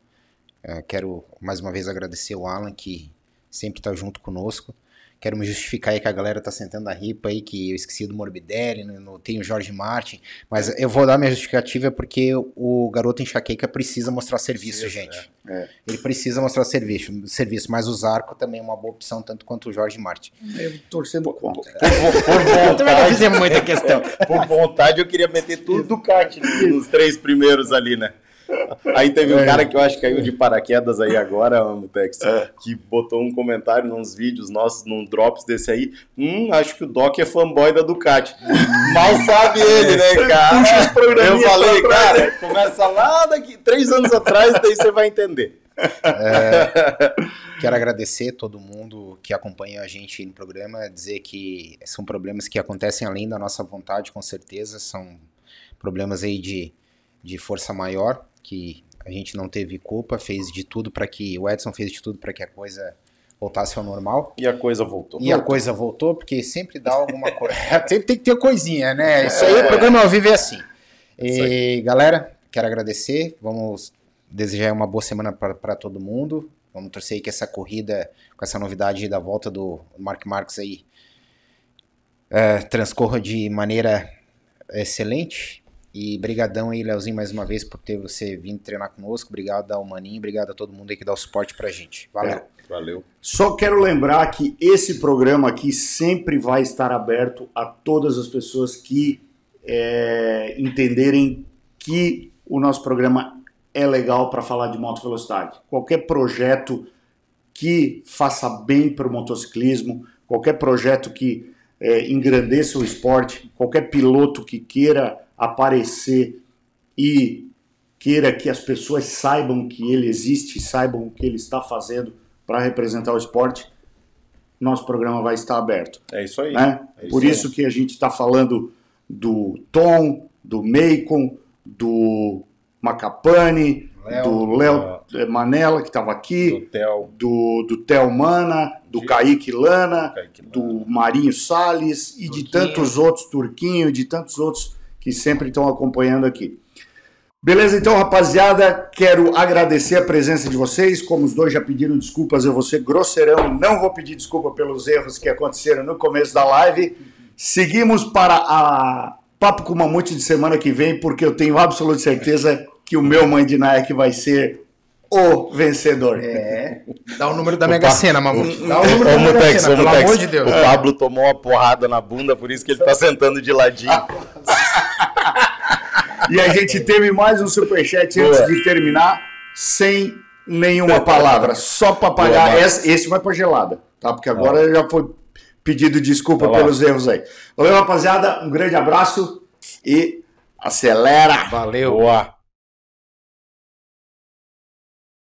Eh, quero mais uma vez agradecer o Alan, que sempre está junto conosco. Quero me justificar aí que a galera tá sentando a ripa aí, que eu esqueci do Morbidelli, no, no- tem o Jorge Martin. Mas eu vou dar minha justificativa porque o garoto enxaqueca precisa mostrar serviço, gente.
é.
Ele precisa mostrar serviço, serviço, mas o Zarco também é uma boa opção, tanto quanto o Jorge Martin.
Eu torcendo contra.
Por, por
Também não
vontade,
fizemos muita questão.
por vontade, eu queria meter tudo do kart nos três primeiros ali, né? Aí teve um cara que eu acho que caiu de paraquedas aí agora, Mutex, que botou um comentário nos vídeos nossos, num Drops desse aí. Hum, acho que o Doc é fanboy da Ducati. Mal sabe ele, né, cara?
Puxa os
Eu falei,
pra trás,
cara, começa lá daqui, três anos atrás, daí você vai entender.
Quero agradecer todo mundo que acompanha a gente no programa, dizer que são problemas que acontecem além da nossa vontade, com certeza, são problemas aí de, de força maior, que a gente não teve culpa, fez de tudo para que, o Edson fez de tudo para que a coisa voltasse ao normal.
E a coisa voltou.
E a coisa voltou, porque sempre dá alguma coisa. sempre tem que ter coisinha, né? Isso aí, o programa ao vivo é assim. E, galera, quero agradecer. Vamos desejar uma boa semana para todo mundo. Vamos torcer aí que essa corrida, com essa novidade da volta do Mark Marques aí, eh, transcorra de maneira excelente. E brigadão aí, Leozinho, mais uma vez por ter você vindo treinar conosco. Obrigado ao Maninho, obrigado a todo mundo aí que dá o suporte pra gente. Valeu.
Valeu.
Só quero lembrar que esse programa aqui sempre vai estar aberto a todas as pessoas que é, entenderem que o nosso programa é legal para falar de moto velocidade. Qualquer projeto que faça bem para o motociclismo, qualquer projeto que é, engrandeça o esporte, qualquer piloto que queira aparecer e queira que as pessoas saibam que ele existe, saibam o que ele está fazendo para representar o esporte, nosso programa vai estar aberto.
É isso aí.
Né?
É
Por
aí.
isso que a gente está falando do Tom, do Macon, do Macapane,
Léo.
do Léo Manela, que estava aqui,
Do Theo,
do, do Theo Mana, do
De-
Kaique Lana,
Kaique Lana.
do Marinho Salles e de
Turquinho.
tantos outros, Turquinho, de tantos outros que sempre estão acompanhando aqui. Beleza, então, rapaziada, quero agradecer a presença de vocês. Como os dois já pediram desculpas, eu vou ser grosseirão, não vou pedir desculpa pelos erros que aconteceram no começo da live. Seguimos para a Papo com Mamute de semana que vem, porque eu tenho absoluta certeza que o meu mãe de Nike vai ser o vencedor.
É. Dá o número da Mega Sena, Mamute. Dá o número da Mega
Mutex,
Sena,
ô,
pelo amor de Deus.
O Pablo tomou uma porrada na bunda, por isso que ele tá sentando de ladinho.
E a gente teve mais um superchat
Boa.
antes de terminar, sem nenhuma palavra, só para pagar. Esse, esse vai para gelada, tá? Porque agora já foi pedido desculpa
Vai lá.
pelos erros aí. Valeu, rapaziada. Um grande abraço e acelera!
Valeu.
Boa.